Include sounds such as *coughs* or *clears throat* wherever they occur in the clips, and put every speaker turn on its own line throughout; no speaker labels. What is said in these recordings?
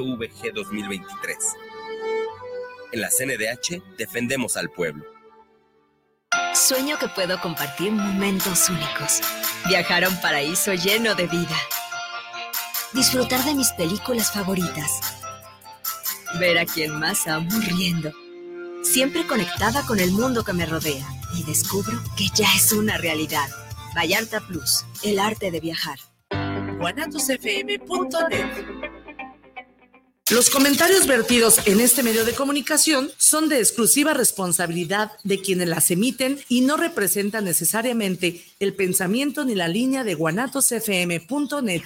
VG 2023. En la CNDH defendemos al pueblo.
Sueño que puedo compartir momentos únicos. Viajar a un paraíso lleno de vida. Disfrutar de mis películas favoritas. Ver a quien más amo riendo. Siempre conectada con el mundo que me rodea. Y descubro que ya es una realidad. Vallarta Plus, el arte de viajar.
guanatosfm.net los comentarios vertidos en este medio de comunicación son de exclusiva responsabilidad de quienes las emiten y no representan necesariamente el pensamiento ni la línea de guanatosfm.net.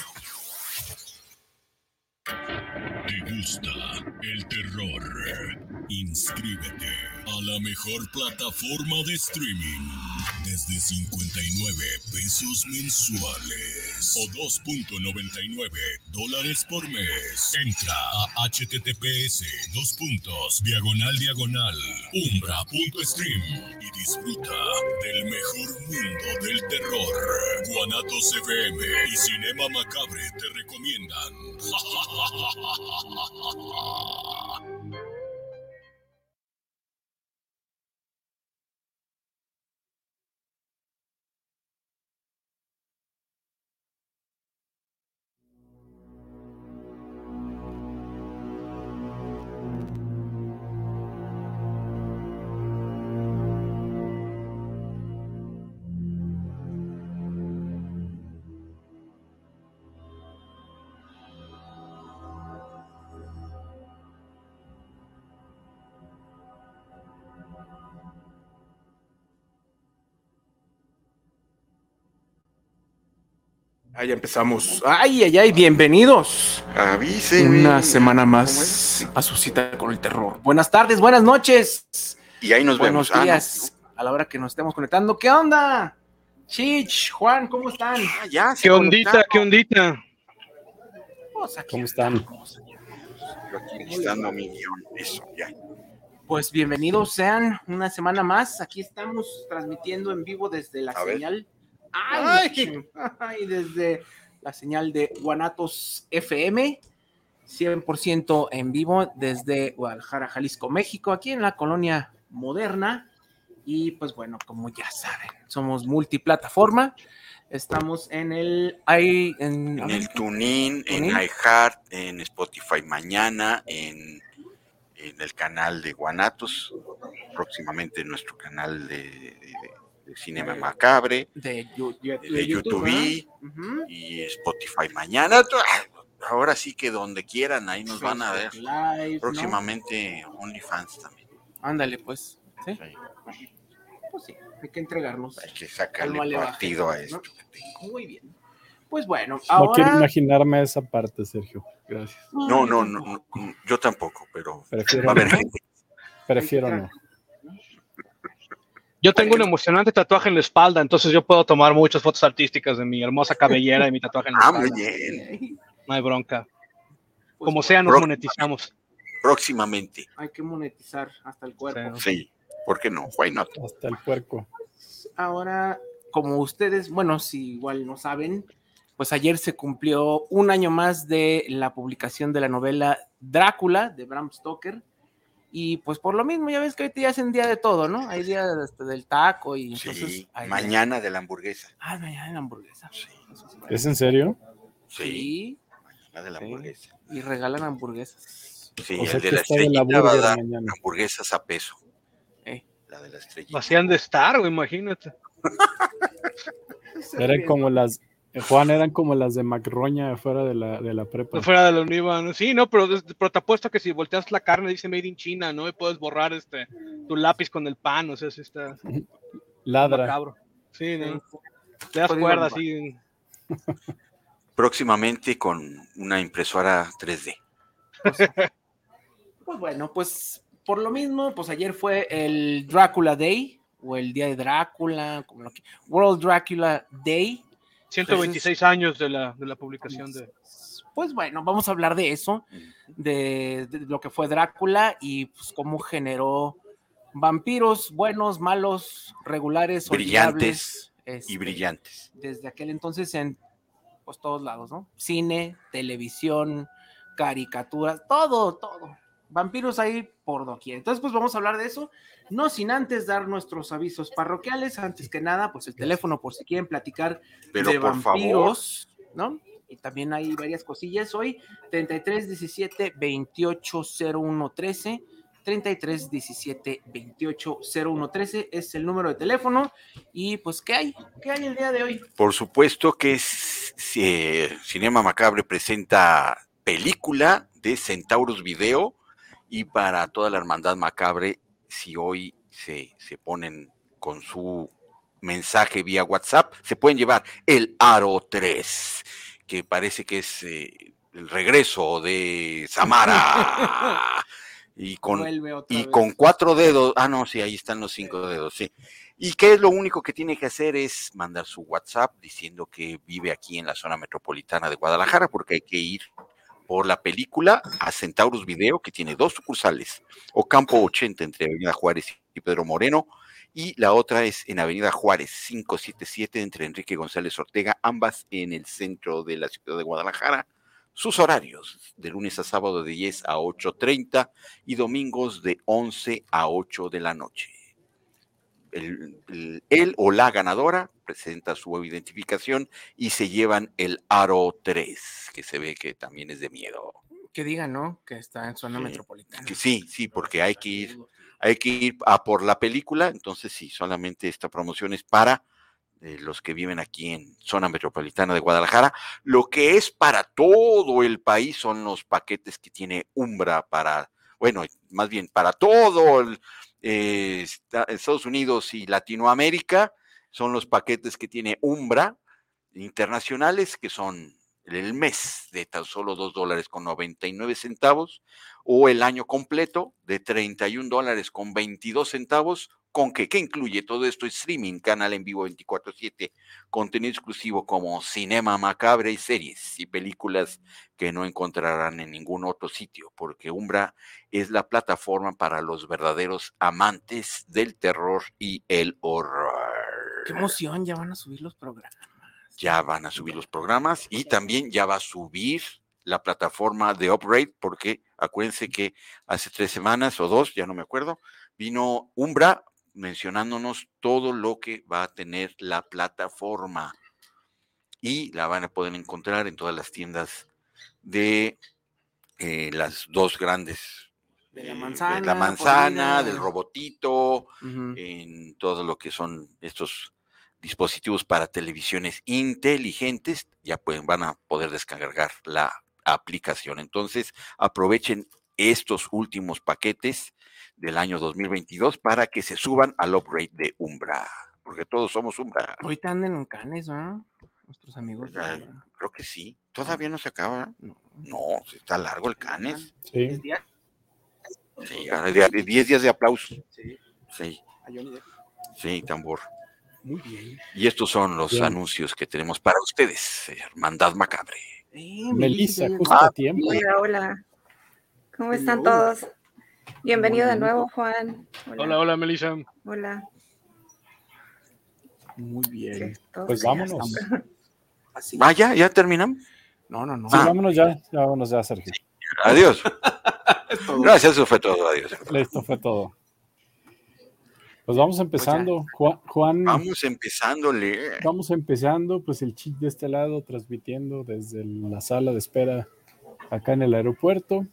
¿Te gusta el terror? Inscríbete a la mejor plataforma de streaming desde 59 pesos mensuales o 2.99 dólares por mes. Entra a https dos puntos diagonal diagonal umbra.stream y disfruta del mejor mundo del terror. Guanatos FM y Cinema Macabre te recomiendan. *laughs*
Ahí empezamos. Ay, ay, ay, bienvenidos. Una semana más a su cita con el terror. Buenas tardes, buenas noches.
Y ahí nos
Buenos
vemos. Ah,
a la hora que nos estemos conectando. ¿Qué onda? Chich, Juan, ¿cómo están?
Ah, ya,
¿Qué ondita?
conectaron.
¿Qué ondita?
Pues
¿Cómo están?
andamos.
Yo aquí listando mi guion. Eso, ya.
Pues bienvenidos sean una semana más. Aquí estamos transmitiendo en vivo desde la
A ver.
Ay, *laughs* ay, desde la señal de Guanatos FM, 100% en vivo desde Guadalajara, Jalisco, México, aquí en la colonia moderna. Y pues bueno, como ya saben, somos multiplataforma. Estamos en el. Hay, en,
En el TuneIn, en iHeart, en Spotify mañana, en, en el canal de Guanatos, próximamente en nuestro canal de, de- de Cinema Macabre,
de, de
de YouTube y Spotify mañana. Ahora sí que donde quieran, ahí nos van a ver. Próximamente OnlyFans también.
Ándale, pues. ¿sí?
Sí,
Pues sí, hay que entregarnos.
Hay que sacarle partido a
¿no?
esto.
Muy bien. Pues bueno,
No quiero
ahora.
imaginarme esa parte, Sergio. Gracias.
No, no, no, no, yo tampoco, pero
Prefiero,
a.
Prefiero no.
Yo tengo un emocionante tatuaje en la espalda, entonces yo puedo tomar muchas fotos artísticas de mi hermosa cabellera y mi tatuaje en la
Ah, muy
espalda.
bien.
No hay bronca.
Pues,
Como sea, nos monetizamos.
Próximamente.
Hay que monetizar hasta el cuerpo.
Sí.
¿por qué no? Why not?
Hasta el puerco.
Ahora, como ustedes, bueno, si igual no saben, pues ayer se cumplió un año más de la publicación de la novela Drácula de Bram Stoker. Y pues por lo mismo, ya ves que ahorita ya hacen día de todo, ¿no? Hay día este, del taco y entonces.
Sí,
hay-
mañana de la hamburguesa.
Ah, mañana la hamburguesa.
Sí.
¿Es en serio?
Sí,
Sí,
mañana de la
Sí.
hamburguesa.
y regalan hamburguesas.
Sí,
O sea
el de la
está de la
estrellita va a
burger
dar
mañana.
hamburguesas a peso.
Eh.
La de la estrellita.
Así han de estar, güey, imagínate.
Eran como las. Juan, eran como las de Macroña afuera de la, de la prepa.
Fuera de la Univa, ¿no? Sí, no, pero, pero te apuesto que si volteas la carne dice Made in China, ¿no? Y puedes borrar este tu lápiz con el pan, o sea, sí está
Ladra.
macabro. Sí, ¿no? Te das cuerda así.
Próximamente con una impresora 3D.
Pues bueno, pues por lo mismo, pues ayer fue el Dracula Day o el Día de Drácula, como lo que, World Dracula Day.
126 años de la, de la publicación de...
Pues bueno, vamos a hablar de eso, de, de lo que fue Drácula y pues cómo generó vampiros buenos, malos, regulares,
Brillantes
olvidables, este,
Y brillantes.
Desde aquel entonces en pues todos lados, ¿no? Cine, televisión, caricaturas, todo, todo. Vampiros ahí por doquier. Entonces, pues vamos a hablar de eso. No sin antes dar nuestros avisos parroquiales. Antes que nada, pues el teléfono por si quieren platicar
Pero
de
por
vampiros, ¿no? Y también hay varias cosillas hoy. 33 17 28 01 13. 33 17 28 01 13 es el número de teléfono. Y pues, ¿qué hay? ¿Qué hay el día de hoy?
Por supuesto que es, eh, Cinema Macabre presenta película de Centauros Video y para toda la hermandad macabre, si hoy se, se ponen con su mensaje vía WhatsApp, se pueden llevar el Aro 3, que parece que es eh, el regreso de Samara. *laughs* y con, y
vez.
con cuatro dedos, ah, no, sí, ahí están los cinco dedos, sí. ¿Y qué es lo único que tiene que hacer? Es mandar su WhatsApp diciendo que vive aquí en la zona metropolitana de Guadalajara, porque hay que ir por la película a Centaurus Video, que tiene dos sucursales, Ocampo 80 entre Avenida Juárez y Pedro Moreno, y la otra es en Avenida Juárez 577 entre Enrique González Ortega, ambas en el centro de la ciudad de Guadalajara. Sus horarios de lunes a sábado de 10 a 8.30 y domingos de 11 a 8 de la noche. El, el- él o la ganadora presenta su identificación y se llevan el Aro 3, que se ve que también es de miedo.
Que digan, ¿no? Que está en zona
Sí.
metropolitana.
Que sí, sí, porque hay que ir, hay que ir a por la película, entonces sí, solamente esta promoción es para eh, los que viven aquí en zona metropolitana de Guadalajara. Lo que es para todo el país son los paquetes que tiene Umbra para, bueno, más bien para todo el, eh, esta- Estados Unidos y Latinoamérica, son los paquetes que tiene Umbra internacionales, que son el mes de tan solo 2 dólares con 99 centavos, o el año completo de 31 dólares con 22 centavos, con que, ¿qué incluye todo esto? Streaming, canal en vivo 24/7, contenido exclusivo como cinema macabre y series y películas que no encontrarán en ningún otro sitio, porque Umbra es la plataforma para los verdaderos amantes del terror y el horror.
Qué emoción, ya van a subir los programas.
Ya van a subir los programas y también ya va a subir la plataforma de Upgrade, porque acuérdense que hace tres semanas o dos, ya no me acuerdo, vino Umbra mencionándonos todo lo que va a tener la plataforma y la van a poder encontrar en todas las tiendas de eh, las dos grandes.
De la
eh,
manzana,
la manzana, del robotito, en todo lo que son estos dispositivos para televisiones inteligentes, ya pueden, van a poder descargar la aplicación. Entonces, aprovechen estos últimos paquetes del año 2022 para que se suban al upgrade de Umbra, porque todos somos Umbra.
Ahorita andan en canes, ¿no? Nuestros amigos.
Creo que sí. Todavía no se acaba.
No.
No, está largo el canes.
Sí.
Sí, ahora de- de 10 días de aplauso.
Sí,
Sí, sí, tambor.
Muy bien.
Y estos son los
Bien.
anuncios que tenemos para ustedes, Hermandad Macabre.
Eh,
Melissa, justo
Ah,
a tiempo.
Hola, hola. ¿Cómo están todos? Bienvenido de nuevo, Juan.
Hola, hola, Melissa.
Hola.
Muy bien.
Pues vámonos.
Así.
Ah, ya, ya terminamos.
No, no, no.
Sí,
Ah.
vámonos ya, ya vámonos ya, Sergio.
Adiós. *laughs* Gracias, eso fue todo. Adiós.
Listo, fue todo. Pues vamos empezando. Juan, Juan,
Vamos empezándole.
vamos empezando, pues el chip de este lado, transmitiendo desde la sala de espera acá en el aeropuerto,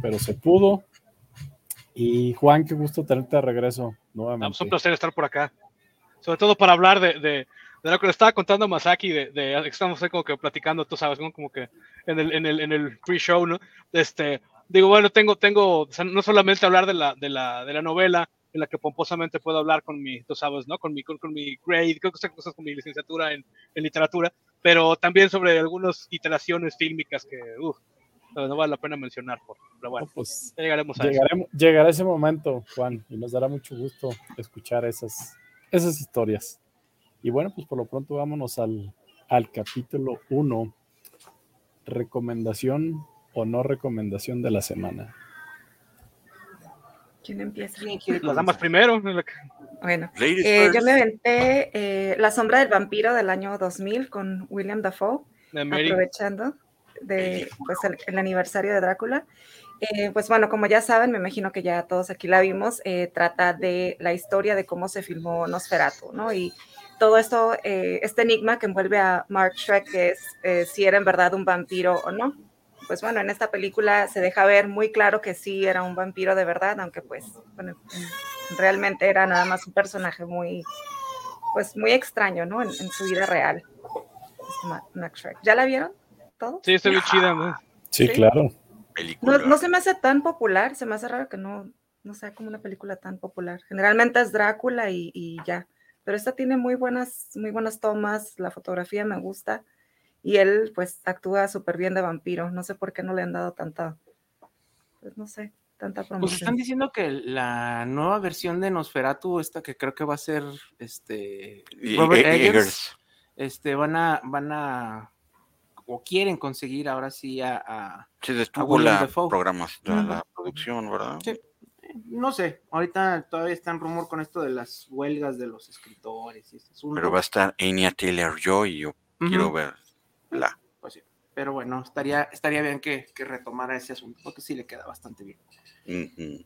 pero se pudo. Y Juan, qué gusto tenerte de regreso
Ah,
nuevamente.
pues un placer estar por acá. Sobre todo para hablar de, de, de lo que le estaba contando Masaki, de, de estamos ahí como que platicando, tú sabes, ¿no? como que en el, en el, en el pre-show, ¿no? Este, digo, bueno, tengo, tengo, o sea, no solamente hablar de la, de la, de la novela, en la que pomposamente puedo hablar con mi, tú sabes, ¿no? Con mi, con, con mi grade, creo que cosas con mi licenciatura en, en literatura, pero también sobre algunas iteraciones fílmicas que, uff, no vale la pena mencionar, por, pero bueno,
No, pues
llegaremos a eso.
llegaremos- llegará ese momento, Juan, y nos dará mucho gusto escuchar esas, esas historias. Y bueno, pues por lo pronto vámonos al, al capítulo 1. Recomendación o no recomendación de la semana.
¿Quién empieza?
¿Quién quiere
Las damas primero,
Bueno, eh, yo me aventé eh, La sombra del vampiro del año 2000 con William Dafoe, aprovechando. De pues, el, el aniversario de Drácula. Eh, pues bueno, como ya saben, me imagino que ya todos aquí la vimos, eh, trata de la historia de cómo se filmó Nosferatu, ¿no? Y todo esto, eh, este enigma que envuelve a Mark Shrek, que es eh, si era en verdad un vampiro o no. Pues bueno, en esta película se deja ver muy claro que sí era un vampiro de verdad, aunque pues, bueno, en- realmente era nada más un personaje muy, pues muy extraño, ¿no? En, en su vida real. Este Ma- Mark Shrek. ¿Ya la vieron? ¿Todos?
Sí, está bien chida, ¿no?
Sí,
Sí.
claro.
Película.
No, no se me hace tan popular, se me hace raro que no, no sea como una película tan popular. Generalmente es Drácula y, y ya, pero esta tiene muy buenas, muy buenas tomas, la fotografía me gusta y él pues actúa súper bien de vampiro. No sé por qué no le han dado tanta, pues no sé, tanta
Pues están
promoción.
diciendo que la nueva versión de Nosferatu, esta que creo que va a ser este
Y-
Robert
e-
Eggers,
Eggers.
este van a van a o quieren conseguir ahora sí a, a-
Se detuvo
William
la programas, la, la producción, ¿verdad?
Sí. no sé, ahorita todavía está en rumor con esto de las huelgas de los escritores y este asunto.
Pero va a estar Anya Taylor Joy y yo quiero verla.
Pues sí. Pero bueno, estaría, estaría bien que, que retomara ese asunto, porque sí le queda bastante bien.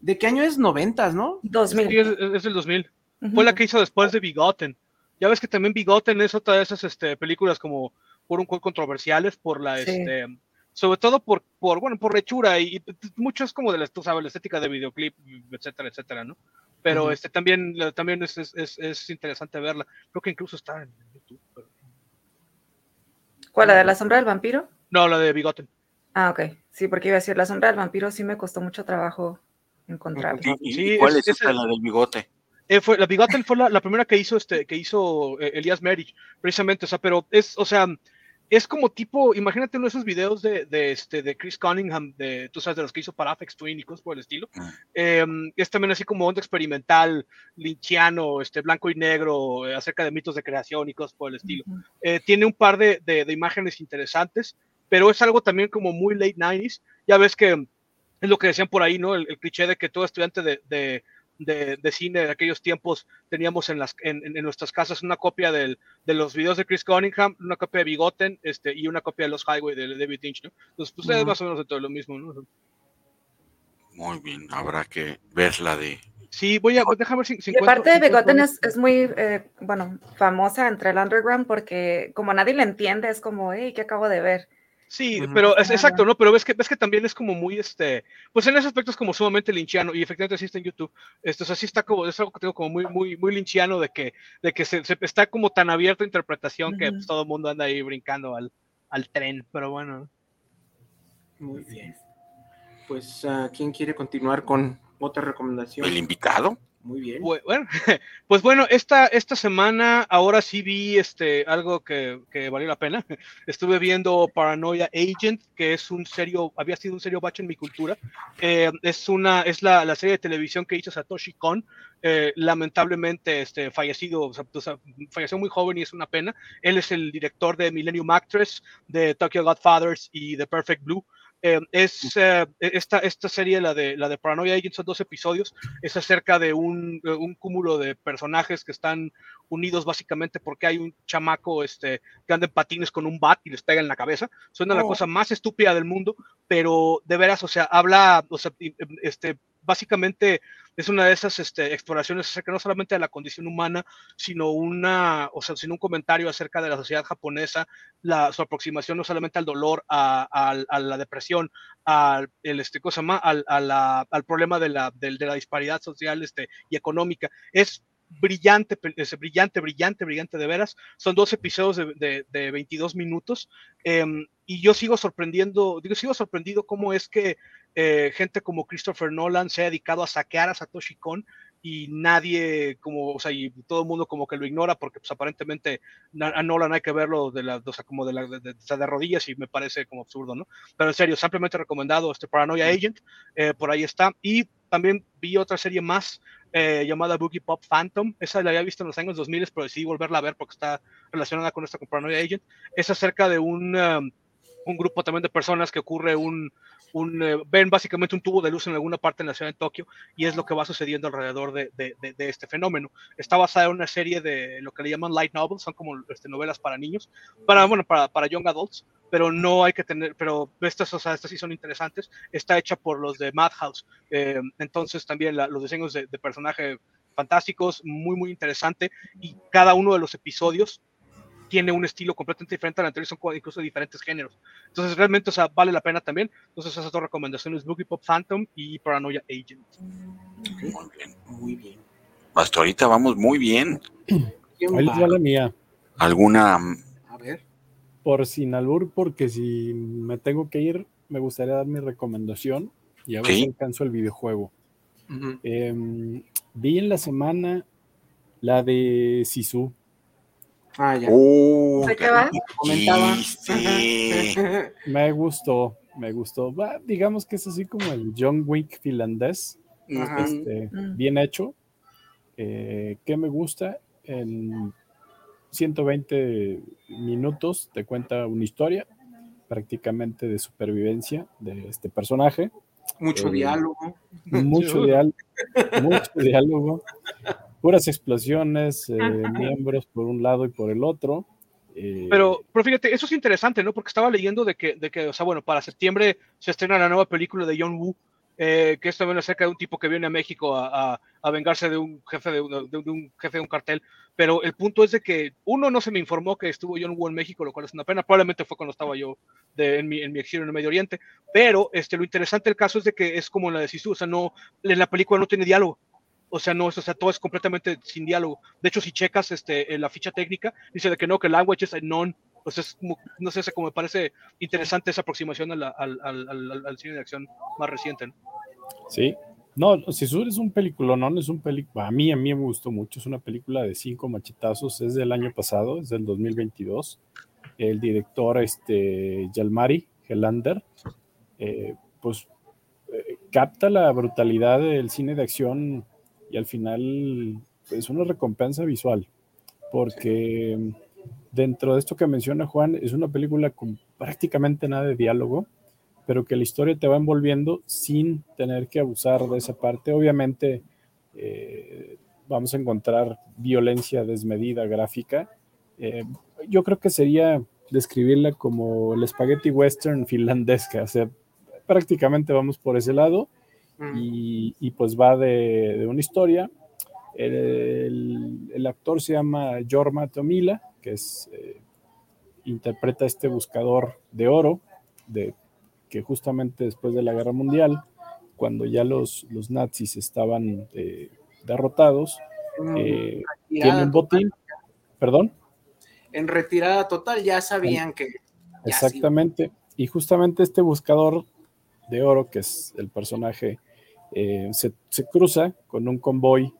¿De qué año es? ¿Noventas, no?
2000.
Sí, es, es del 2000.
Ujú.
Fue la que hizo después de Bigoten. Ya ves que también Bigoten es otra de esas este, películas como por un controversiales por la
Sí.
este sobre todo por, por bueno por hechura y, y mucho es como de la, tú sabes, la estética de videoclip etcétera etcétera no pero
Ujú.
este también la- también es, es, es, es interesante verla creo que incluso está en YouTube pero-
¿Cuál, la de la sombra del vampiro?
no la de Bigoten
Ah, ok. Sí, porque iba a decir, la sombra del vampiro sí me costó mucho trabajo encontrarla.
¿Y, y-
Sí,
y cuál
es-
es, esta,
es-
la del bigote?
Eh, fue, la Bigotten fue la, la primera que hizo este que hizo eh, Elias Merich, precisamente, o sea, pero es, o sea, es como tipo, imagínate uno de esos videos de, de, este, de Chris Cunningham, de, tú sabes, de los que hizo para Apex Twin y cosas por el estilo. Eh, es también así como onda experimental, linchiano, este, blanco y negro, eh, acerca de mitos de creación y cosas por el estilo. Eh, tiene un par de, de, de imágenes interesantes, pero es algo también como muy late 90s. Ya ves que es lo que decían por ahí, ¿no? El, el cliché de que todo estudiante de, de, de, de cine de aquellos tiempos teníamos en, las, en, en nuestras casas una copia del, de los videos de Chris Cunningham, una copia de Bigoten este, y una copia de Los Highway de David Lynch, ¿no? Entonces, pues es más o menos de todo lo mismo, ¿no?
Muy bien, habrá que verla de.
Sí, voy a, déjame ver si, si
Y aparte de
encuentro-
es, es muy, eh, bueno, famosa entre el underground porque como nadie la entiende, es como, hey, ¿qué acabo de ver?
Sí, pero es exacto, ¿no? Pero ves que, ves que también es como muy, este, pues en ese aspecto es como sumamente linchiano y efectivamente sí está en YouTube. Esto, o sea, sí está como, es algo que tengo como muy, muy, muy linchiano de que, de que se, se- está como tan abierto a interpretación que pues, todo el mundo anda ahí brincando al, al tren, pero bueno.
Muy bien. Pues, ah, ¿quién quiere continuar con otra recomendación?
¿El invitado?
Muy bien.
Bu- Bueno, *laughs* pues bueno, esta, esta semana ahora sí vi este, algo que, que valió la pena. *laughs* Estuve viendo Paranoia Agent, que es un serio, había sido un serio bache en mi cultura. Eh, es una, es la, la serie de televisión que hizo Satoshi Kon, eh, lamentablemente este, fallecido, o falleció muy joven y es una pena. Él es el director de Millennium Actress, de Tokyo Godfathers y de Perfect Blue. Eh, es eh, esta, esta serie, la de, la de Paranoia Agent, son dos episodios. Es acerca de un, un cúmulo de personajes que están unidos básicamente porque hay un chamaco este, que anda en patines con un bat y les pega en la cabeza. Suena la
Oh.
cosa más estúpida del mundo, pero de veras, o sea, habla, o sea, y, este, básicamente es una de esas este, exploraciones acerca no solamente de la condición humana, sino una, o sea, sino un comentario acerca de la sociedad japonesa, la, su aproximación no solamente al dolor, a, la depresión, al, el, este, cosa más, al, problema de la, del- de la disparidad social este, y económica. Es brillante, es brillante, brillante, brillante de veras. Son dos episodios de, de, de 22 minutos em, y yo sigo sorprendiendo, digo, sigo sorprendido cómo es que eh, gente como Christopher Nolan se ha dedicado a saquear a Satoshi Kon y nadie como, o sea, y todo el mundo como que lo ignora porque pues aparentemente a Nolan hay que verlo de la, o sea, como de, la, de, de- rodillas y me parece como absurdo, ¿no? Pero en serio, ampliamente recomendado este Paranoia Agent, eh, por ahí está. Y también vi otra serie más eh, llamada Boogie Pop Phantom. Esa la había visto en los años 2000, pero decidí volverla a ver porque está relacionada con esta con Paranoia Agent. Es acerca de un, um, un grupo también de personas que ocurre un, un eh, ven básicamente un tubo de luz en alguna parte en la ciudad de Tokio y es lo que va sucediendo alrededor de, de, de, de este fenómeno. Está basada en una serie de lo que le llaman light novels, son como este, novelas para niños, para, bueno, para, para young adults, pero no hay que tener, pero estas, o sea, estas sí son interesantes. Está hecha por los de Madhouse, eh, entonces también los diseños de, de personaje fantásticos, muy, muy interesante, y cada uno de los episodios tiene un estilo completamente diferente al anterior, son incluso diferentes géneros. Entonces, realmente, o sea, vale la pena también. Entonces, esas dos recomendaciones, Boogie Pop Phantom y Paranoia Agent.
Muy bien, muy bien. Hasta ahorita vamos muy bien.
Ahí va la mía.
¿Alguna?
Por sin albur, porque si me tengo que ir, me gustaría dar mi recomendación y a ver si alcanzo el videojuego. Em, vi en la semana la de Sisu.
Ah, ya.
Qué va?
Comentaba. *laughs*
me gustó, me gustó. digamos que es así como el John Wick finlandés. Este, bien hecho. Eh, ¿Qué me gusta? En 120 minutos te cuenta una historia prácticamente de supervivencia de este personaje.
Mucho
Eh,
diálogo.
Mucho, *laughs* diálogo mucho diálogo, puras explosiones, eh, miembros por un lado y por el otro. eh,
Pero, pero fíjate, eso es interesante, ¿no? Porque estaba leyendo de que, de que, o sea, bueno, para septiembre se estrena la nueva película de John Woo, eh, que es también acerca de un tipo que viene a México a, a, a vengarse de un jefe de, un- de un jefe de un cartel. Pero el punto es de que uno no se me informó que estuvo John Woo en México, lo cual es una pena. Probablemente fue cuando estaba yo de- en, mi, en mi exilio en el Medio Oriente. Pero este, lo interesante del caso es de que es como la de Sisu, o sea, no, en la película no tiene diálogo. O sea, no, o sea, todo es completamente sin diálogo. De hecho, si checas este, en la ficha técnica, dice de que no, que language is a non. Pues es no sé, como me parece interesante esa aproximación al, al, al, cine de acción más reciente.
Sí. No, Sisur es un película, no es un película. A mí, a mí me gustó mucho. Es una película de cinco machetazos. Es del año pasado, es del 2022. El director, este, Yalmari Gelander, eh, pues eh, capta la brutalidad del cine de acción y al final es una recompensa visual. Porque dentro de esto que menciona Juan, es una película con prácticamente nada de diálogo pero que la historia te va envolviendo sin tener que abusar de esa parte. Obviamente eh, vamos a encontrar violencia desmedida gráfica. Eh, yo creo que sería describirla como el spaghetti western finlandesca, o sea, prácticamente vamos por ese lado y, y pues va de, de una historia. El, el, el, actor se llama Jorma Tomila, que es, eh, interpreta este buscador de oro, de que justamente después de la guerra mundial, cuando ya los, los nazis estaban eh, derrotados, eh, tiene un botín, perdón.
En retirada total ya sabían que... Ya
Exactamente, sí. y justamente este buscador de oro, que es el personaje, eh, se, se, cruza con un convoy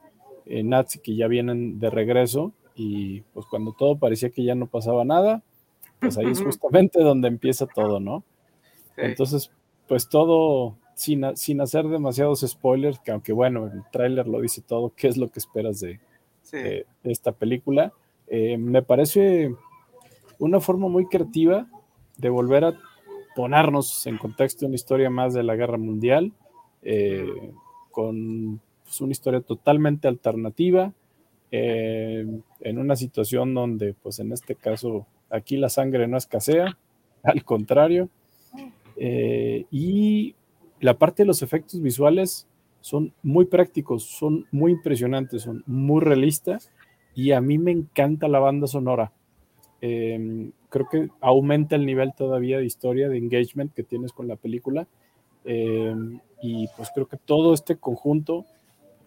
nazi que ya vienen de regreso y pues cuando todo parecía que ya no pasaba nada, pues ahí es justamente donde empieza todo, ¿no? Entonces, pues todo sin, sin, hacer demasiados spoilers, que aunque bueno, el tráiler lo dice todo, qué es lo que esperas de, sí. de, de esta película. Eh, me parece una forma muy creativa de volver a ponernos en contexto una historia más de la guerra mundial, eh, con pues, una historia totalmente alternativa, eh, en una situación donde, pues en este caso, aquí la sangre no escasea, al contrario, eh, y la parte de los efectos visuales son muy prácticos, son muy impresionantes, son muy realistas y a mí me encanta la banda sonora. Eh, creo que aumenta el nivel todavía de historia, de engagement que tienes con la película. Eh, y pues creo que todo este conjunto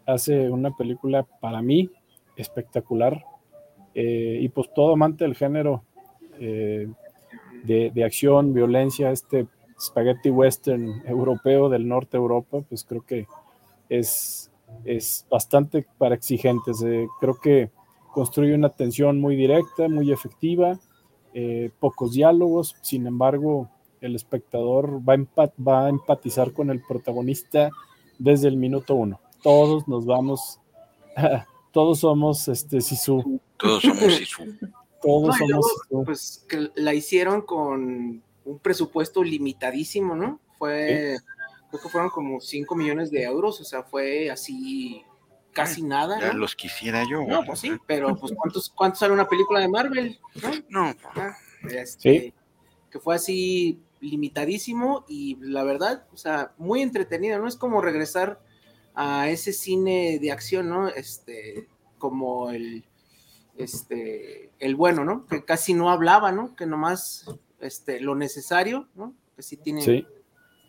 hace una película para mí espectacular. Eh, y pues todo amante del género de, de acción, violencia, este spaghetti western europeo del norte de Europa, pues creo que es, es bastante para exigentes. Eh, creo que construye una tensión muy directa, muy efectiva, eh, pocos diálogos, sin embargo, el espectador va a, empat va a, empatizar con el protagonista desde el minuto uno. Todos nos vamos, *laughs* todos somos este Sisu.
Todos somos *laughs* Sisu.
Todos
no,
somos
luego,
Sisu.
Pues que la hicieron con un presupuesto limitadísimo, ¿no? Fue, ¿Sí? creo que fueron como 5 millones de euros, o sea, fue así casi nada.
Ya
¿no?
los quisiera yo.
No, pues sí, pero pues ¿cuántos, cuántos sale una película de Marvel?
No. no.
Ah, este,
sí.
que fue así limitadísimo y la verdad, o sea, muy entretenido, ¿no? Es como regresar a ese cine de acción, ¿no? Este, como el, este, el bueno, ¿no? Que casi no hablaba, ¿no? Que nomás, este, lo necesario, ¿no? Que sí tiene
Sí.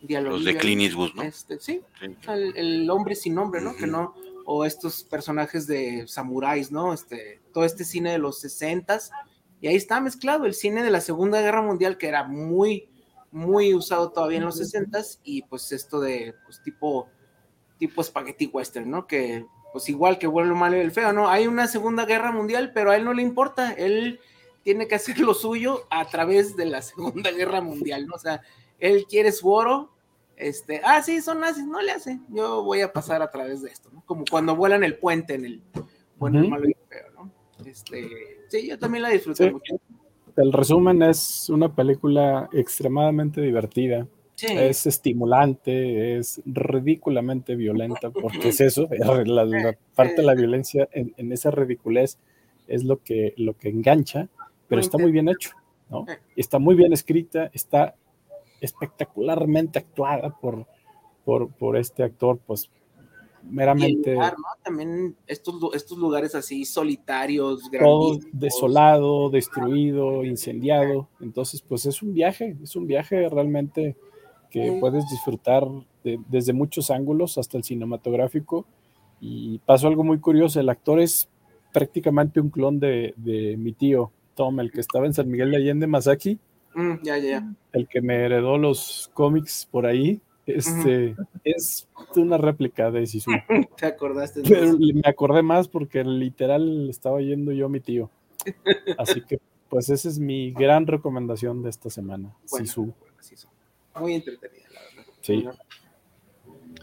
diálogo.
Los de Clint Eastwood, ¿no?
Este, sí, el, el hombre sin nombre, ¿no? Que no, o estos personajes de samuráis, ¿no? Este, todo este cine de los sesentas, y ahí está mezclado el cine de la Segunda Guerra Mundial, que era muy, muy usado todavía en los sesentas, y pues esto de, pues tipo, tipo spaghetti western, ¿no? Que, pues igual que bueno, lo malo y el feo, ¿no? Hay una Segunda Guerra Mundial, pero a él no le importa, él tiene que hacer lo suyo a través de la *laughs* Segunda Guerra Mundial, ¿no? O sea, él quiere su oro, este, ah, sí, son nazis, no le hace, yo voy a pasar a través de esto, ¿no? Como cuando vuelan el puente en el bueno, el malo y el feo, ¿no? Este, sí, yo también la disfruté
Sí.
mucho.
El resumen es una película extremadamente divertida.
Sí,
Es estimulante, es ridículamente violenta, porque es eso, *laughs* la, la parte de la violencia en, en esa ridiculez es lo que, lo que engancha, pero está muy bien hecho, ¿no? Está muy bien escrita, está espectacularmente actuada por, por, por este actor, pues meramente
lugar, ¿no? También estos, estos lugares así solitarios,
todo desolado, destruido, incendiado. Entonces, pues es un viaje, es un viaje realmente que puedes disfrutar de- desde muchos ángulos hasta el cinematográfico. Y pasó algo muy curioso, el actor es prácticamente un clon de, de mi tío, Tom, el que estaba en San Miguel de Allende, Masaki,
Mm, ya, ya,
el que me heredó los cómics por ahí. Este es una réplica de Sisu. *laughs*
Te acordaste.
Pero
entonces?
me acordé más porque literal estaba yendo yo a mi tío. *laughs* Así que, pues, esa es mi gran recomendación de esta semana.
Bueno,
Sisu.
bueno, sí, son Muy entretenida, la verdad.
Sí.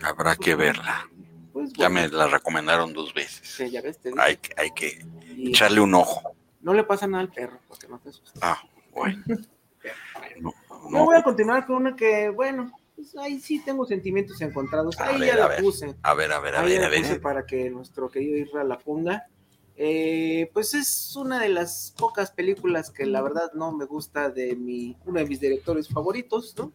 Habrá que verla.
Pues,
Ya me la recomendaron dos veces.
sí, ya ves.
Hay, que- hay que
Y
echarle un ojo.
No le pasa nada al perro, porque no te asustes.
Ah, bueno. *laughs* No,
voy a continuar con una que, bueno, pues ahí sí tengo sentimientos encontrados.
A
Ahí
ver,
ya la
ver.
puse.
A ver, a ver, a
Ahí
ver,
la
a ver.
puse para que nuestro querido Isra la ponga. Eh, pues es una de las pocas películas que la verdad no me gusta de mi, uno de mis directores favoritos, ¿no?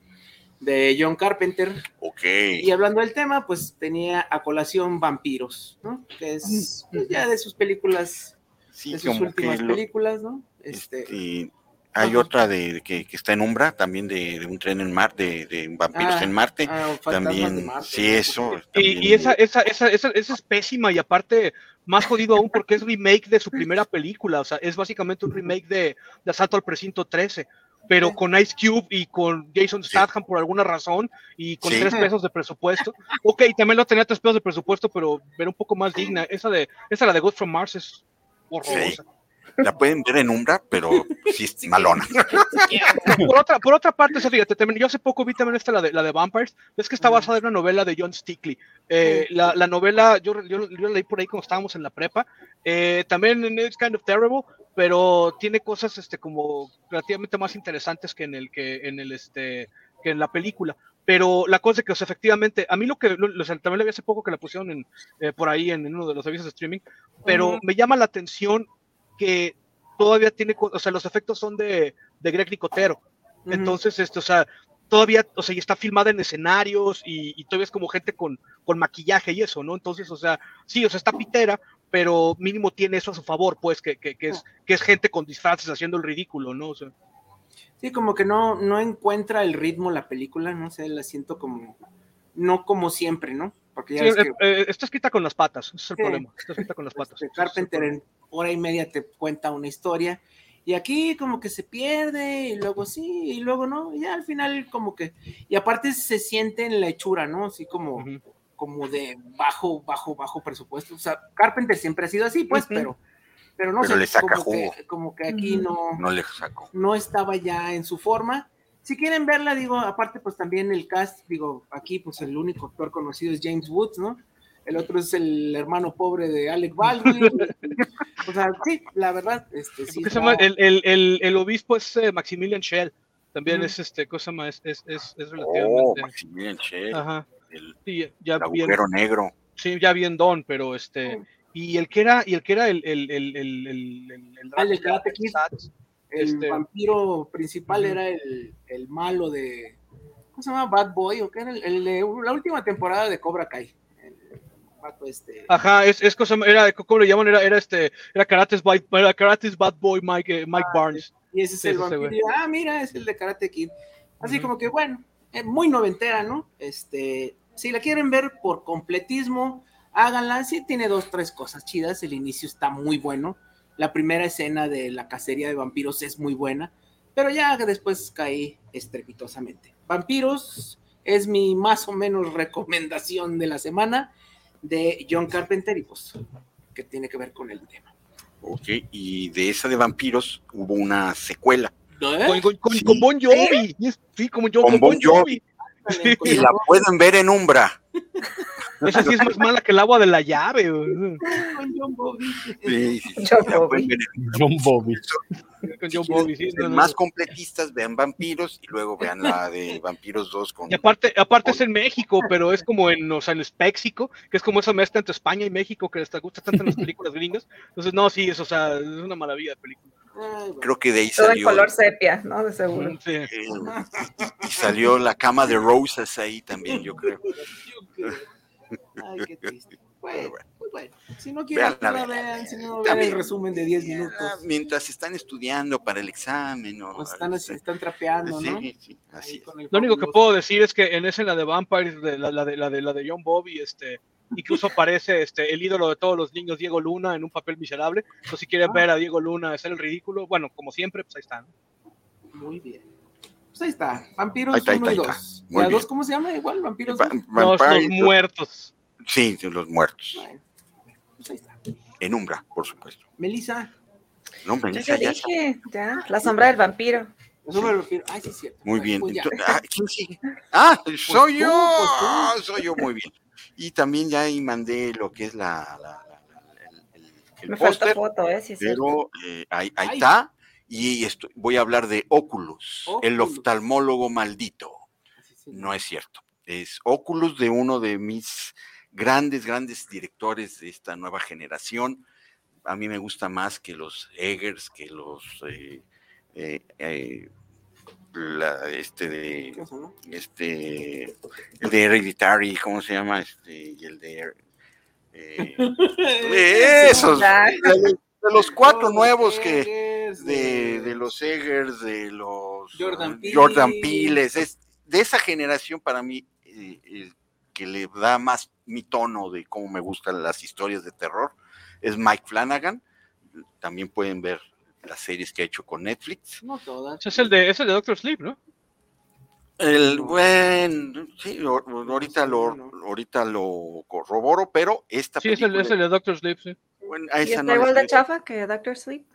De John Carpenter.
Ok.
Y hablando del tema, pues tenía a colación Vampiros, ¿no? Que es pues, ya de sus películas,
Sí,
de sus
como
últimas
lo-
películas, ¿no? Este,
este, hay
Ajá.
otra de, que, que está en Umbra, también de, de un tren en Marte, de, de vampiros
Ah,
en Marte.
ah, de
también,
Marte,
sí, eso.
Y,
también-
y esa, esa, esa, esa, esa es pésima y aparte más jodido aún porque es remake de su primera película, o sea, es básicamente un remake de, de Asalto al Precinto 13, pero con Ice Cube y con Jason Statham por alguna razón y con
Sí.
tres pesos de presupuesto. *laughs* Ok, también lo tenía tres pesos de presupuesto, pero era un poco más digna. Esa de, esa la de Ghost from Mars es horrorosa.
La pueden ver en Umbra, pero sí es malona. *laughs*
Por otra, por otra parte, fíjate, yo hace poco vi también esta, la de, la de Vampires, es que está basada en una novela de John Stickley. Eh, la, la novela, yo, yo, yo la leí por ahí cuando estábamos en la prepa, eh, también es kind of terrible, pero tiene cosas este, como relativamente más interesantes que en el, que en el, este, que en la película. Pero la cosa es que, o sea, efectivamente, a mí lo que, lo- o sea, también le vi hace poco que la pusieron en, eh, por ahí en, en uno de los servicios de streaming, pero
Ujú.
me llama la atención que todavía tiene, o sea, los efectos son de, de Greg Nicotero. Entonces, esto, o sea, todavía, o sea, y está filmada en escenarios y, y todavía es como gente con, con maquillaje y eso, ¿no? Entonces, o sea, sí, o sea, está pitera, pero mínimo tiene eso a su favor, pues, que, que, que es, que es gente con disfraces haciendo el ridículo, ¿no? O sea,
Sí, como que no, no encuentra el ritmo la película, no sé, la siento como, no como siempre, ¿no? Porque ya
sí, eh,
que
eh, está escrita con las patas, ese es el
Sí.
problema, está escrita con las patas.
este,
ese es el
Carpenter en hora y media te cuenta una historia y aquí como que se pierde y luego sí y luego no, y ya al final como que, y aparte se siente en la hechura, ¿no? Así como, como de bajo, bajo, bajo presupuesto. O sea, Carpenter siempre ha sido así, pues, pero, pero no
Pero
sé,
le saca
como, que,
jugo.
como que aquí no,
No le saco.
no estaba ya en su forma. Si quieren verla, digo, aparte, pues también el cast, digo, aquí, pues el único actor conocido es James Woods, ¿no? El otro es el hermano pobre de Alec Baldwin. *laughs* o sea, sí, la verdad, este, sí.
¿Qué se
está-
llama? El, el, el, el obispo es eh, Maximilian Schell, también
Ujú.
es este, cosa más, es, es, es
Oh,
relativamente.
Maximilian Schell,
Ajá,
el,
sí, ya
el
bien,
agujero negro.
sí, ya bien don, pero este, y el que era, y el que era el, el, el, el, el, el, el
Ah, el el
Este-
vampiro principal era el, el malo de. ¿Cómo se llama? Bad Boy, ¿o qué era? El, el la última temporada de Cobra Kai. Este.
Ajá, es, es cosa, era, ¿cómo le llaman? Era, era este, era Karate's, Bad- era Karate's Bad Boy Mike, eh, Mike Barnes.
Y ese es
Sí,
el vampiro. ah, mira, es el de Karate Kid. Así como que, bueno, eh, muy noventera, ¿no? Este, si la quieren ver por completismo, háganla. Sí, tiene dos, tres cosas chidas. El inicio está muy bueno. La primera escena de la cacería de vampiros es muy buena. Pero ya después caí estrepitosamente. Vampiros es mi más o menos recomendación de la semana de John Carpenter y pues que tiene que ver con el tema.
Ok, y de esa de vampiros hubo una secuela.
¿Eh?
Con, con, con,
Sí.
con Bon Jovi. Yes, Sí, como yo,
Con
con,
Bon
Bon Jovi.
Y la pueden ver en Umbra. *laughs*
Esa sí es más mala que el agua de la llave.
con John Bobby.
Sí, sí, sí,
John Bobby.
John Bobby.
Con John Bobby, sí.
ser
no, no,
más completistas, vean Vampiros y luego vean la de Vampiros 2 con...
Y aparte, aparte es en México, pero es como en, o sea, en Spéxico, que es como esa mezcla entre España y México que les gusta tanto en las películas gringas. Entonces, no, sí, es, o sea, es una maravilla de película.
Creo que de ahí
Todo en
salió...
color sepia, ¿no? De seguro.
Sí.
eh, y salió la cama de Roses ahí también, yo creo.
Ay, qué triste. *laughs* Bueno,
bueno.
pues bueno. Si no quieren,
Vean.
Si no, vean el resumen de 10
Ah,
minutos.
Mientras están estudiando para el examen o...
O están, así- están trapeando, ¿no?
Sí, sí, así es.
Lo único que puedo decir es que en esa, en la de Vampires, de la, la de, la, de, la de John Bobby, este, incluso aparece este, el ídolo de todos los niños, Diego Luna, en un papel miserable. Entonces, si quieren
Ah.
ver a Diego Luna hacer el ridículo, bueno, como siempre, pues ahí están.
Muy bien. Pues ahí está. Vampiros
Ahí está, ahí
1 y
está, ahí
2.
Muy
¿La
bien.
2 cómo se llama? Igual, Vampiros
Va-
2.
Los, muertos.
Sí, los muertos.
Bueno, pues ahí está.
En Umbra, por supuesto.
Melissa.
No, Melissa,
ya dije, ya. La sombra del vampiro.
la sombra del vampiro. Ay, sí, es cierto.
Muy bien.
pues.
Entonces, ah, ¿Quién sigue? *laughs* Ah, soy
tú,
yo.
pues tú.
Soy yo, muy bien. Y también ya ahí mandé lo que es la, la- la- la- el, el- el
Me falta
póster,
foto, ¿eh? Sí, sí.
pero eh, ahí, está. Y esto, voy a hablar de Oculus, el oftalmólogo maldito. No es cierto. Es Oculus de uno de mis grandes, grandes directores de esta nueva generación. A mí me gusta más que los Eggers, que los eh, eh, eh, la- este de este el de Hereditary, ¿cómo se llama? Este y el de eh, de *laughs* esos, de, de los cuatro nuevos que
Eggers,
de, de los Eggers, de los
Jordan.
Peeles, es de esa generación para mí eh, el que le da más mi tono de cómo me gustan las historias de terror es Mike Flanagan. También pueden ver las series que ha hecho con Netflix.
No todas.
Ese es el de, es el de Doctor Sleep, ¿no?
El buen, sí, ahorita lo, ahorita lo corroboro, pero esta
Sí, es el, es el de Doctor Sleep, sí.
bueno,
¿Y está
no
igual de chafa que Doctor Sleep?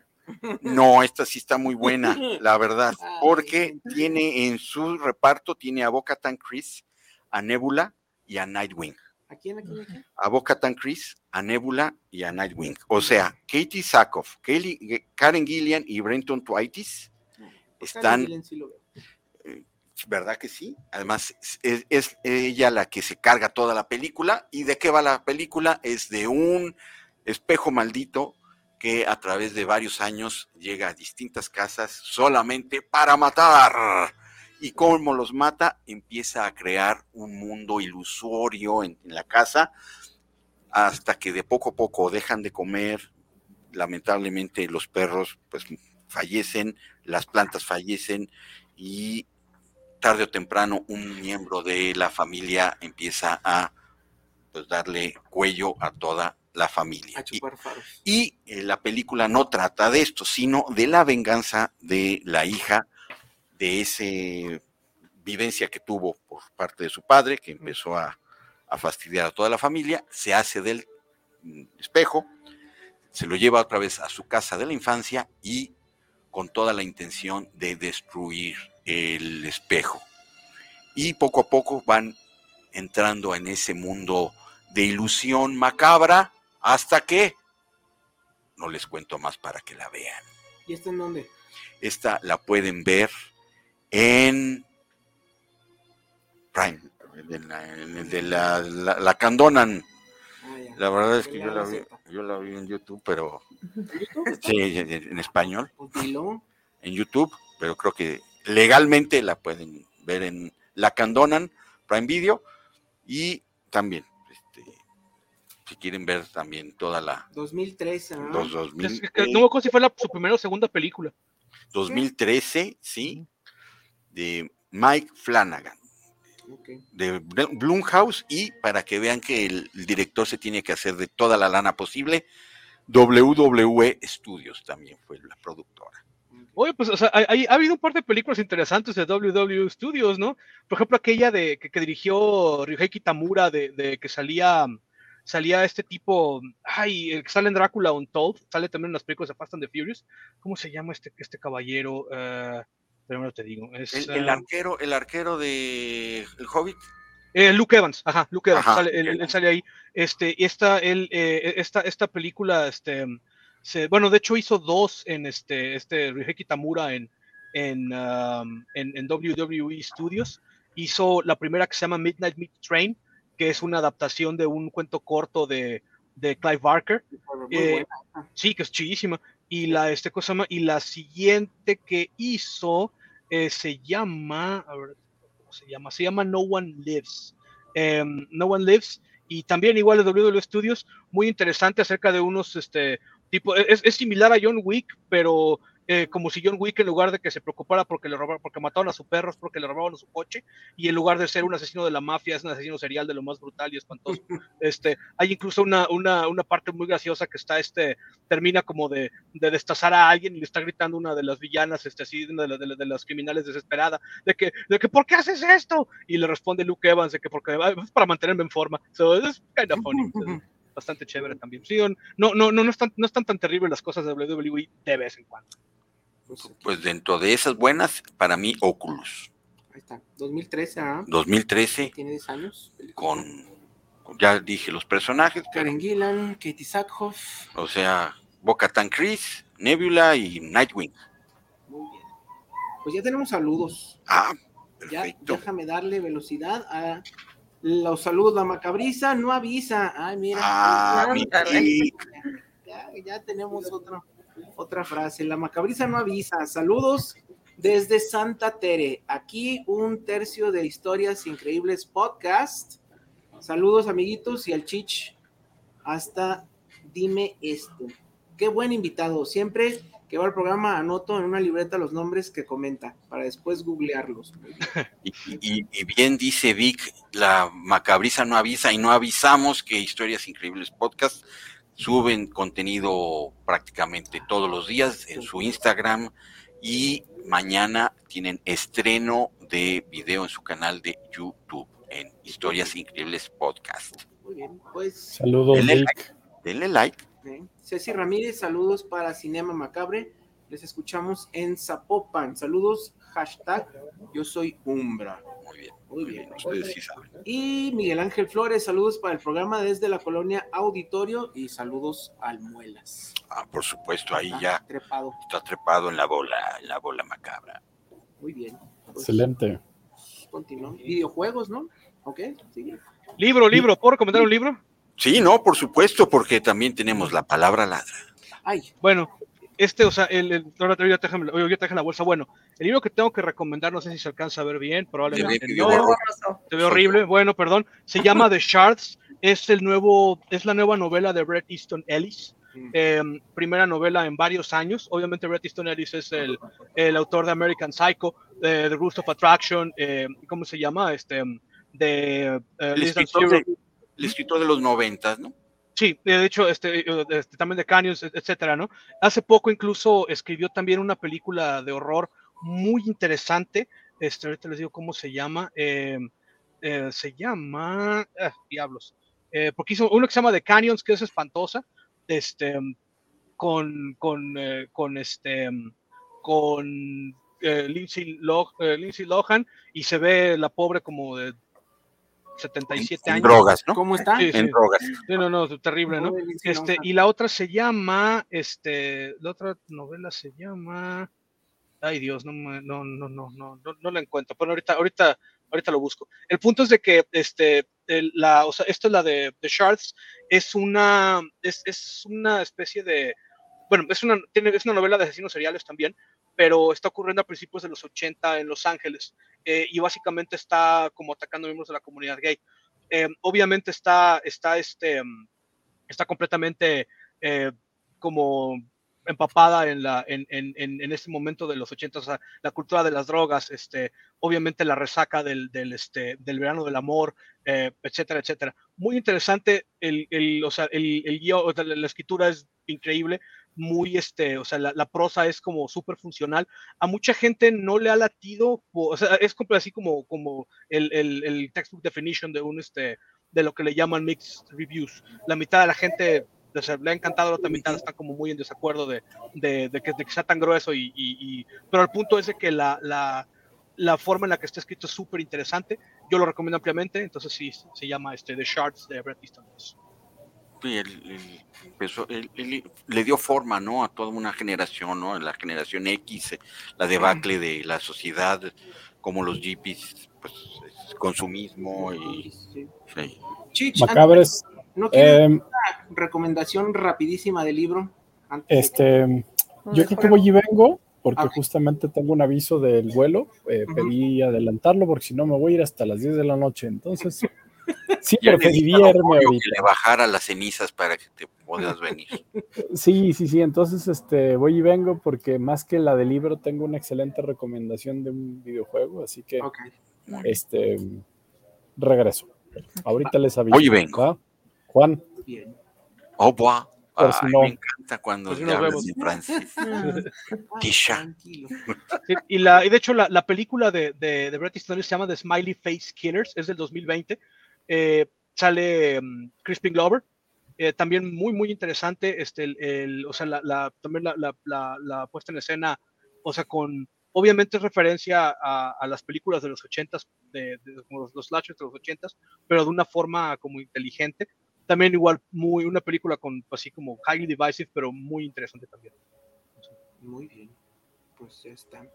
No, esta sí está muy buena, *laughs* la verdad,
Ay.
porque tiene en su reparto, tiene a Boca Tan Chris, a Nebula y a Nightwing.
¿A quién, a quién, a quién?
A Boca Tan Chris, a Nebula y a Nightwing. O sea, Katie Sackhoff, Kaylee- Karen Gillian y Brenton están
Karen Gillan sí lo veo.
¿Verdad que sí? Además, es, es ella la que se carga toda la película. ¿Y de qué va la película? Es de un espejo maldito que a través de varios años llega a distintas casas solamente para matar. Y cómo los mata, empieza a crear un mundo ilusorio en, en la casa hasta que de poco a poco dejan de comer. Lamentablemente los perros pues fallecen, las plantas fallecen y tarde o temprano un miembro de la familia empieza a pues, darle cuello a toda la familia.
A
Y,
chupar faros.
y, eh, la película no trata de esto, sino de la venganza de la hija, de esa vivencia que tuvo por parte de su padre, que empezó a, a fastidiar a toda la familia, se hace del mm, espejo, se lo lleva otra vez a su casa de la infancia y con toda la intención de destruir el espejo. Y poco a poco van entrando en ese mundo de ilusión macabra hasta que no les cuento más para que la vean.
¿Y esto en dónde?
Esta la pueden ver en Prime, en la, en el de la, la, la Candonan.
Ah.
La verdad es que yo la, vi, yo la vi en YouTube, pero
¿YouTube?
sí, en en español.
Pues
en YouTube, pero creo que legalmente la pueden ver en la Candonan Prime Video y también si quieren ver también toda la
2013, ¿no?
dos- 2000,
Es que- no me acuerdo si fue la, su primera o segunda película.
2013, sí, de Mike Flanagan.
Ok.
de Bl- Blumhouse y para que vean que el, el director se tiene que hacer de toda la lana posible, WWE Studios también fue la productora.
Oye, pues, o sea, hay- hay- ha habido un par de películas interesantes de WW Studios, ¿no? Por ejemplo, aquella de que, que dirigió Ryuhei Tamura, de, de que salía, salía este tipo, ay, sale en Drácula Untold, sale también en las películas de Fast and the Furious. ¿Cómo se llama este, este caballero? Eh, primero te digo. Es,
El, el
ah,
arquero, el arquero de El Hobbit,
Eh, Luke Evans, ajá, Luke Evans,
Ajá,
sale- él, él sale ahí. Este, y esta, él, eh, esta, esta película, este, se- bueno, de hecho hizo dos en este, este Ryuhei Tamura en, en, um, en, en WWE Studios. Hizo la primera que se llama Midnight Meat Train, que es una adaptación de un cuento corto de, de Clive Barker.
Muy
Eh. Sí, que es chidísima. Y la, este cosa llama, y la siguiente que hizo eh, se llama, a ver, ¿cómo se llama? Se llama No One Lives. Em, no One Lives. Y también igual de WW Studios, muy interesante acerca de unos, este, tipo, es, es similar a John Wick, pero eh, como si John Wick en lugar de que se preocupara porque le robaron, porque mataron a su perro, es porque le robaron su coche, y en lugar de ser un asesino de la mafia, es un asesino serial de lo más brutal y espantoso. *laughs* Este, hay incluso una, una, una parte muy graciosa que está, este, termina como de, de destazar a alguien y le está gritando una de las villanas, este, así, una de, la- de, la- de las criminales desesperada, de que, de que, ¿por qué haces esto? Y le responde Luke Evans de que porque "Ah, es para mantenerme en forma. So, es kind of funny. bastante chévere también. Sí, no, no, no, no están, no están tan terribles las cosas de WWE de vez en cuando.
Pues,
pues dentro de esas buenas, para mí Oculus,
ahí está. 2013, ¿ah?
2013,
Tiene 10 años.
con, ya dije los personajes, pero,
Karen Gillan, Katie Sackhoff.
o sea, Boca Tan Chris, Nebula y Nightwing.
Muy bien. Pues ya tenemos saludos.
Ah,
Ya, déjame darle velocidad a los saludos. La macabriza no avisa. Ay, mira.
Ah, mi
Ándale.
Vic.
Ya, ya tenemos otra, otra frase. La macabriza no avisa. Saludos desde Santa Tere. Aquí un tercio de historias increíbles podcast. Saludos, amiguitos, y al Chich. Hasta dime esto. Qué buen invitado. Siempre que va al programa anoto en una libreta los nombres que comenta para después googlearlos. *laughs*
Y, bien dice Vic, la macabriza no avisa y no avisamos que Historias Increíbles Podcast suben contenido prácticamente todos los días en su Instagram y mañana tienen estreno de video en su canal de YouTube en Historias Increíbles Podcast.
Muy bien, pues
Saludos,
Denle like, denle like.
¿eh? Ceci Ramírez, saludos para Cinema Macabre. Les escuchamos en Zapopan. Saludos, hashtag yo soy Umbra.
Muy bien,
Muy bien.
ustedes sí saben.
Y Miguel Ángel Flores, saludos para el programa desde la colonia Auditorio y saludos al Muelas.
Ah, por supuesto, ahí
Está
ya
Trepado.
está trepado en la bola, en la bola macabra.
Muy bien. Pues,
Excelente.
Continuamos. Videojuegos, ¿no? Ok, sigue.
Libro, libro, ¿puedo recomendar un libro?
Sí, no, por supuesto, porque también tenemos la palabra ladra.
Ay,
Bueno, este, o sea, el, el ahora te- ahorita déjame- ahorita déjame la bolsa. Bueno, el libro que tengo que recomendar, no sé si se alcanza a ver bien, probablemente
ve
no.
medio borroso.
borroso.
Se ve horrible, bueno, perdón. Se *laughs* llama The Shards, es el nuevo, es la nueva novela de Bret Easton Ellis. Eh, primera novela en varios años. Obviamente Bret Easton Ellis es el, el autor de American Psycho, The Rules of Attraction, eh, ¿cómo se llama? Este, de eh,
El escritor, de, el escritor de los noventas, ¿no?
Sí, de hecho, este, eh, este, también de Canyons, et- etcétera, ¿no? Hace poco incluso escribió también una película de horror muy interesante. Este, ahorita les digo cómo se llama. eh, eh, se llama. ah, diablos. Eh, porque hizo uno que se llama The Canyons, que es espantosa. Este, con, con, con este, con Lindsay, Lindsay Lohan, y se ve la pobre como de 77
En
años.
drogas, ¿no?
¿cómo está?
Sí, sí.
En drogas.
Sí, no, no, terrible, ¿no? Este, y la otra se llama, este, la otra novela se llama, ay Dios, no, me- no, no, no, no, no, no la encuentro, pero ahorita, ahorita, ahorita lo busco. El punto es de que, este, el- la, o sea, esto es la de The Shards, es una, es, es una especie de, bueno, es una, tiene, es una novela de asesinos seriales también, pero está ocurriendo a principios de los 80 en Los Ángeles eh, y básicamente está como atacando miembros de la comunidad gay. Eh, obviamente está, está, este, está completamente eh, como empapada en, la, en, en, en, este momento de los 80, o sea, la cultura de las drogas, este, obviamente la resaca del, del, este, del verano del amor, eh, etcétera, etcétera. Muy interesante, el, el, o sea, el, el guion, o sea, la escritura es increíble, muy, este, o sea, la, la prosa es como súper funcional. A mucha gente no le ha latido, o sea, es como, así como, como el, el, el textbook definition de un, este, de lo que le llaman mixed reviews. La mitad de la gente o sea, le ha encantado, la otra mitad está como muy en desacuerdo de, de, de, que, de que, sea tan grueso, y, y, y, pero el punto es de que la, la, la forma en la que está escrito es súper interesante, yo lo recomiendo ampliamente, entonces sí, se llama este, The Shards de Bret Easton Ellis.
Él, empezó, él, él, le dio forma ¿no? a toda una generación, ¿no? la generación X, la debacle de la sociedad, como los hippies, pues consumismo y... Sí.
Chich,
Macabres.
¿No quieres una recomendación rapidísima del libro?
Este, yo creo que voy y vengo, porque okay. justamente tengo un aviso del vuelo. Eh, uh -huh. Pedí adelantarlo, porque si no me voy a ir hasta las 10 de la noche. Entonces, *laughs* sí, irme ahorita.
Que le bajara las cenizas para que te puedas venir.
Sí, sí, sí. Entonces, este, voy y vengo, porque más que la del libro, tengo una excelente recomendación de un videojuego. Así que, okay. este, regreso. Ahorita les aviso.
Oye, vengo.
¿va? Juan.
Bien.
Oh, boah. Ay,
si no.
Me encanta cuando pues te hablas en francés. *laughs* Tisha.
Sí, y, la, y de hecho, la, la película de, de, de Bret Easton se llama The Smiley Face Killers, es del 2020. Eh, sale um, Crispin Glover. Eh, también muy, muy interesante. Este, el, o sea, la, también la, la, puesta en escena, o sea, con obviamente es referencia a, las películas de los ochentas, de, de, como los, los slashers de los ochentas, pero de una forma como inteligente. También igual muy una película con así como highly divisive, pero muy interesante también.
Muy bien, pues ya está.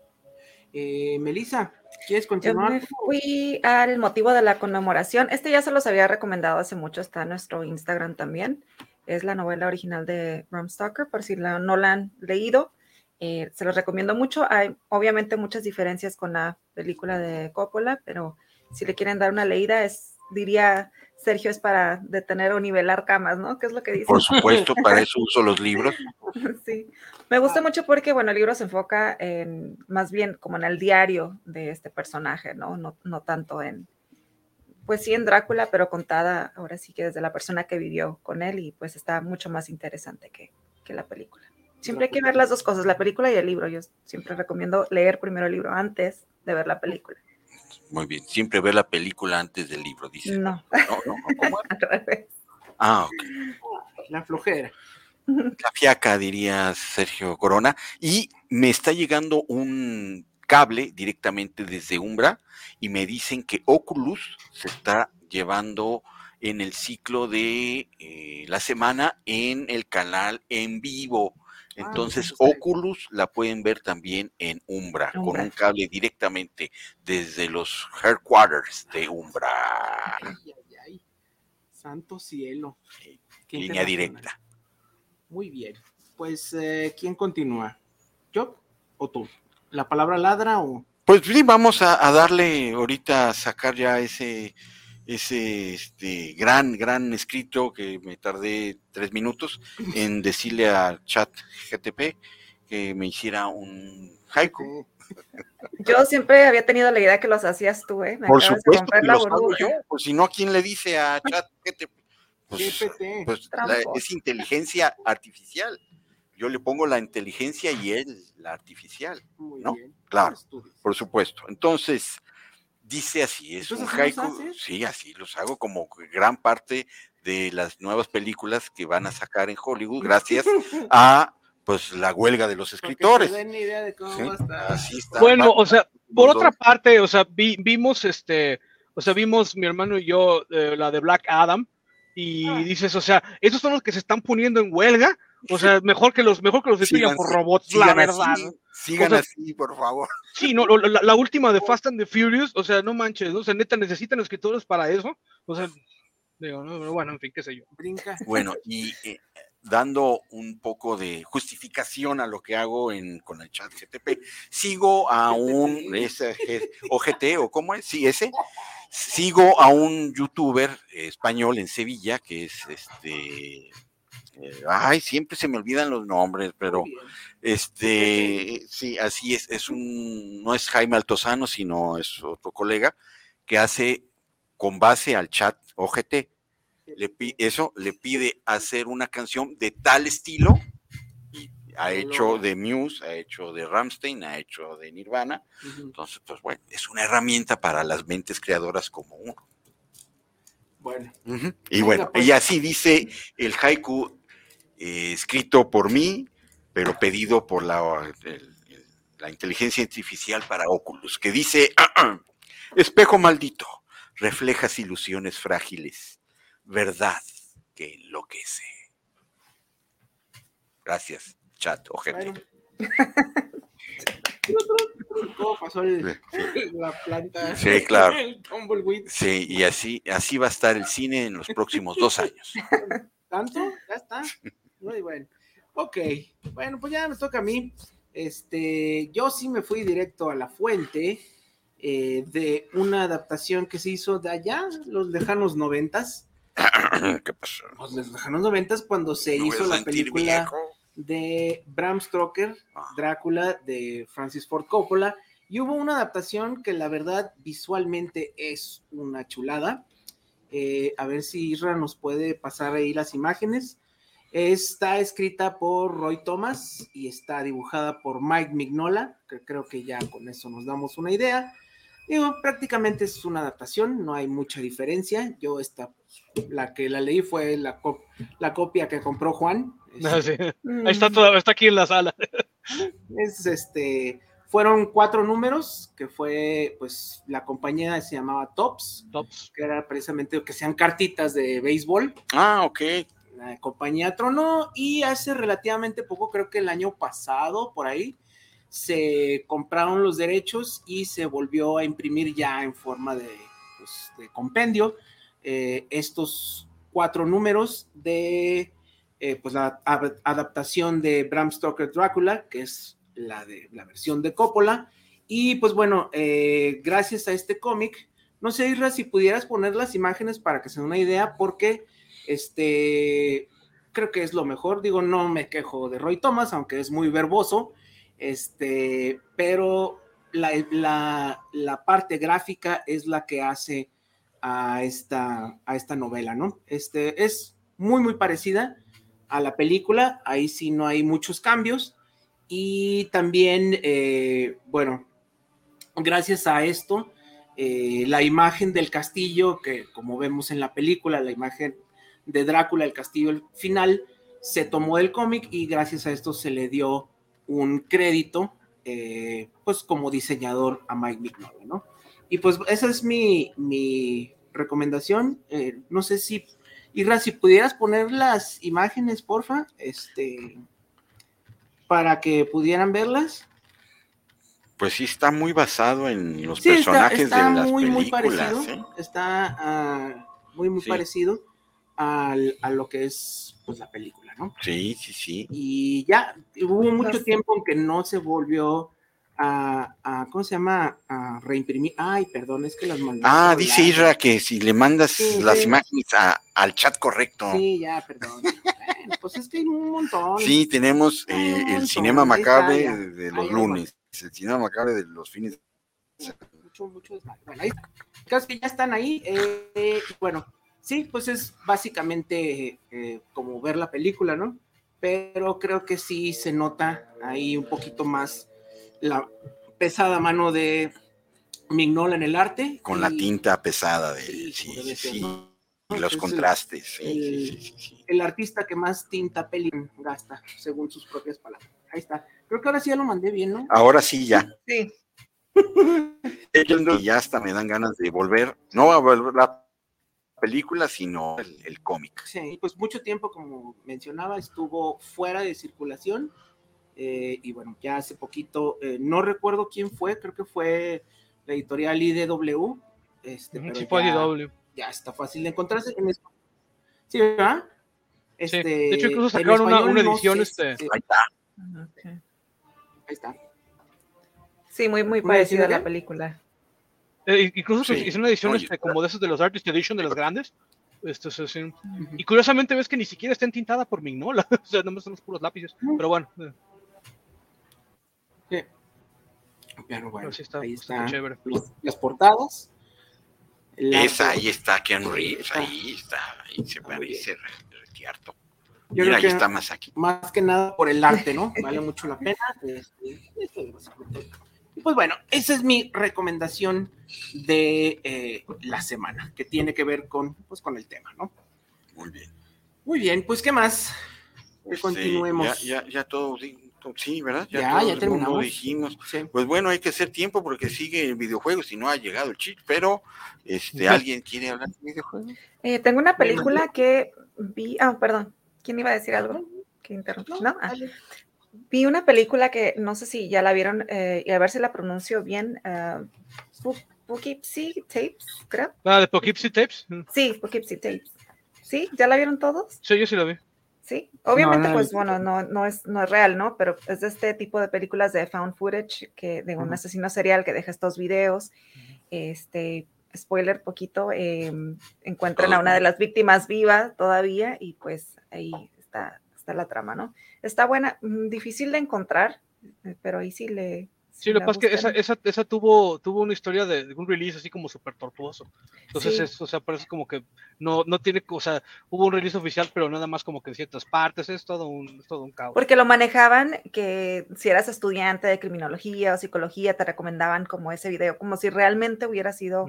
Eh, Melissa, ¿quieres continuar?
Yo me fui al motivo de la conmemoración. Este ya se los había recomendado hace mucho, está en nuestro Instagram también. Es la novela original de Bram Stoker, por si la, no la han leído. Eh, se los recomiendo mucho. Hay obviamente muchas diferencias con la película de Coppola, pero si le quieren dar una leída, es, diría Sergio, es para detener o nivelar camas, ¿no? ¿Qué es lo que dice?
Por supuesto, *laughs* para eso uso los libros.
Sí, me gusta mucho porque, bueno, el libro se enfoca en, más bien como en el diario de este personaje, ¿no? No, no tanto en, pues sí, en Drácula, pero contada ahora sí que desde la persona que vivió con él y pues está mucho más interesante que, que la película. Siempre hay que ver las dos cosas, la película y el libro. Yo siempre recomiendo leer primero el libro antes de ver la película.
Muy bien, siempre ver la película antes del libro, dice.
No.
No, no. *laughs* Ah, ok.
La flojera.
La fiaca, diría Sergio Corona. Y me está llegando un cable directamente desde Umbra y me dicen que Oculus se está llevando en el ciclo de eh, la semana en el canal en vivo. Entonces, ah, Oculus la pueden ver también en Umbra, Umbra, con un cable directamente desde los headquarters de Umbra.
Ay, ay, ay. Santo cielo.
Qué Línea directa.
Muy bien. Pues, eh, ¿quién continúa? ¿Yo o tú? ¿La palabra ladra o...?
Pues sí, vamos a, a darle ahorita a sacar ya ese ese este, gran, gran escrito que me tardé tres minutos en decirle a chat GTP que me hiciera un haiku.
Yo siempre había tenido la idea que los hacías tú, ¿eh?
Me Por supuesto que los hago yo, pues si no, ¿quién le dice a *laughs* chat GTP? Pues, pues la, es inteligencia artificial. Yo le pongo la inteligencia y él la artificial, Muy ¿no? Bien. Claro, por supuesto. Entonces, dice así, es un haiku, sí, así los hago como gran parte de las nuevas películas que van a sacar en Hollywood *laughs* gracias a pues la huelga de los escritores.
¿Sí?
Así está.
Bueno, o sea, por otra parte, o sea, vi, vimos este, o sea, vimos mi hermano y yo eh, la de Black Adam y ah. dices, o sea, esos son los que se están poniendo en huelga, o sea, mejor que los, mejor que los destruyan por robots, la verdad.
Así, sigan o sea, así, por favor.
Sí, no, la, la, última de Fast and the Furious, o sea, no manches, ¿no? o sea, neta, necesitan escritores para eso, o sea, digo, no, bueno, en fin, qué sé yo.
Brinca.
Bueno, y eh, dando un poco de justificación a lo que hago en, con el chat GTP. Sigo a un ese, OGT o cómo es, sí, ese. Sigo a un youtuber español en Sevilla que es este eh, ay, siempre se me olvidan los nombres, pero este, sí, así es, es un, no es Jaime Altozano, sino es otro colega que hace con base al chat OGT, le, eso le pide hacer una canción de tal estilo, ha hecho de Muse, ha hecho de Ramstein, ha hecho de Nirvana, entonces, pues bueno, es una herramienta para las mentes creadoras como uno.
Bueno.
Y bueno, y así dice el haiku eh, escrito por mí, pero pedido por la, la inteligencia artificial para Oculus, que dice, *clears throat* espejo maldito, reflejas ilusiones frágiles, verdad que enloquece. Gracias, chat, ojete. *laughs*
¿Cómo pasó el, la planta?
Sí, claro. *laughs* Sí, y así, así va a estar el cine en los próximos dos años.
¿Tanto? Ya está. *laughs* Muy bueno. Ok, bueno, pues ya me toca a mí. Este, yo sí me fui directo a la fuente eh, de una adaptación que se hizo de allá, los lejanos noventas. *coughs*
¿Qué pasó?
Los lejanos noventas cuando se hizo la película de Bram Stoker, ah. Drácula, de Francis Ford Coppola. Y hubo una adaptación que la verdad visualmente es una chulada. Eh, a ver si Isra nos puede pasar ahí las imágenes. Está escrita por Roy Thomas y está dibujada por Mike Mignola, que creo que ya con eso nos damos una idea. Digo, prácticamente es una adaptación, no hay mucha diferencia. Yo esta, la que la leí fue la, la copia que compró Juan. *laughs*
Ah, Ahí está todo, está aquí en la sala.
Es este, fueron cuatro números, que fue, pues, la compañía se llamaba Tops,
Tops.
que era precisamente que sean cartitas de béisbol.
Ah, ok
la compañía tronó y hace relativamente poco, creo que el año pasado, por ahí, se compraron los derechos y se volvió a imprimir ya en forma de, pues, compendio eh, estos cuatro números de eh, pues la adaptación de Bram Stoker Drácula, que es la de la versión de Coppola. Y pues bueno, eh, gracias a este cómic, no sé, Isra, si pudieras poner las imágenes para que se den una idea, porque este, creo que es lo mejor. Digo, no me quejo de Roy Thomas, aunque es muy verboso. Este, pero la, parte gráfica es la que hace a esta, a esta novela, ¿no? Este, es muy, muy parecida a la película. Ahí sí no hay muchos cambios. Y también, eh, bueno, gracias a esto, eh, la imagen del castillo, que como vemos en la película, la imagen de Drácula, el castillo final, se tomó del cómic y gracias a esto se le dio un crédito, eh, pues como diseñador a Mike Mignola, ¿no? Y pues esa es mi, mi recomendación. Eh, no sé si, Ira, si pudieras poner las imágenes, porfa, este, para que pudieran verlas.
Pues sí, está muy basado en los personajes de las
muy,
películas.
Muy parecido, Está ah, muy, muy parecido a lo que es pues la película, ¿no?
Sí, sí, sí.
Y ya hubo mucho tiempo en que no se volvió a, ¿cómo se llama? A reimprimir. Ay, perdón, es que las mandé.
Ah, dice Isra que si le mandas las imágenes al chat correcto.
Sí, ya, perdón. pues es que hay un montón.
Sí, tenemos eh, el Cinema Macabre de, los lunes, el Cinema Macabre de los fines.
Mucho, mucho Bueno, ahí, que ya están ahí. Eh, bueno, sí, pues es básicamente eh, como ver la película, ¿no? Pero creo que sí se nota ahí un poquito más la pesada mano de Mignola en el arte.
Con la tinta pesada de sí, sí, sí. Y los contrastes.
El, artista que más tinta peli gasta, según sus propias palabras. Ahí está. Creo que ahora sí ya lo mandé bien, ¿no?
Ahora sí ya.
Sí.
y ya hasta me dan ganas de volver, no a volver a película, sino el, cómic.
Sí, pues mucho tiempo, como mencionaba, estuvo fuera de circulación. Eh, y bueno, ya hace poquito, eh, no recuerdo quién fue, creo que fue la editorial IDW. Este,
sí, fue
ya, Ya está fácil de encontrarse. En Sí, ¿verdad? Este,
de hecho, incluso
en
sacaron una, una
no
edición.
sé
este,
Ahí está.
Ok.
Ahí está.
Sí, muy, muy
¿Una
parecida a la película.
Eh, incluso
Sí.
hicieron una edición
Oye.
este, como de esas de los Artist Edition de las grandes. Esto es así. Y curiosamente ves que ni siquiera está entintada por Mignola. o sea, nomás son los puros lápices. Pero bueno, eh,
Sí. Pero bueno,
pero sí está
ahí está
chévere.
los- las portadas. La-
Esa, ahí está Keanu Reeves, ahí está, ahí se parece re- requiarto.
Yo
Mira,
creo
ahí está más aquí.
más que nada por el arte, ¿no? Vale mucho la pena. Pues bueno, esa es mi recomendación de eh, la semana, que tiene que ver con, pues, con el tema, ¿no?
Muy bien.
Muy bien, pues ¿qué más? Que
Este,
continuemos.
Ya, ya, ya todo, sí, ¿verdad?
Ya,
todo
ya
mundo
terminamos.
dijimos.
Sí.
Pues bueno, hay que hacer tiempo porque sigue el videojuego, si no ha llegado el chip, pero este, ¿alguien quiere hablar de videojuegos?
Eh, tengo una película que vi. Ah, perdón. ¿Quién iba a decir algo? Que interrumpí. ¿No? Ah. Vi una película que no sé si ya la vieron eh, y a ver si la pronuncio bien. Uh, Poughkeepsie Tapes, creo.
Ah, de Poughkeepsie Tapes. Mm.
Sí, Poughkeepsie Tapes. ¿Sí? ¿Ya la vieron todos?
Sí, yo sí lo vi.
Sí. Obviamente,
No, no,
pues
no.
bueno, no, no, es, no es real, ¿no? Pero es de este tipo de películas de found footage, que, de un asesino serial que deja estos videos. Este, spoiler poquito, eh, encuentran a una de las víctimas viva todavía y pues ahí está, está la trama, ¿no? Está buena, mm, difícil de encontrar, eh, pero ahí sí le...
Sí, lo que pasa es que esa, esa, esa tuvo, tuvo una historia de, de un release así como súper tortuoso. Entonces,
Sí.
es, o sea, parece como que no, no tiene, o sea, hubo un release oficial, pero nada más como que en ciertas partes, es todo un, es todo un caos.
Porque lo manejaban que si eras estudiante de criminología o psicología, te recomendaban como ese video, como si realmente hubiera sido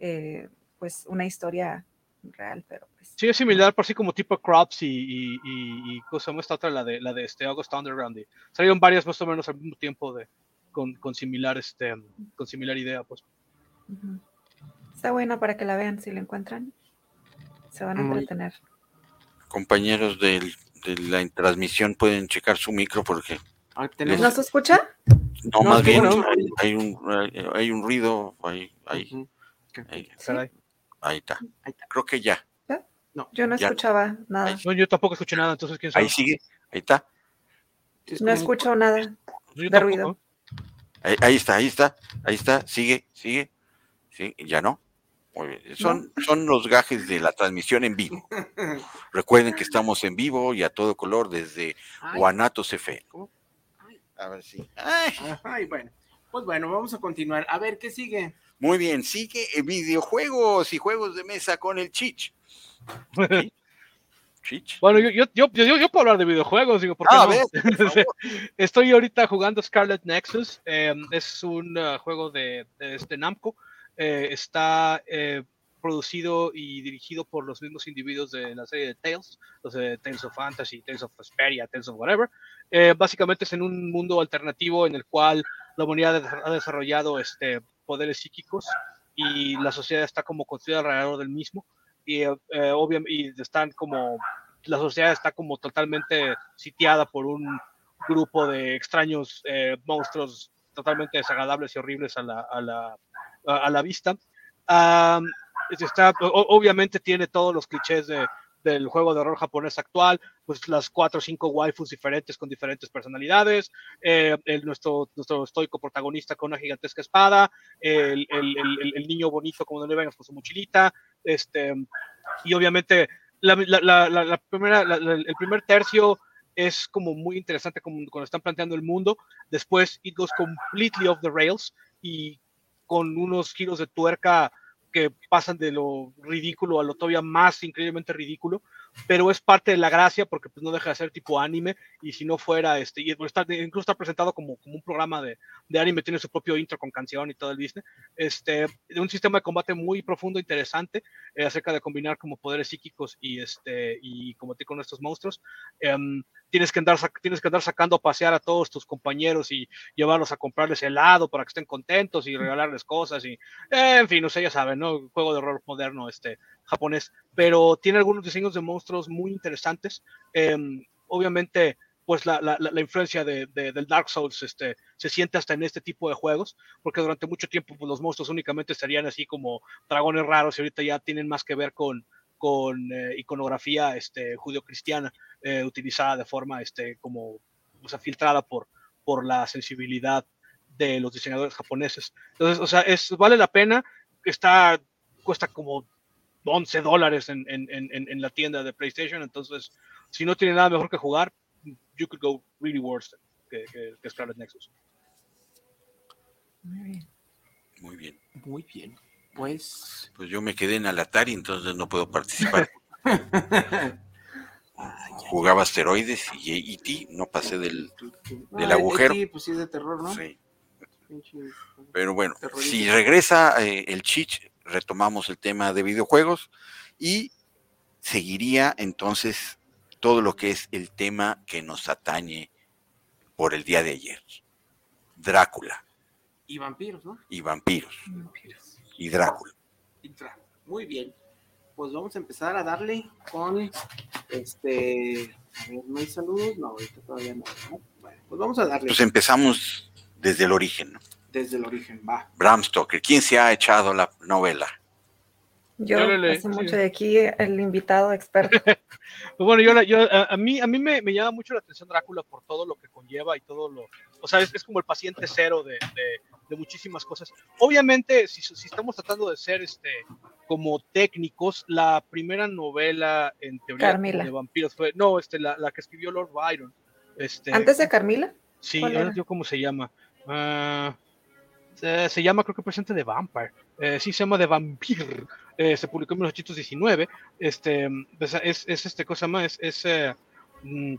eh, pues una historia real, pero pues...
Sí, es similar, por así como tipo Crops y, y, y, y cosa esta otra, la de, la de este August Underground. y salieron varias más o menos al mismo tiempo de, con, con similar, este, con similar idea, pues.
Está buena para que la vean si la encuentran. Se van a entretener.
Compañeros del- de la transmisión pueden checar su micro porque
Ah,
¿No se escucha?
no,
No,
más bien hay, hay un, hay, hay un ruido,
Sí.
Caray.
Ahí está.
Ahí está.
Creo que ya.
Yo no
Ya.
escuchaba nada.
No, yo tampoco escuché nada, entonces quién sabe.
Ahí sigue, ahí está.
No escucho nada.
Yo
de
tampoco.
ruido.
Ahí, ahí está, ahí está, ahí está, sigue, sigue, sí, ya no. Muy bien. Son, son los gajes de la transmisión en vivo. *laughs* Recuerden que estamos en vivo y a todo color desde Guanatos FM. A ver si. Ay,
Ay, bueno. Pues bueno, vamos a continuar. A ver, ¿qué sigue?
muy bien, sigue eh, videojuegos y juegos de mesa con el Chich. *laughs* Chich.
Bueno, yo, yo, yo, yo, yo puedo hablar de videojuegos, digo, porque
Ah, a ver, *laughs* por favor.
Estoy ahorita jugando Scarlet Nexus. eh, es un uh, juego de, de este Namco. eh, está eh, producido y dirigido por los mismos individuos de la serie de Tales, los de Tales of Fantasy, Tales of Vesperia, Tales of whatever. Eh, básicamente es en un mundo alternativo en el cual la humanidad ha desarrollado este, poderes psíquicos y la sociedad está como construida alrededor del mismo. Y, eh, obvia- y están como, la sociedad está como totalmente sitiada por un grupo de extraños eh, monstruos totalmente desagradables y horribles a la, a la, a, la vista. Am, está, obviamente tiene todos los clichés de, del juego de horror japonés actual, pues las cuatro o cinco waifus diferentes con diferentes personalidades, eh, el, nuestro, nuestro estoico protagonista con una gigantesca espada, el, el, el, niño bonito como de nueve con su mochilita, este, y obviamente la, la, la, la- primera, el primer tercio es como muy interesante como cuando están planteando el mundo. Después it goes completely off the rails y con unos giros de tuerca que pasan de lo ridículo a lo todavía más increíblemente ridículo, pero es parte de la gracia porque pues no deja de ser tipo anime y si no fuera, este, y está, incluso está presentado como, como un programa de, de anime, tiene su propio intro con canción y todo el Disney, este, un sistema de combate muy profundo, interesante, eh, acerca de combinar como poderes psíquicos y, este, y combatir con estos monstruos. Em, tienes, que andar, tienes que andar sacando a pasear a todos tus compañeros y llevarlos a comprarles helado para que estén contentos y regalarles cosas y, en fin, no sé, ya saben, ¿no? Juego de horror moderno, este, japonés, pero tiene algunos diseños de monstruos muy interesantes. Em, obviamente, pues la, la, la- influencia de, de- del Dark Souls este, se siente hasta en este tipo de juegos, porque durante mucho tiempo pues, los monstruos únicamente estarían así como dragones raros y ahorita ya tienen más que ver con, con eh, iconografía este, judio-cristiana eh, utilizada de forma este, como, o sea, filtrada por, por la sensibilidad de los diseñadores japoneses. Entonces, o sea, es, vale la pena, está, cuesta como 11 dólares en, en, en, en la tienda de PlayStation, entonces, si no tiene nada mejor que jugar, you could go really worse que, que, que Scarlet Nexus.
Muy bien.
Muy bien.
Muy bien. Pues.
Pues yo me quedé en el Atari, entonces no puedo participar. *laughs* Jugaba asteroides y E.T. no pasé del, del
Ah,
agujero.
Sí, pues sí, de terror, ¿no?
Sí. Pero bueno,
Terrorista.
si regresa eh, el Chich, retomamos el tema de videojuegos y seguiría entonces todo lo que es el tema que nos atañe por el día de ayer. Drácula
Y vampiros, ¿no?
y vampiros y Drácula.
Y tra- Muy bien. Pues vamos a empezar a darle con este. A ver, no hay saludos. No, ahorita todavía no. ¿no? Bueno, pues vamos a darle
Pues empezamos desde el origen. ¿no?
desde el origen. Va.
Bram Stoker, ¿quién se ha echado la novela?
Yo,
Yo leí,
hace
sí.
mucho de aquí el invitado experto. *laughs*
Bueno, yo, la- yo a, a mí, a mí me, me llama mucho la atención Drácula por todo lo que conlleva y todo lo, o sea, es, es como el paciente cero de, de- de muchísimas cosas. Obviamente, si, si estamos tratando de ser este como técnicos, la primera novela en teoría
Carmila.
de vampiros fue, no, este, la, la que escribió Lord Byron. Este,
Antes de Carmila,
Sí, digo cómo se llama. Ah, se, llama, creo que presente de Vampire. Eh, sí, se llama de Vampire. Eh, se publicó en 1819. Este, es, es, es este cosa más, es, mm,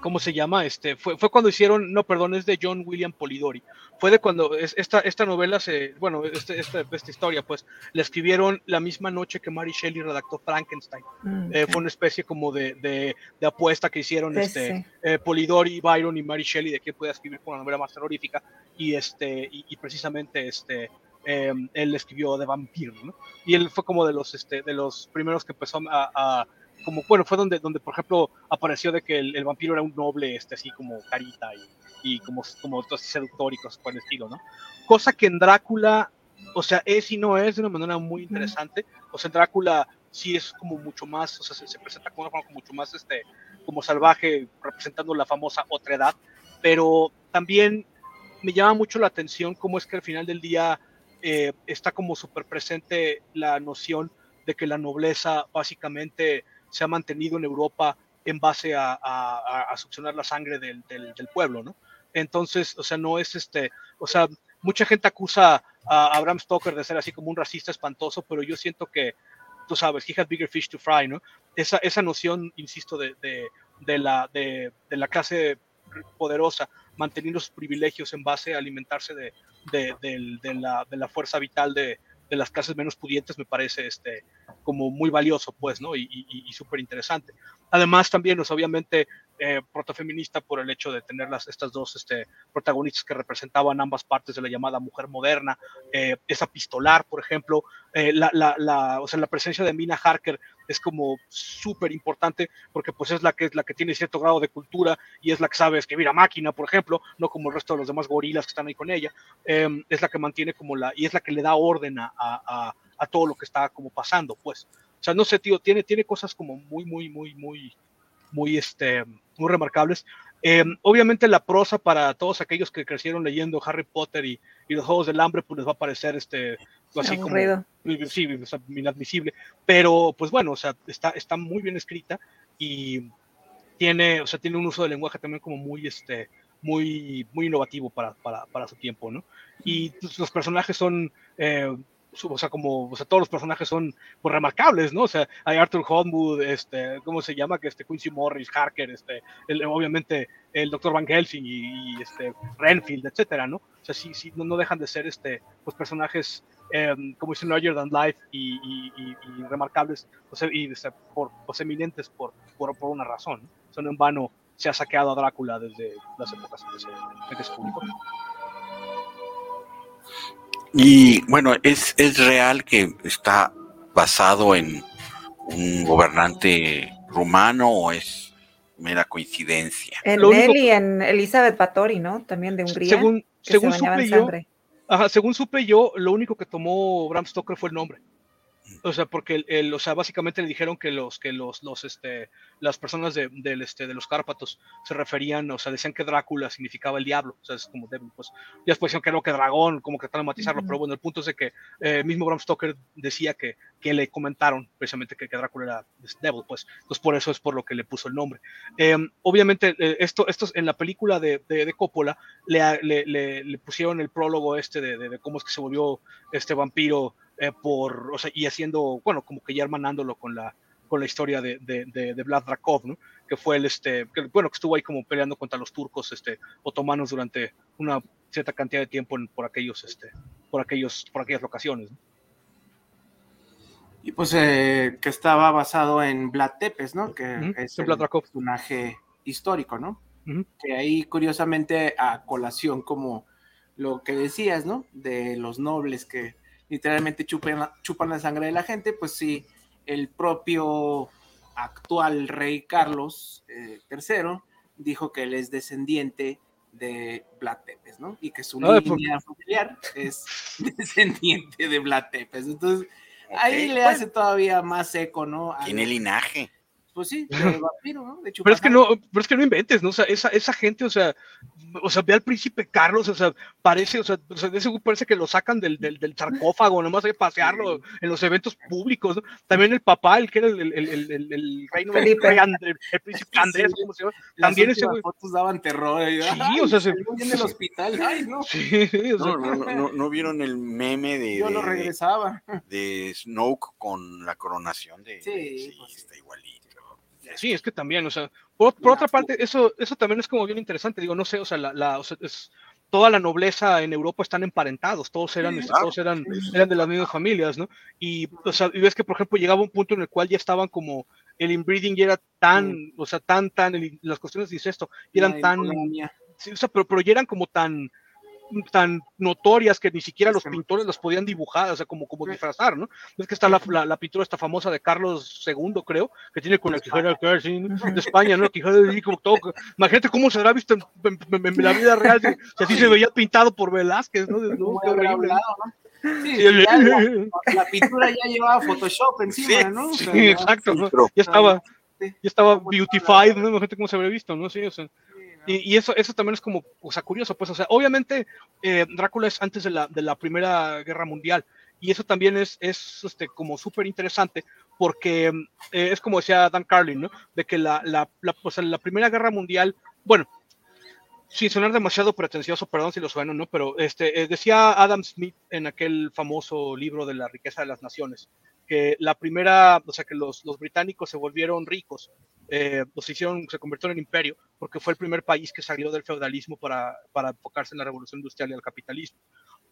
¿cómo se llama? Este, fue, fue cuando hicieron, no, perdón, es de John William Polidori. Fue de cuando es, esta, esta novela se, bueno, este, esta, esta historia, pues, la escribieron la misma noche que Mary Shelley redactó Frankenstein.
mm,
Eh, fue una especie como de, de, de apuesta que hicieron
sí,
este,
sí.
eh, Polidori, Byron y Mary Shelley de quién puede escribir con una novela más terrorífica y este y, y precisamente este eh, él escribió de vampiro ¿no? y él fue como de los este de los primeros que empezó a, a- como bueno fue donde donde por ejemplo apareció de que el, el vampiro era un noble este así como carita y, y como como todo seductor y cosas por el estilo no cosa que en Drácula o sea es y no es de una manera muy interesante. O sea en Drácula sí es como mucho más o sea se, se presenta como una forma como mucho más este como salvaje representando la famosa otra edad, pero también me llama mucho la atención cómo es que al final del día eh, está como súper presente la noción de que la nobleza básicamente se ha mantenido en Europa en base a, a- a- a succionar la sangre del, pueblo, ¿no? Entonces, o sea, no es este, o sea, mucha gente acusa a Abraham Stoker de ser así como un racista espantoso, pero yo siento que, tú sabes, he had bigger fish to fry, ¿no? Esa, esa noción, insisto, de, de, la, de, la clase poderosa manteniendo sus privilegios en base a alimentarse de, la, de la fuerza vital de, de las clases menos pudientes me parece este, como muy valioso, pues, ¿no? Y, y, súper interesante. Además, también, pues, obviamente, eh, protofeminista por el hecho de tener las, estas dos este, protagonistas que representaban ambas partes de la llamada mujer moderna, eh, esa pistolar, por ejemplo, eh, la, la, o sea, la presencia de Mina Harker es como súper importante porque pues es la que es la que tiene cierto grado de cultura y es la que sabe escribir a máquina, por ejemplo, no como el resto de los demás gorilas que están ahí con ella, eh, es la que mantiene como la, y es la que le da orden a, a, a, a todo lo que está como pasando, pues. O sea, no sé, tío, tiene, tiene cosas como muy, muy, muy, muy, muy, este, muy remarcables. Eh, obviamente la prosa para todos aquellos que crecieron leyendo Harry Potter y, y los Juegos del Hambre, pues les va a parecer este, así
Aburrido.
como sí, o sea, inadmisible, pero pues bueno, o sea, está, está muy bien escrita y tiene, o sea, tiene un uso del lenguaje también como muy, este, muy, muy innovativo para, para, para su tiempo, ¿no? Y pues, los personajes son, eh, o sea, como, o sea, todos los personajes son pues, remarcables, ¿no? O sea, hay Arthur Holmwood, este, ¿cómo se llama? Que este Quincy Morris, Harker, este, el- obviamente el Dr. Van Helsing y, y, este Renfield, etcétera, ¿no? O sea, sí, sí, no, no dejan de ser este, pues personajes eh, como dicen larger than life y, y, y, remarcables o sea, y por, pues, eminentes por, por, por una razón. ¿no? O sea, no en vano se ha saqueado a Drácula desde las épocas en que se, en que se publicó.
Y bueno, ¿es, es real que está basado en un gobernante rumano o es mera coincidencia?
En
Lo único
él y en Elizabeth Báthory, ¿no? También de Hungría.
Según,
que
según
se
supe yo, ajá, según supe yo, lo único que tomó Bram Stoker fue el nombre. O sea, porque el, el- o sea, básicamente le dijeron que los, que los, los, este, las personas de, del, este, de los Cárpatos se referían, o sea, decían que Drácula significaba el diablo, o sea, es como débil, pues, ya después dijeron que no, que dragón, como que trataron de matizarlo, pero bueno, el punto es de que eh, mismo Bram Stoker decía que, que le comentaron precisamente que, que Drácula era Devil, pues, entonces por eso es por lo que le puso el nombre. Eh, obviamente, eh, esto, esto en la película de, de, de Coppola le, le, le, le pusieron el prólogo este de, de, de cómo es que se volvió este vampiro eh, por, o sea, y haciendo, bueno, como que ya hermanándolo con la, con la historia de, de, de, de Vlad Drakov, ¿no? Que fue el, este, que, bueno, que estuvo ahí como peleando contra los turcos, este, otomanos durante una cierta cantidad de tiempo en, por aquellos, este, por aquellos, por aquellas locaciones. ¿no?
Y pues eh, que estaba basado en Vlad Tepes, ¿no? Que es el
Vlad Drakov.
personaje histórico, ¿no? Que ahí curiosamente a colación como lo que decías, ¿no? De los nobles que literalmente chupan la, chupan la sangre de la gente, pues sí, el propio actual rey Carlos eh, III dijo que él es descendiente de Vlad Tepes, ¿no? Y que su
por-
línea familiar es *laughs* descendiente de Vlad Tepes. Entonces, ahí le hace todavía más eco, ¿no?
Tiene linaje.
Pues sí, *laughs* de vampiro, ¿no? De
Pero es que no, pero es que no inventes, ¿no? O sea, esa, esa gente, o sea, o sea, ve al príncipe Carlos, o sea, parece, o sea, o sea, de ese parece que lo sacan del, del, del sarcófago, nomás hay que pasearlo en los eventos públicos, ¿no? También el papá, el que era el, el, el, el, el, el reino
Felipe.
André- el príncipe Andrés, ¿cómo se llama?
Las
También ese güey.
fotos daban terror. y,
Sí, o sea, se-
en el hospital. Ay, no.
Sí, sí, o sea,
No, no, no, no, ¿no vieron el meme de,
Yo lo
de,
regresaba.
de Snoke con la coronación de.
Sí, pues.
está igualito.
Sí, es que también, o sea, por, por otra parte, eso, eso también es como bien interesante, digo, no sé, o sea, la, la- o sea, es- toda la nobleza en Europa están emparentados, todos eran,
Sí,
este, todos eran, eran de las mismas familias, ¿no? Y, o sea, y ves que, por ejemplo, llegaba un punto en el cual ya estaban como, el inbreeding ya era tan, o sea, tan, tan, el- las cuestiones de incesto, y eran tan, sí, o sea, pero, pero ya eran como tan tan notorias que ni siquiera los pintores las podían dibujar, o sea, como, como disfrazar, ¿no? Es que está la, la, la pintura esta famosa de Carlos II, creo, que tiene con la quijera de España, ¿no? La quijera así como todo. Imagínate cómo se habrá visto en, en- en- en la vida real, si, si así se veía pintado por Velázquez, ¿no? De- no,
¿Cómo
qué
habrá
horrible.
hablado, no? Sí,
Sí, el-
ya la, la pintura ya llevaba Photoshop encima,
Sí,
¿no? O sea,
Sí, exacto, ¿no? Ya estaba, ya estaba beautified, ¿no? Imagínate cómo se habría visto, ¿no? Sí, o sea. Y, eso, eso también es como, o sea, curioso, pues, o sea, obviamente eh, Drácula es antes de la, de la Primera Guerra Mundial, y eso también es, es este, como súper interesante, porque eh, es como decía Dan Carlin, ¿no? De que la, la, la, la Primera Guerra Mundial, bueno, sin sonar demasiado pretencioso, perdón si lo sueno, ¿no? Pero este, eh, decía Adam Smith en aquel famoso libro de la riqueza de las naciones, que la primera, o sea, que los, los británicos se volvieron ricos, eh, pues hicieron, se convirtieron en imperio, porque fue el primer país que salió del feudalismo para, para enfocarse en la revolución industrial y el capitalismo.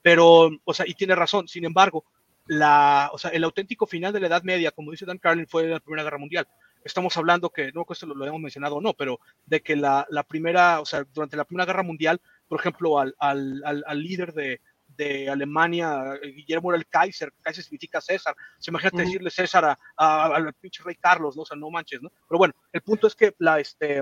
Pero, o sea, y tiene razón, sin embargo, la, o sea, el auténtico final de la Edad Media, como dice Dan Carlin, fue la Primera Guerra Mundial. Estamos hablando que, no, que esto lo, lo hemos mencionado o no, pero de que la, la primera, o sea, durante la Primera Guerra Mundial, por ejemplo, al, al, al, al líder de, de Alemania, Guillermo era el Kaiser, Kaiser significa César, se imagínate
Ujú.
decirle César a- a- al pinche rey Carlos, ¿no? O sea, no manches, ¿no? Pero bueno, el punto es que la, este,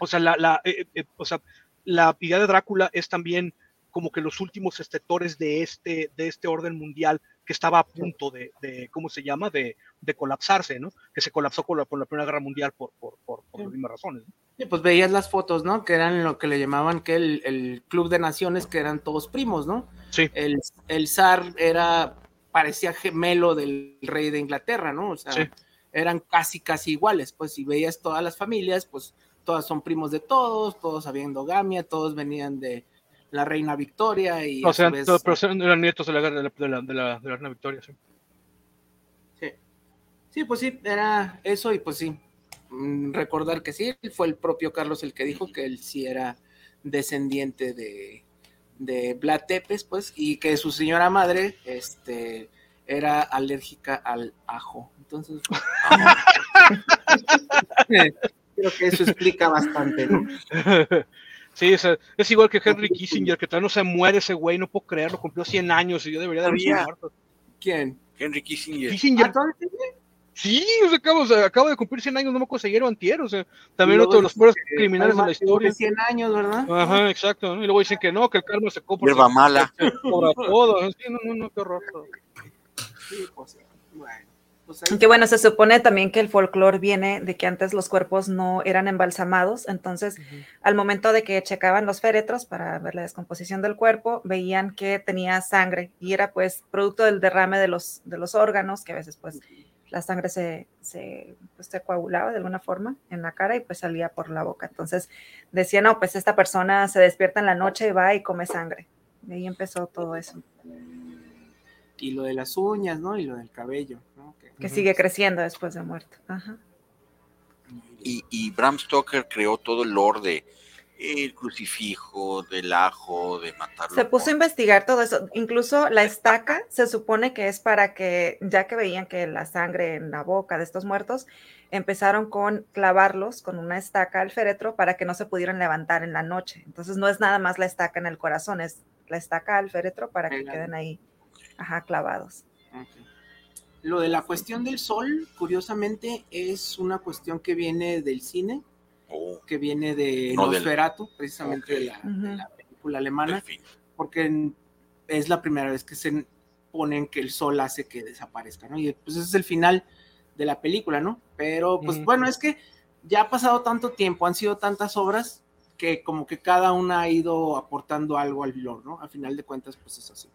o sea, la, la, eh, eh, o sea, la idea de Drácula es también como que los últimos estetores de este, de este orden mundial que estaba a punto de, de ¿cómo se llama?, de, de colapsarse, ¿no? Que se colapsó con la, con la Primera Guerra Mundial por, por, por, por las mismas razones. ¿no?
Sí, pues veías las fotos, ¿no? Que eran lo que le llamaban que el, el club de naciones, que eran todos primos, ¿no?
Sí.
El, el zar era, parecía gemelo del rey de Inglaterra, ¿no? O sea,
Sí.
eran casi, casi iguales. Pues si veías todas las familias, pues todas son primos de todos, todos había endogamia, todos venían de la reina Victoria y
O sea,
vez-
pero eran nietos de la guerra de la, de la, de la, de la Reina Victoria, sí.
Sí. Sí, pues sí, era eso y pues sí, mm, recordar que sí, fue el propio Carlos el que dijo que él sí era descendiente de, de Vlad Tepes, pues, y que su señora madre, este, era alérgica al ajo. Entonces, *laughs* *laughs* creo que eso explica bastante, ¿no? *laughs*
Sí, o sea, es igual que Henry Kissinger, que todavía no se muere ese güey, no puedo creerlo, cumplió 100 años y yo debería de haber muerto.
¿Quién?
Henry Kissinger.
Kissinger,
Ah,
sí, o sea, acabo, o sea, acabo de cumplir 100 años, no me o antier, o sea, también otro de los peores criminales de la historia.
100 años, ¿verdad?
Ajá, exacto, ¿no? y luego dicen que no, que el karma se cobra.
Hierba mala.
Se cobra todo, sí, no, no, no, qué horror. todo.
Sí, pues,
Pues que bueno, se supone también que el folclore viene de que antes los cuerpos no eran embalsamados, entonces al momento de que checaban los féretros para ver la descomposición del cuerpo, veían que tenía sangre y era pues producto del derrame de los, de los órganos, que a veces pues la sangre se, se, pues, se coagulaba de alguna forma en la cara y pues salía por la boca. Entonces decían, no, pues esta persona se despierta en la noche y va y come sangre. De ahí empezó todo eso.
Y lo de las uñas, ¿no? Y lo del cabello
que sigue creciendo después de muerto.
Y, Bram Stoker creó todo el lore de el crucifijo, del ajo, de matar.
Se puso a investigar todo eso. Incluso la estaca se supone que es para que, ya que veían que la sangre en la boca de estos muertos, empezaron con clavarlos con una estaca al féretro para que no se pudieran levantar en la noche. Entonces no es nada más la estaca en el corazón, es la estaca al féretro para que queden ahí, ajá, clavados.
Lo de la cuestión del sol, curiosamente, es una cuestión que viene del cine, oh. que viene de Nosferatu, precisamente de, la, película alemana, porque es la primera vez que se ponen que el sol hace que desaparezca, ¿no? Y pues ese es el final de la película, ¿no? Pero pues bueno, es que ya ha pasado tanto tiempo, han sido tantas obras que como que cada una ha ido aportando algo al lore, ¿no? A final de cuentas, pues es así.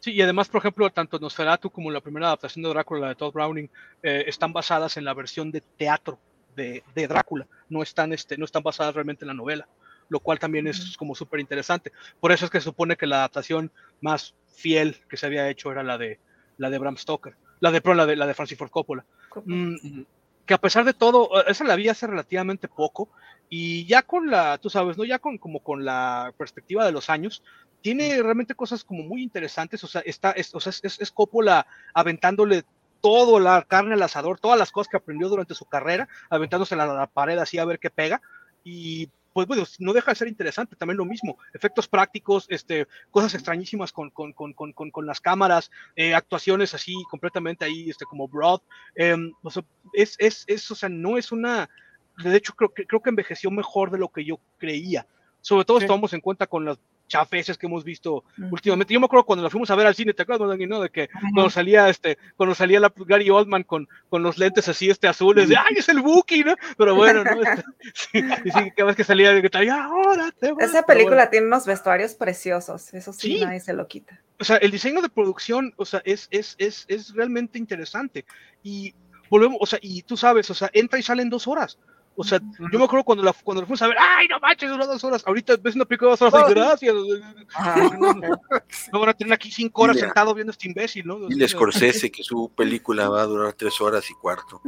Sí, y además, por ejemplo, tanto Nosferatu como la primera adaptación de Drácula, la de Todd Browning, eh, están basadas en la versión de teatro de, Drácula, no están, este, no están basadas realmente en la novela, lo cual también es como súper interesante. Por eso es que se supone que la adaptación más fiel que se había hecho era la de, la de Bram Stoker, la de, la de, la de Francis Ford Coppola. Mm, que a pesar de todo, eh, esa la vi hace relativamente poco, y ya con la, tú sabes, ¿no? Ya con como con la perspectiva de los años, tiene realmente cosas como muy interesantes, o sea, está, es, o sea, es, es Coppola aventándole todo la carne al asador, todas las cosas que aprendió durante su carrera, aventándose a la pared así a ver qué pega, y pues bueno, no deja de ser interesante, también lo mismo, efectos prácticos, este, cosas extrañísimas con, con, con, con las cámaras, eh, actuaciones así completamente ahí, este, como broad, em, o sea, es, es, es, o sea, no es una, de hecho creo que, creo que envejeció mejor de lo que yo creía, sobre todo si tomamos en cuenta con las chafeses que hemos visto últimamente. Yo me acuerdo cuando la fuimos a ver al cine, ¿te acuerdas, ¿no? De que cuando salía este, cuando salía la Gary Oldman con, con los lentes así, este azules, de ¡ay, es el Buki! ¿no? Pero bueno, ¿no? Este, *laughs* *laughs* sí, y sí, cada vez que salía, gritaría, ahora te
Esa película tiene unos vestuarios preciosos, eso sí, nadie se lo quita.
O sea, el diseño de producción, o sea, es, es, es, es realmente interesante. Y volvemos, o sea, y tú sabes, o sea, entra y sale en dos horas. O sea, yo me acuerdo cuando la, cuando la fuimos a ver, ¡ay, no manches, duró dos horas! Ahorita ves una película de dos horas y gracias. *laughs* No van a tener aquí cinco horas sentado viendo este imbécil, ¿no?
Y el Scorsese que su película va a durar tres horas y cuarto.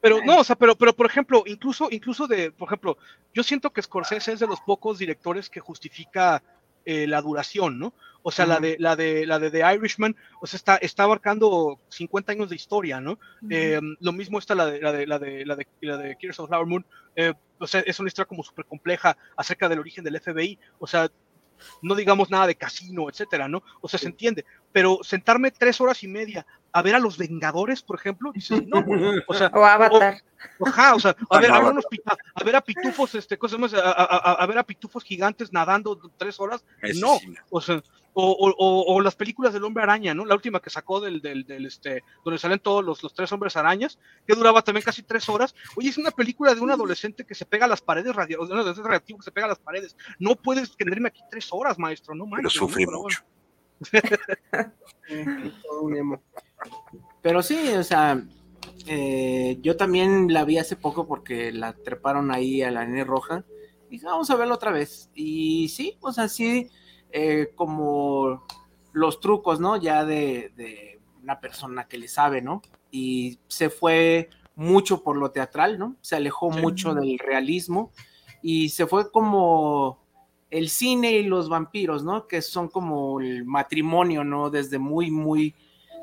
Pero no, o sea, pero, pero por ejemplo, incluso, incluso de, por ejemplo, yo siento que Scorsese es de los pocos directores que justifica eh, la duración, ¿no? O sea, la de la de la de The Irishman, o sea, está, está abarcando 50 años de historia, ¿no? Eh, lo mismo está la de la de la de la de, la de of Flower Moon, eh, o sea, es una historia como súper compleja acerca del origen del FBI, o sea, no digamos nada de casino, etcétera, ¿no? O sea, se entiende, pero sentarme tres horas y media a ver a los Vengadores, por ejemplo, dices, no, o sea,
o Avatar.
O, o sea, a ver, a, a ver a pitufos, este, cosas más, a, a, ver a pitufos gigantes nadando tres horas, no, o sea, o, o, las películas del hombre araña, ¿no? La última que sacó del, del, del, este, donde salen todos los, los, tres hombres arañas, que duraba también casi tres horas. Oye, es una película de un adolescente que se pega a las paredes, radio, un adolescente reactivo que se pega a las paredes. No puedes tenerme aquí tres horas, maestro, no mames.
Pero sufrí mucho. *laughs*
Pero sí, o sea, eh, yo también la vi hace poco porque la treparon ahí a la N roja. Y dije, vamos a verla otra vez. Y sí, o sea, sí eh, como los trucos, ¿no? Ya de, una persona que le sabe, ¿no? Y se fue mucho por lo teatral, ¿no? Se alejó mucho del realismo y se fue como el cine y los vampiros, ¿no? Que son como el matrimonio, ¿no? Desde muy, muy,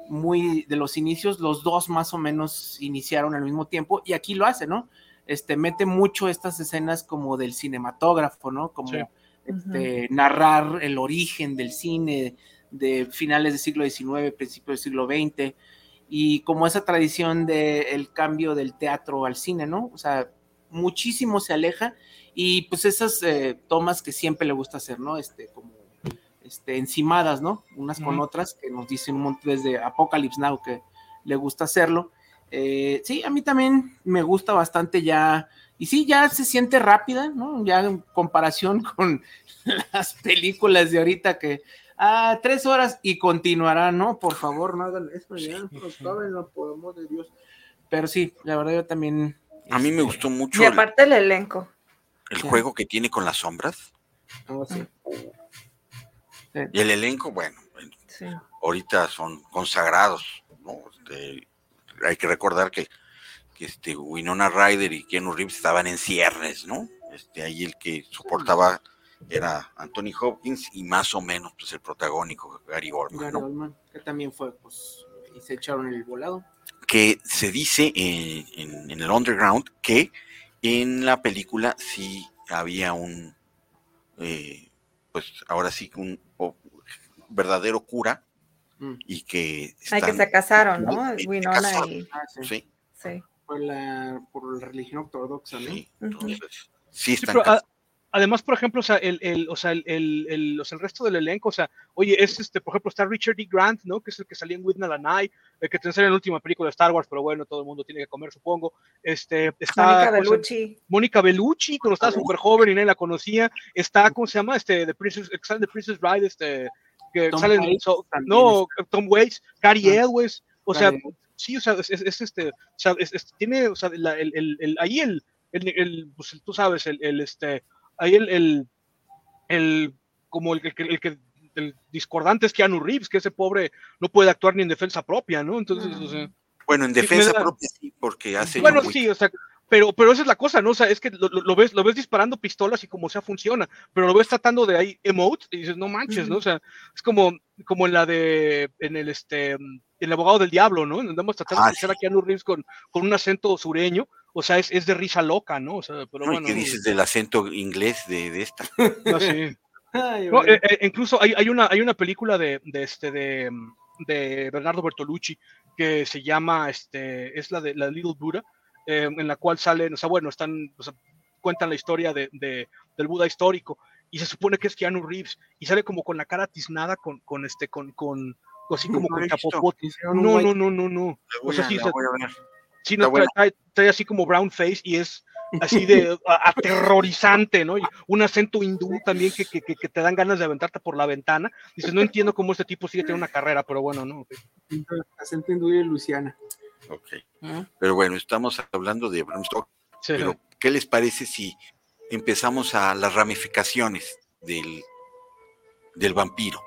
muy de los inicios, los dos más o menos iniciaron al mismo tiempo y aquí lo hace, ¿no? Este, mete mucho estas escenas como del cinematógrafo, ¿no? Como este, narrar el origen del cine de finales del siglo XIX, principios del siglo XX, y como esa tradición del cambio del teatro al cine, ¿no? O sea, muchísimo se aleja y pues esas eh, tomas que siempre le gusta hacer, ¿no? Este, como este, encimadas, ¿no? Unas con otras, que nos dicen un montón desde Apocalypse Now, que le gusta hacerlo. Eh, sí, a mí también me gusta bastante ya, y sí, ya se siente rápida, ¿no? Ya en comparación *laughs* con las películas de ahorita que, ah, tres horas y continuará, ¿no? Por favor, no hagan eso, ya, no por amor de Dios. Pero sí, la verdad yo también...
A mí me
este,
gustó mucho
Y aparte el elenco.
el
Sí.
juego que tiene con las sombras.
algo así.
Y el elenco, bueno,
Sí.
ahorita son consagrados, ¿no? Este, hay que recordar que este Winona Ryder y Keanu Reeves estaban en cierres, ¿no? Este, ahí el que soportaba era Anthony Hopkins y más o menos pues el protagónico Gary Oldman,
Gary
¿no?
Oldman, que también fue, pues, y se echaron el volado.
que se dice en, en- en el underground que en la película sí había un, eh, pues ahora sí, un verdadero cura
Mm.
y que
Ay, que
están-
se casaron, ¿no? Winona
casaron.
y...
Ah, sí.
Sí,
Sí.
Por la, por la religión ortodoxa, ¿no?
sí, entonces, sí
Sí,
están
pero, ah,
casados.
además, por ejemplo, o sea, el, el, o sea, el, el, el- o sea, el resto del elenco, o sea, oye, es este, por ejemplo, está Richard D. Grant, ¿no? Que es el que salía en Witney Lanai, el que sale en la última película de Star Wars, pero bueno, todo el mundo tiene que comer, supongo. Este, está
Mónica
¿cómo se-
Bellucci.
Mónica Bellucci, cuando estaba súper joven y nadie la conocía. Está, ¿cómo se llama? Este, The Princess, de Princess Bride, este, que
Tom
sale en-
Waits
so- no, Tom Waits, Cary
Ah,
Elwes, o sea, sí, o sea, es, es- es este, o sea, es- es- tiene, o sea, la- el, el, el- ahí el, el, pues, tú sabes, el, este, ahí el, el, como el, que- el, que el discordante es Keanu Reeves, que ese pobre no puede actuar ni en defensa propia, ¿no? Entonces, o sea,
Bueno, en
sí,
defensa
da-
propia sí, porque hace
bueno, sí, o sea, pero, pero esa es la cosa, ¿no? O sea, es que lo, ves, lo ves disparando pistolas y como sea funciona, pero lo ves tratando de ahí emote y dices, no manches, ¿no? O sea, es como, como en la de, en el este, el abogado del diablo, ¿no? Andamos tratando
Ah,
de hacer
sí.
a Keanu Reeves con, con un acento sureño, o sea, es, es de risa loca, ¿no? O sea, pero
No, ¿y
bueno.
qué dices del acento inglés de, de esta?
no, sí. *laughs*
Ay,
No,
bueno.
eh, eh, incluso hay, hay, una, hay una película de, de, este, de, de Bernardo Bertolucci que se llama, este, es la de la Little Buddha, eh, en la cual salen, o sea, bueno, están, o sea, cuentan la historia de, de- del Buda histórico y se supone que es Keanu Reeves y sale como con la cara tiznada con, con este, con, con, así como
No
con
he visto.
chapopote.
Hicieron un
No, no, no, no, no.
La
O sea, sí,
la
se-
voy a ver.
Sí, no, trae, trae- trae así como brown face y es así de *laughs* a- aterrorizante, ¿no? Y un acento hindú también que, que, que- que te dan ganas de aventarte por la ventana. Dices, no entiendo cómo este tipo sigue teniendo una carrera, pero bueno, no.
Acento hindú y Luciana.
Ok.
Ah.
Pero bueno, estamos hablando de Bram Stoker.
Sí.
Pero, ¿qué les parece si empezamos a las ramificaciones del, del vampiro?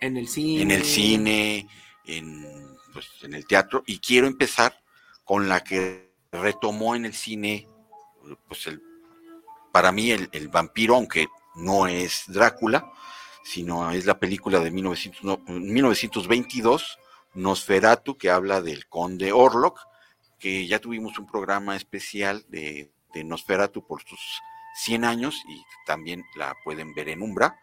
En el cine.
En el cine, en, pues, en el teatro. Y quiero empezar con la que retomó en el cine, pues el, para mí el, el vampiro, aunque no es Drácula, sino es la película de 1900 no, 1922, Nosferatu, que habla del conde Orlok, que ya tuvimos un programa especial de, de Nosferatu por sus 100 años y también la pueden ver en Umbra.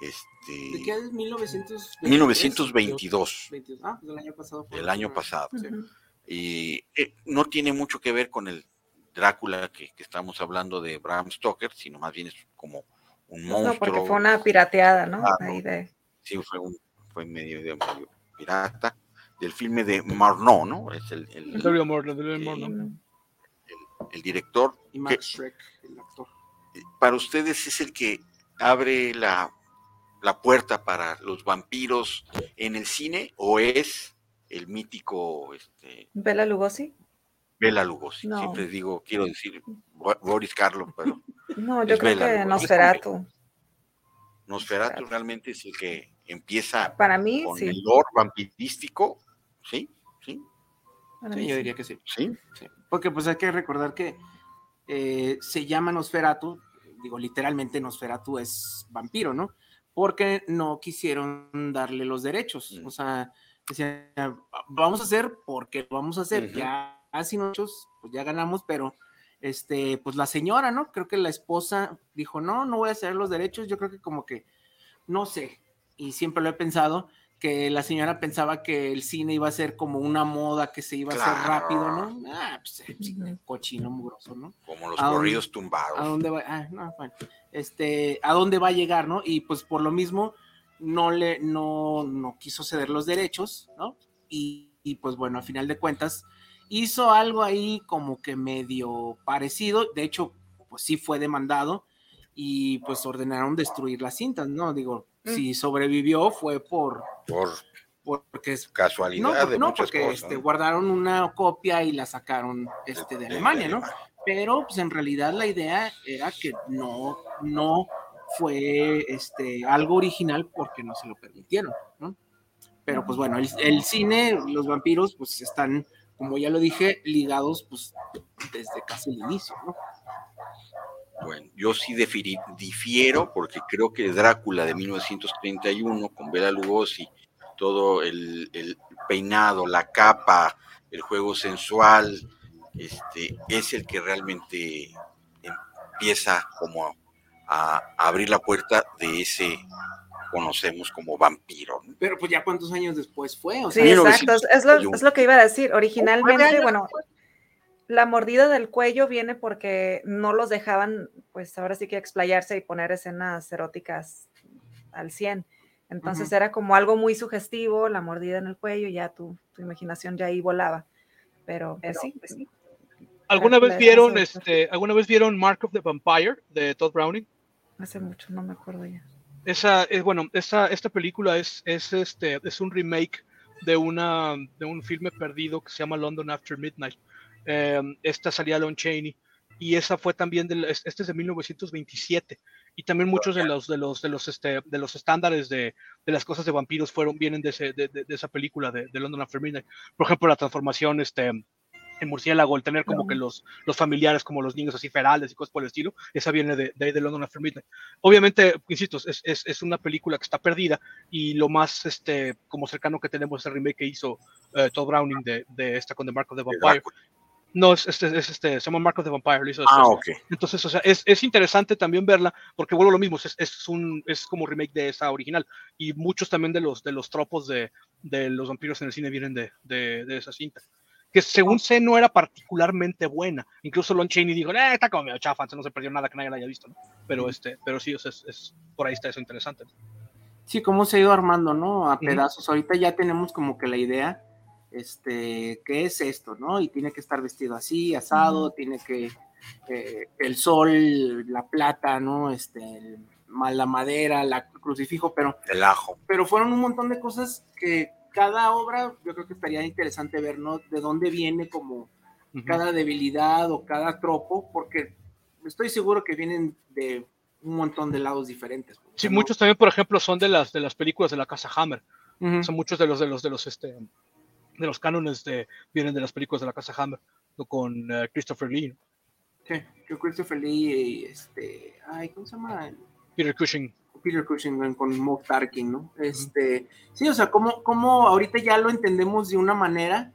Este,
¿De qué es 1922?
1922,
Ah, pues del año pasado.
del año pasado.
Sí.
Y eh, no tiene mucho que ver con el Drácula que, que estamos hablando de Bram Stoker, sino más bien es como un
No,
monstruo.
porque fue una pirateada, ¿no?
Claro.
Ahí de...
Sí, fue, un, fue medio de medio pirata. Del filme de Marno, ¿no? Es el, el-
Dario Morno.
el director.
Y
que
Max Shrek, el actor.
para ustedes es el que abre la, la puerta para los vampiros en el cine o es el mítico este,
Bela Lugosi.
Bela Lugosi.
No.
Siempre digo, quiero decir Bo- Boris Karloff, pero
No, yo creo
Bela
que
Lugosi.
Nosferatu.
Nosferatu
Nosferatu.
realmente es el que empieza
Para mí,
con
sí.
el lore vampirístico, ¿sí? ¿Sí?
Para
Sí,
mí
yo
sí.
diría que sí.
¿Sí?
Sí, Porque pues hay que recordar que eh, se llama Nosferatu, digo literalmente Nosferatu es vampiro, ¿no? Porque no quisieron darle los derechos.
Mm.
O sea, decían, vamos a hacer porque lo vamos a hacer.
Ujú.
Ya sin muchos, pues ya ganamos, pero este, pues la señora, ¿no? Creo que la esposa dijo, no, no voy a hacer los derechos. Yo creo que como que, no sé, y siempre lo he pensado, que la señora pensaba que el cine iba a ser como una moda que se iba a hacer
Claro.
rápido, ¿no? Ah, pues, sí,
Ujú.
cochino mugroso, ¿no?
Como los
¿A dónde-
corridos
¿A
tumbados.
dónde va? Ah, no, bueno, este, ¿a dónde va a llegar, no? Y pues por lo mismo no le, no, no quiso ceder los derechos, ¿no? Y, y, pues bueno, a final de cuentas hizo algo ahí como que medio parecido, de hecho, pues sí fue demandado y pues ordenaron destruir las cintas, ¿no? Digo,
Mm.
si sobrevivió fue por...
Por
porque es
casualidad
no,
de
no,
muchas
porque
cosas.
este,
¿no?
guardaron una copia y la sacaron este, de Alemania, ¿no? Pero pues en realidad la idea era que no, no fue este, algo original porque no se lo permitieron, ¿no? Pero pues bueno, el, cine, los vampiros, pues están, como ya lo dije, ligados pues desde casi el inicio, ¿no?
Bueno, yo sí difiero porque creo que Drácula de 1931 con Bela Lugosi, todo el, el peinado, la capa, el juego sensual, este, es el que realmente empieza como a, a abrir la puerta de ese conocemos como vampiro. ¿no?
Pero pues ya cuántos años después fue, o
Sí,
sea,
exacto. Es, lo, es lo que iba a decir. Originalmente, bueno, la mordida del cuello viene porque no los dejaban, pues ahora sí que explayarse y poner escenas eróticas al 100. Entonces era como algo muy sugestivo, la mordida en el cuello, ya tu, tu imaginación ya ahí volaba. Pero, pues sí, pues sí.
¿Alguna vez vieron este, alguna vez vieron Mark of the Vampire de Todd Browning?
Hace mucho, no me acuerdo ya.
Esa es bueno, esa, esta película es, es este es un remake de una de un filme perdido que se llama London After Midnight. Eh, esta salía Lon Chaney y esa fue también del, es- este es de 1927 y también muchos de los de los de los este de los estándares de, de las cosas de vampiros fueron vienen de, ese, de, de- de esa película de, de London After Midnight. Por ejemplo, la transformación este en murciélago, el tener como que los, los familiares como los niños así ferales y cosas por el estilo, esa viene de, de, ahí de London After Midnight. Obviamente, insisto, es, es, es, una película que está perdida y lo más este, como cercano que tenemos es el remake que hizo uh, Todd Browning de, de, esta con The Mark of the Vampire. No, es este, es este, se llama Mark of the Vampire. Lo hizo
ah, ok.
Entonces, o sea, es, es interesante también verla, porque vuelvo a lo mismo, es, es, un, es como remake de esa original. Y muchos también de los, de los tropos de, de los vampiros en el cine vienen de, de, de esa cinta que según sé no era particularmente buena. Incluso Lon Chaney dijo, eh, está como medio chafa, no se perdió nada que nadie la haya visto, ¿no? Pero, este, pero sí, o sea, es, es, por ahí está eso interesante.
Sí, cómo se ha ido armando, ¿no? A pedazos. Uh -huh. Ahorita ya tenemos como que la idea, este, ¿qué es esto, no? Y tiene que estar vestido así, asado, uh -huh. tiene que, eh, el sol, la plata, ¿no? Este, el, la madera, la crucifijo, pero...
El ajo.
Pero fueron un montón de cosas que cada obra, yo creo que estaría interesante ver, ¿no? De dónde viene como uh -huh. cada debilidad o cada tropo, porque estoy seguro que vienen de un montón de lados diferentes.
Sí, ¿no? muchos también, por ejemplo, son de las de las películas de la casa Hammer. Uh -huh. Son muchos de los de los de los este de los cánones de vienen de las películas de la casa Hammer con uh, Christopher Lee. ¿no?
Sí, que Christopher Lee, este, ay, ¿cómo se llama?
Peter Cushing.
Peter Cushing con Moff Tarkin, ¿no? Este, uh -huh. sí, o sea, como, como ahorita ya lo entendemos de una manera,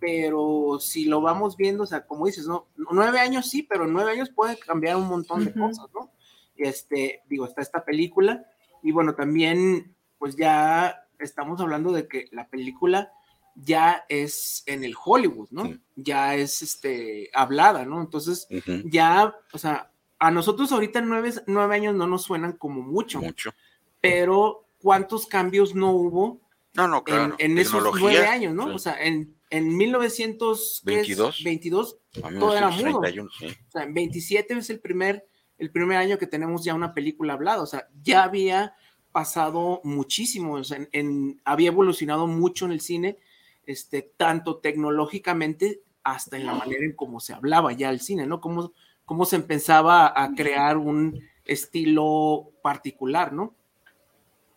pero si lo vamos viendo, o sea, como dices, ¿no? Nueve años sí, pero nueve años puede cambiar un montón uh -huh. de cosas, ¿no? Este, digo, está esta película, y bueno, también, pues ya estamos hablando de que la película ya es en el Hollywood, ¿no? Sí. Ya es, este, hablada, ¿no? Entonces, uh -huh. ya, o sea, a nosotros ahorita nueve, nueve, años no nos suenan como mucho.
Mucho.
Pero cuántos cambios no hubo
no, no, claro.
en, en esos nueve años, ¿no? Sí. O sea, en, en 1922 22, todo era mudo.
31, sí.
O sea, en 27 es el primer, el primer año que tenemos ya una película hablada. O sea, ya había pasado muchísimo, o sea, en, en, había evolucionado mucho en el cine, este, tanto tecnológicamente hasta en la manera en cómo se hablaba ya el cine, ¿no? Cómo, cómo se empezaba a crear un estilo particular, ¿no?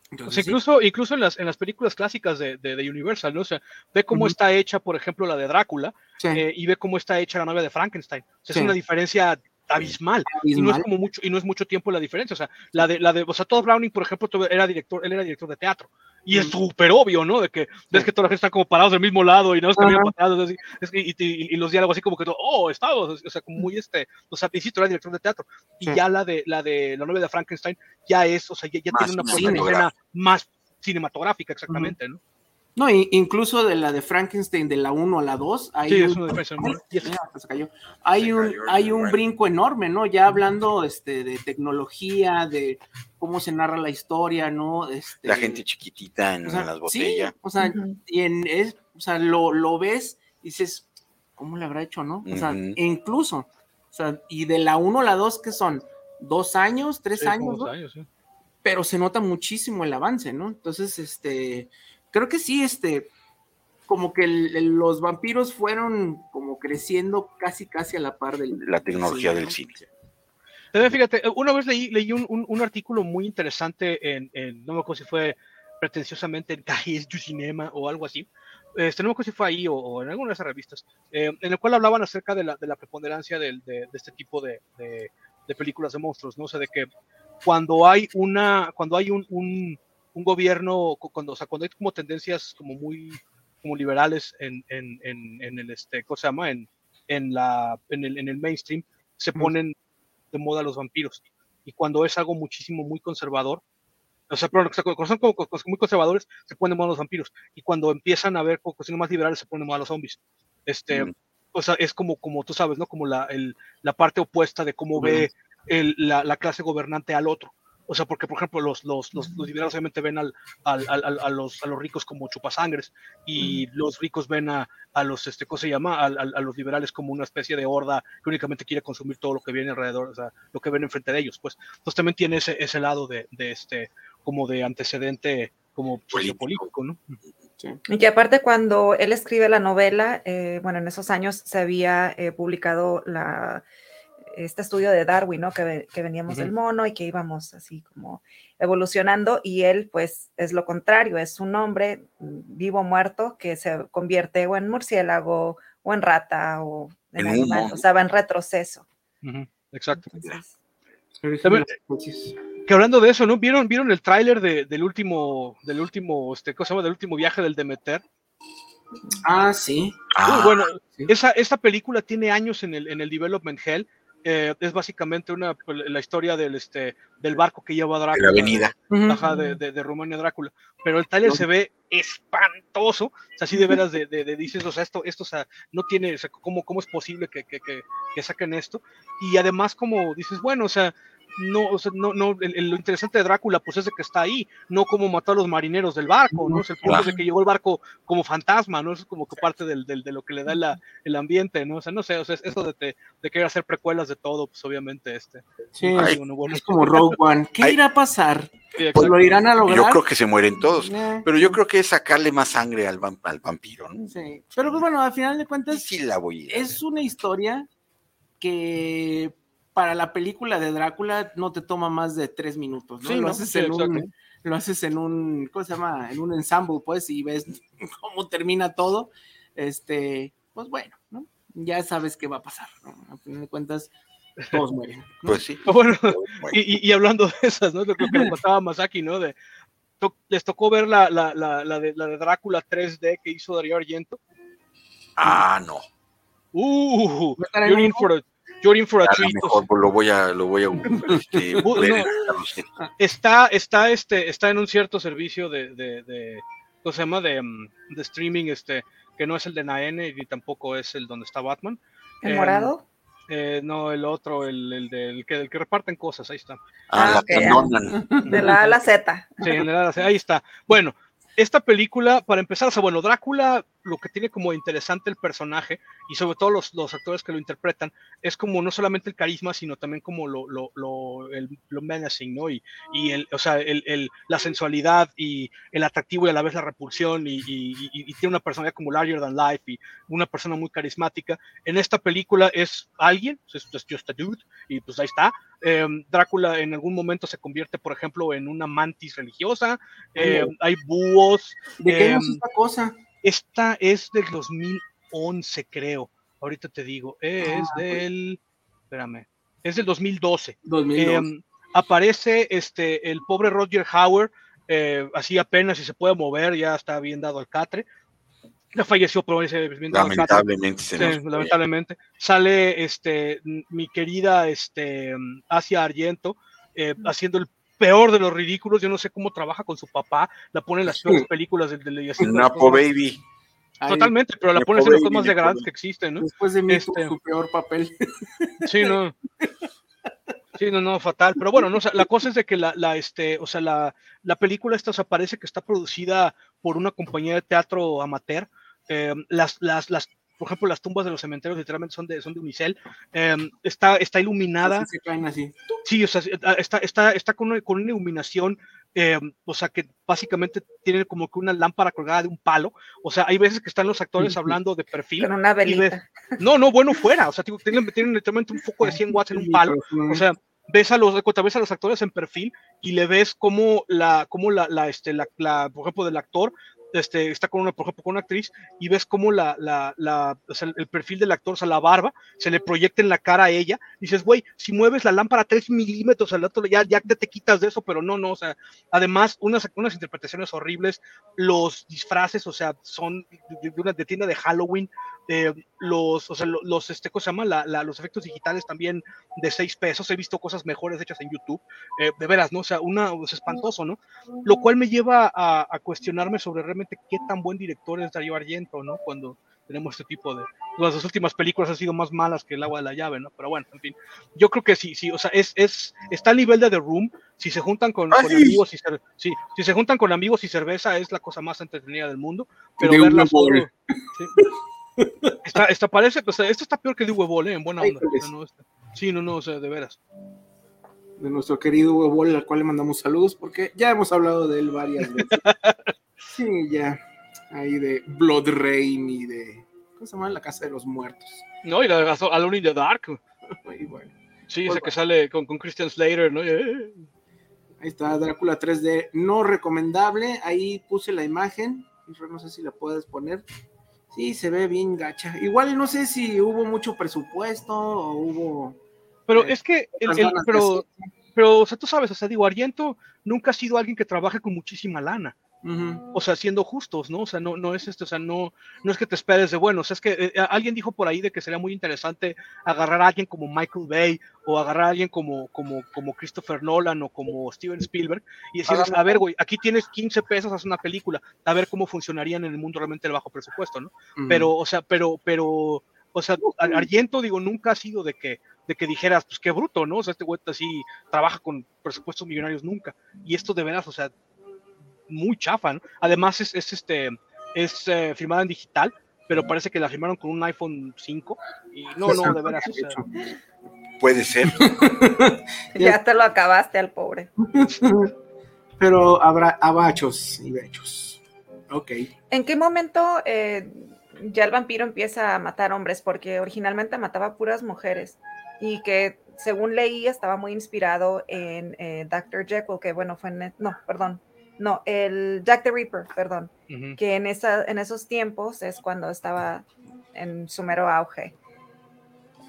Entonces, o sea, incluso, sí. incluso en las, en las películas clásicas de, de, de Universal, ¿no? O sea, ve cómo uh -huh. está hecha, por ejemplo, la de Drácula, sí. eh, y ve cómo está hecha la novia de Frankenstein. O sea, sí. es una diferencia abismal, abismal, y no es como mucho y no es mucho tiempo la diferencia o sea la de la de o sea Todd Browning por ejemplo era director él era director de teatro y es súper obvio no de que ves que toda la gente está como parados del mismo lado y no es que uh -huh. patados así, es, y, y, y, los diálogos así como que oh estamos o sea como muy este o sea insisto era director de teatro y sí. ya la de la de la novia de Frankenstein ya es o sea ya, ya tiene una escena más cinematográfica exactamente uh -huh. no
no, incluso de la de Frankenstein, de la 1 a la 2, hay,
sí,
un,
un,
hay un, hay un brinco enorme, ¿no? Ya hablando este, de tecnología, de cómo se narra la historia, ¿no? Este,
La gente chiquitita en
o sea,
las
sí,
botellas.
o sea, y en, es, o sea lo, lo ves y dices, ¿cómo le habrá hecho, no? O sea, e incluso, o sea, y de la 1 a la 2, que son? ¿Dos años? ¿Tres
Sí,
años?
dos
¿no?
años, sí.
pero se nota muchísimo el avance, ¿no? Entonces, este, creo que sí, este, como que el- el- los vampiros fueron como creciendo casi, casi a la par del,
La tecnología del cine.
También fíjate, una vez leí, leí un, un- un artículo muy interesante en, en- no me acuerdo si fue pretenciosamente en Cahiers du Cinema o algo así, este, no me acuerdo si fue ahí o, o en alguna de esas revistas, eh, en el cual hablaban acerca de la, de la preponderancia del- de, de este tipo de, de- de películas de monstruos, ¿no? O sea, de que cuando hay una, cuando hay un, un, un gobierno, cu- cuando, o sea, cuando hay como tendencias como muy como liberales en, en, en, en el, este, ¿cómo se llama? En, en, la, en, el, en el mainstream, se ponen de moda los vampiros. Y cuando es algo muchísimo, muy conservador, o sea, perdón, o sea, cuando son como cosas muy conservadores, se ponen de moda los vampiros. Y cuando empiezan a ver cuestiones más liberales, se ponen de moda los zombies. Este,
Mm.
o sea, es como, como tú sabes, ¿no? Como la, el, la parte opuesta de cómo ve el- la, la clase gobernante al otro. O sea, porque, por ejemplo, los, los, los, los liberales obviamente ven al, al, al- al- a, los, a los ricos como chupasangres y los ricos ven a, a los, este, ¿cómo se llama? Al- al- A, los liberales como una especie de horda que únicamente quiere consumir todo lo que viene alrededor, o sea, lo que ven enfrente de ellos, pues. Entonces también tiene ese, ese lado de, de este, como de antecedente como sociopolítico, ¿no?
Y que aparte cuando él escribe la novela, eh, bueno, en esos años se había eh, publicado la, este estudio de Darwin, ¿no? Que, que veníamos
Ujú.
del mono y que íbamos así como evolucionando y él pues es lo contrario, es un hombre vivo o muerto que se convierte o en murciélago o en rata o en,
En
animal,
humo.
o sea, va en retroceso.
Exacto.
Entonces,
También- que hablando de eso, ¿no? ¿Vieron, vieron el tráiler de- del último, del último, este, ¿cómo se llama? Del último viaje del Demeter.
Ah, sí.
Ah,
bueno,
sí.
esa, esta película tiene años en el, en el Development Hell. Eh, es básicamente una, pues, la historia del, este, del barco que lleva a
de
Drácula.
la avenida.
Ajá, de, de, de Rumania Drácula. Pero el tráiler se ve espantoso. O sea, así de veras de, de, de dices, o sea, esto, esto, o sea, no tiene, o sea, ¿cómo, cómo es posible que, que, que, que saquen esto? Y además, como dices, bueno, o sea, no, o sea, no, no, el- el- lo interesante de Drácula, pues es de que está ahí, no como mató a los marineros del barco, ¿no? Es el punto
Claro.
de que llegó el barco como fantasma, ¿no? Eso es como que parte del, del- de lo que le da la- el ambiente, ¿no? O sea, no sé, o sea, eso de, te- de querer hacer precuelas de todo, pues obviamente, este.
Sí,
ay, bueno, bueno,
es como Rogue One. ¿Qué
Ay.
irá a pasar?
sí,
Pues lo irán a lograr.
Yo creo que se mueren todos. Pero yo creo que es sacarle más sangre al, vam- al vampiro, ¿no?
sí. Pero pues bueno, al final de cuentas,
sí la voy a ir a
es una historia que para la película de Drácula no te toma más de tres minutos, ¿no?
Sí,
lo,
¿no?
haces
Sí,
en un, lo haces en un, ¿cómo se llama? En un ensamble, pues, y ves *laughs* cómo termina todo. Este, pues bueno, ¿no? Ya sabes qué va a pasar, ¿no? A final de cuentas, todos mueren.
Pues sí.
Bueno,
Bueno,
Y, y- y hablando de esas, ¿no? Lo que le contaba Masaki, ¿no? De, to- les tocó ver la, la, la, la de, la de Drácula 3D que hizo Darío Argento.
Ah, no.
Uh,
¿Va a
you're in for a, you're in for a
A lo
treat.
mejor lo voy a, lo voy a *laughs* este,
no. Está, está, este, está en un cierto servicio de, de, de ¿cómo se llama? De, mm, de streaming, este, que no es el de Naene ni tampoco es el donde está Batman.
¿El
Em,
morado?
Eh, no, el otro, el, el, del que, el que reparten cosas, ahí está.
Ah,
Ah,
la
ok, ya.
abandonan. *laughs*
De la A a la Z.
Sí, en realidad, ahí está. Bueno, esta película, para empezar, o sea, bueno, Drácula, lo que tiene como interesante el personaje y sobre todo los, los actores que lo interpretan, es como no solamente el carisma, sino también como lo, lo, lo, el, lo menacing, ¿no? Y, y el, o sea, el, el, la sensualidad y el atractivo y a la vez la repulsión y, y, y- tiene una personalidad como larger than life y una persona muy carismática. En esta película es alguien, es, es just a dude, y pues ahí está. Eh, Drácula en algún momento se convierte, por ejemplo, en una mantis religiosa. Eh, hay búhos.
¿De qué
Em,
es esta cosa?
Esta es del 2011, creo. Ahorita te digo. Es
Ah,
del. Espérame. Es del 2012.
2002.
Em, aparece este, el pobre Roger Hauer, eh, así apenas si se puede mover, ya está bien dado al catre. Ya falleció, pero bien dado al catre.
Lamentablemente se
Sí, lamentablemente. Sale este, mi querida este, Asia Argento eh, haciendo el peor de los ridículos. Yo no sé cómo trabaja con su papá. La pone en las peores películas del las
Napo Baby.
Totalmente, pero la pones en los más degradantes que existen, ¿no?
Después de mí,
Este-
su peor papel. *laughs*
Sí, no. Sí, no, no, fatal. Pero bueno, no, o sea, la cosa es de que la, la, este, o sea, la, la película esta, o sea, parece que está producida por una compañía de teatro amateur. Eh, las, las, las, por ejemplo, las tumbas de los cementerios literalmente son de, son de unicel. Eh, está, está iluminada.
Así se caen así.
Sí, o sea, está, está, está con, una, con una iluminación, eh, o sea, que básicamente tiene como que una lámpara colgada de un palo. O sea, hay veces que están los actores hablando de perfil.
Con una
ves-
velita.
no, no, bueno, fuera. O sea, tienen, tienen literalmente un foco de 100 watts en un palo. O sea, ves a los, ves a los actores en perfil y le ves como la, como la, la, este, la, la, por ejemplo, del actor, este, está con una, por ejemplo, con una actriz y ves como la, la, la, o sea, el perfil del actor, o sea, la barba, se le proyecta en la cara a ella. Y dices, güey, si mueves la lámpara 3 milímetros al otro, ya, ya te, quitas de eso, pero no, no, o sea, además, unas, unas interpretaciones horribles, los disfraces, o sea, son de, de una de tienda de Halloween, eh, los, o sea, lo- los, este, ¿cómo se llama? La, la- los efectos digitales también de 6 pesos. He visto cosas mejores hechas en YouTube. eh, de veras, ¿no? O sea, una, es espantoso, ¿no? Lo cual me lleva a, a cuestionarme sobre realmente qué tan buen director es Darío Argento, ¿no? Cuando tenemos este tipo de... Las dos últimas películas han sido más malas que El agua de la llave, ¿no? Pero bueno, en fin. Yo creo que sí, sí, o sea, es, es, está al nivel de The Room. Si se juntan con,
Ah,
con amigos y cer- sí, si se juntan con amigos y cerveza es la cosa más entretenida del mundo. Pero
De
verla solo- sí. Está, está, parece, pues, esto está peor que de huevol, ¿eh? En buena
Ay,
onda.
pues.
O sea, no, está- sí, no, no, o sea, de veras.
De nuestro querido Huevo, al cual le mandamos saludos, porque ya hemos hablado de él varias veces. *laughs* Sí, ya. Ahí de Blood Rain y de. ¿Cómo se llama? La Casa de los Muertos.
No, y la de Alone in the Dark.
Y bueno,
Sí,
Pues
esa que sale con, con Christian Slater, ¿no? Eh,
ahí está Drácula 3D, no recomendable. Ahí puse la imagen. No sé si la puedes poner. Sí, se ve bien gacha. Igual no sé si hubo mucho presupuesto o hubo.
Pero
Eh,
es que, el- el- pero, pero, o sea, tú sabes, o sea, digo, Argento nunca ha sido alguien que trabaje con muchísima lana. O sea, siendo justos, ¿no? O sea, no, no es esto, o sea, no, no es que te esperes de bueno. O sea, es que eh, alguien dijo por ahí de que sería muy interesante agarrar a alguien como Michael Bay o agarrar a alguien como, como, como Christopher Nolan o como Steven Spielberg y decirles, a ver, güey, aquí tienes 15 pesos, haz una película, a ver cómo funcionarían en el mundo realmente de bajo presupuesto, ¿no? Pero, o sea, pero, pero, o sea, Ar- Argento, digo, nunca ha sido de que, de que dijeras, pues qué bruto, ¿no? O sea, este güey así trabaja con presupuestos millonarios nunca. Y esto de veras, o sea, muy chafa, ¿no? Además es, es este, es eh, firmada en digital, pero parece que la firmaron con un iPhone 5 y no, no, de veras, o sea,
Puede ser. *laughs*
Ya te lo acabaste al pobre. *laughs*
Pero habrá abachos y bechos. Ok.
¿En qué momento eh, ya el vampiro empieza a matar hombres? Porque originalmente mataba puras mujeres y que según leí estaba muy inspirado en eh, Dr. Jekyll, que bueno, fue en... No, perdón. No, el Jack the Ripper, perdón. Que en, esa, en esos tiempos es cuando estaba en su mero auge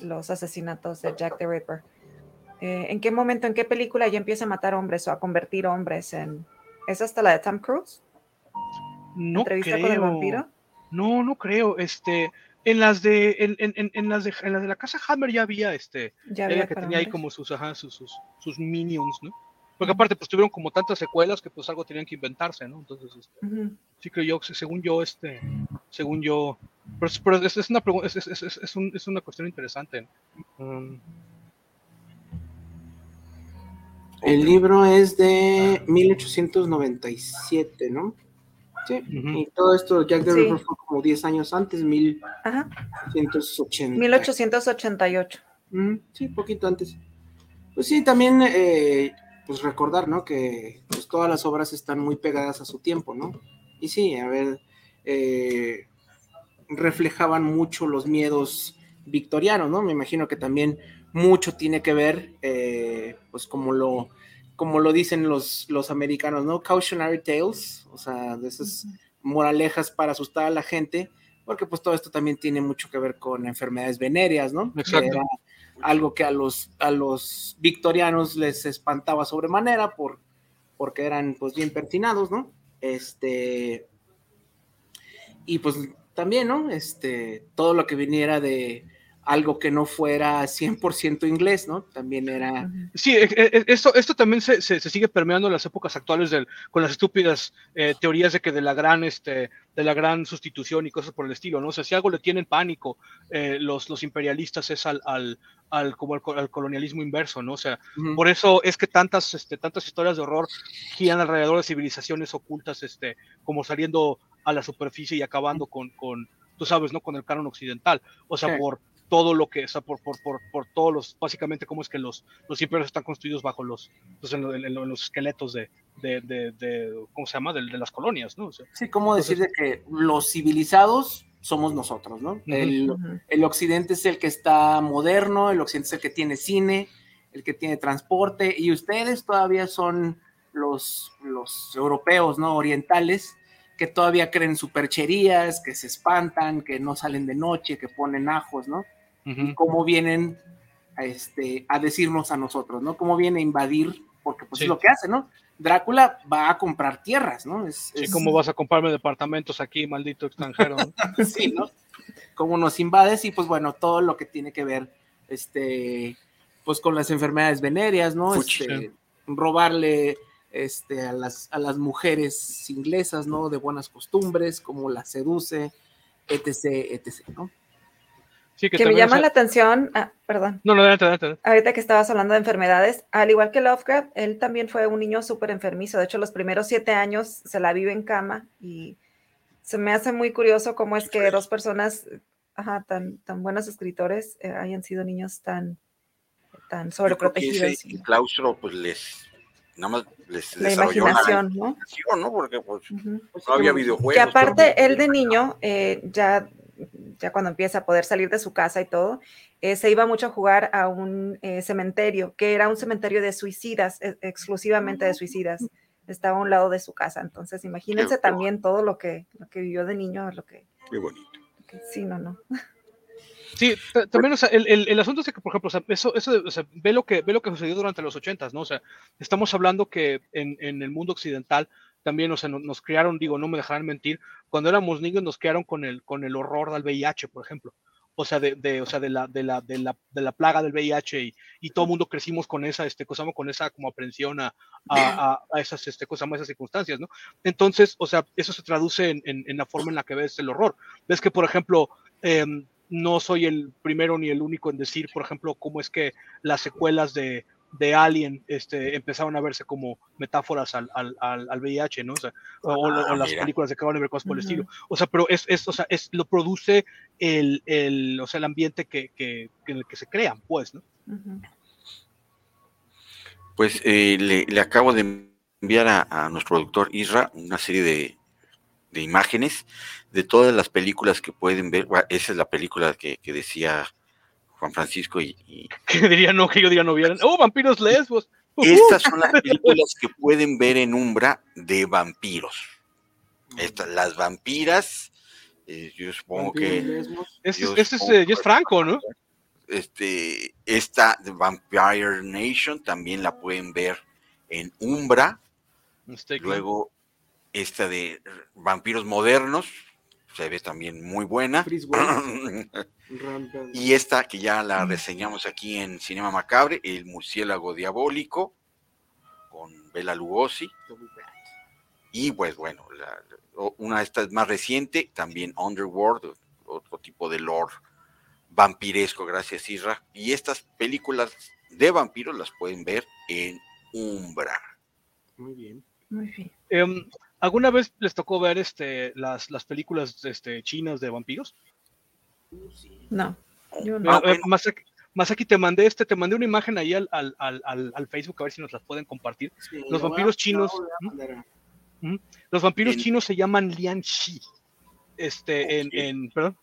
los asesinatos de Jack the Ripper. Eh, ¿En qué momento, en qué película ya empieza a matar hombres o a convertir hombres en... ¿Es hasta la de Tom Cruise?
no
¿Entrevista
creo.
con el vampiro?
No, no creo, este, en las de, en, en, en, en las de, en las de la casa Hammer ya había, este,
Ya
ella
había
que tenía ahí como sus, ajá, sus, sus, sus minions, ¿no? Porque aparte, pues tuvieron como tantas secuelas que pues algo tenían que inventarse, ¿no? Entonces, este,
Ujú.
sí creo yo, según yo, este, según yo, pero, es- pero es, es una pregunta, es, es, es, es, un- es una cuestión interesante. ¿no? Um,
El libro es de 1897, ¿no? Sí. Y todo esto, Jack the
Sí.
Ripper fue como 10 años antes,
Ajá.
1880.
1888.
Ujú, Sí, poquito antes. Pues sí, también eh, pues recordar, ¿no? Que pues todas las obras están muy pegadas a su tiempo, ¿no? Y sí, a ver, eh, reflejaban mucho los miedos victorianos, ¿no? Me imagino que también mucho tiene que ver, eh, pues como lo, como lo dicen los, los americanos, ¿no? Cautionary tales, o sea, de esas moralejas para asustar a la gente, porque pues todo esto también tiene mucho que ver con enfermedades venéreas, ¿no? Que
Exacto.
era algo que a los, a los victorianos les espantaba sobremanera por, porque eran pues bien persinados, ¿no? Este, y pues también, ¿no? Este, todo lo que viniera de algo que no fuera 100% inglés, ¿no? También era...
Sí, e- e- esto, esto también se, se, se sigue permeando en las épocas actuales del, con las estúpidas eh, teorías de que de la gran este de la gran sustitución y cosas por el estilo, ¿no? O sea, si algo le tienen pánico eh, los, los imperialistas es al, al, al, como al, colonialismo inverso, ¿no? O sea, por eso es que tantas, este, tantas historias de horror giran alrededor de civilizaciones ocultas, este, como saliendo a la superficie y acabando con, con tú sabes, ¿no? Con el canon occidental. O sea, por todo lo que, o sea, por, por, por, por, todos los, básicamente, cómo es que los, los imperios están construidos bajo los, pues, en, los esqueletos de, de, de, ¿cómo se llama? De, las colonias, ¿no?
sí, ¿cómo decir de que los civilizados somos nosotros, ¿no? el, el, occidente es el que está moderno, el occidente es el que tiene cine, el que tiene transporte, y ustedes todavía son los, los europeos, ¿no? Orientales, que todavía creen supercherías, que se espantan, que no salen de noche, que ponen ajos, ¿no? Y cómo vienen a, este, a decirnos a nosotros, ¿no? Cómo viene a invadir, porque pues es lo que hace, ¿no? Drácula va a comprar tierras, ¿no?
Es, sí, ¿cómo vas a comprarme departamentos aquí, maldito extranjero? *laughs*
sí, ¿no? Cómo nos invades y pues bueno, todo lo que tiene que ver, este, pues con las enfermedades venéreas, ¿no? Este, robarle este, a, las, a las mujeres inglesas, ¿no? De buenas costumbres, cómo las seduce, etc., etc., ¿no?
Que, me llama la atención, ah, perdón.
No, no, adelante, adelante.
Ahorita que estabas hablando de enfermedades, al igual que Lovecraft, él también fue un niño súper enfermizo. De hecho, los primeros siete años se la vive en cama y se me hace muy curioso cómo es que dos personas ajá, tan, tan buenos escritores eh, hayan sido niños tan, tan sobreprotegidos.
El claustro, pues les nada más les
la imaginación, ¿no?
¿no? Porque pues, no había videojuegos.
Que aparte, él de niño eh, ya ya cuando empieza a poder salir de su casa y todo, eh, se iba mucho a jugar a un eh, cementerio, que era un cementerio de suicidas, e, exclusivamente de suicidas. Estaba a un lado de su casa. Entonces, imagínense también todo lo que, lo que vivió de niño, lo que...
Qué bonito.
sí, no, no.
Sí, también, o sea, el, el, el, asunto es que, por ejemplo, o sea, eso, eso o sea, ve, lo que, ve lo que sucedió durante los ochentas, ¿no? O sea, estamos hablando que en, en el mundo occidental también, o sea, nos, nos, criaron, digo, no me dejarán mentir, cuando éramos niños nos criaron con el, con el horror del VIH, por ejemplo. O sea, de, de o sea, de, la, de, la, de, la, de la plaga del VIH y, y todo el mundo crecimos con esa, este, cosa, con esa como aprensión a, a, a esas, este, cosas, esas circunstancias, ¿no? Entonces, o sea, eso se traduce en, en, la forma en la que ves el horror. Ves que, por ejemplo, eh, no soy el primero ni el único en decir, por ejemplo, cómo es que las secuelas de, de Alien este, empezaron a verse como metáforas al, al, al, VIH, ¿no? O, sea, o, ah, las películas de Cronenberg, cosas por el estilo. O sea, pero es, es, o sea, es, lo produce el, el, o sea, el ambiente que, que, en el que se crean, pues, ¿no?
Pues eh, le, le, acabo de enviar a, a, nuestro productor Isra una serie de, de, imágenes de todas las películas que pueden ver. Esa es la película que, que decía Juan Francisco y, *laughs*
Que diría no, que yo diga no vieran. ¡Oh, vampiros lesbos! *laughs*
Estas son las películas que pueden ver en Umbra de vampiros. Estas, las vampiras, eh, yo supongo que.
Este, es, eh, es, Franco, ¿no?
Este, esta de Vampire Nation también la pueden ver en Umbra. Luego, esta de vampiros modernos, se ve también muy buena. *clears throat* y esta que ya la mm. reseñamos aquí en Cinema Macabre, El murciélago diabólico, con Bela Lugosi. Y pues bueno, una de estas más reciente, también Underworld, otro tipo de lore vampiresco, gracias Isra. Y estas películas de vampiros las pueden ver en Umbra.
Muy bien.
Muy bien.
Em, ¿Alguna vez les tocó ver este, las, las películas este, chinas de vampiros?
No, yo no.
Eh, más, aquí te mandé este, te mandé una imagen ahí al, al, al, al Facebook a ver si nos las pueden compartir. los vampiros chinos. Los vampiros chinos se llaman Lian Shi. Este, en, en, perdón.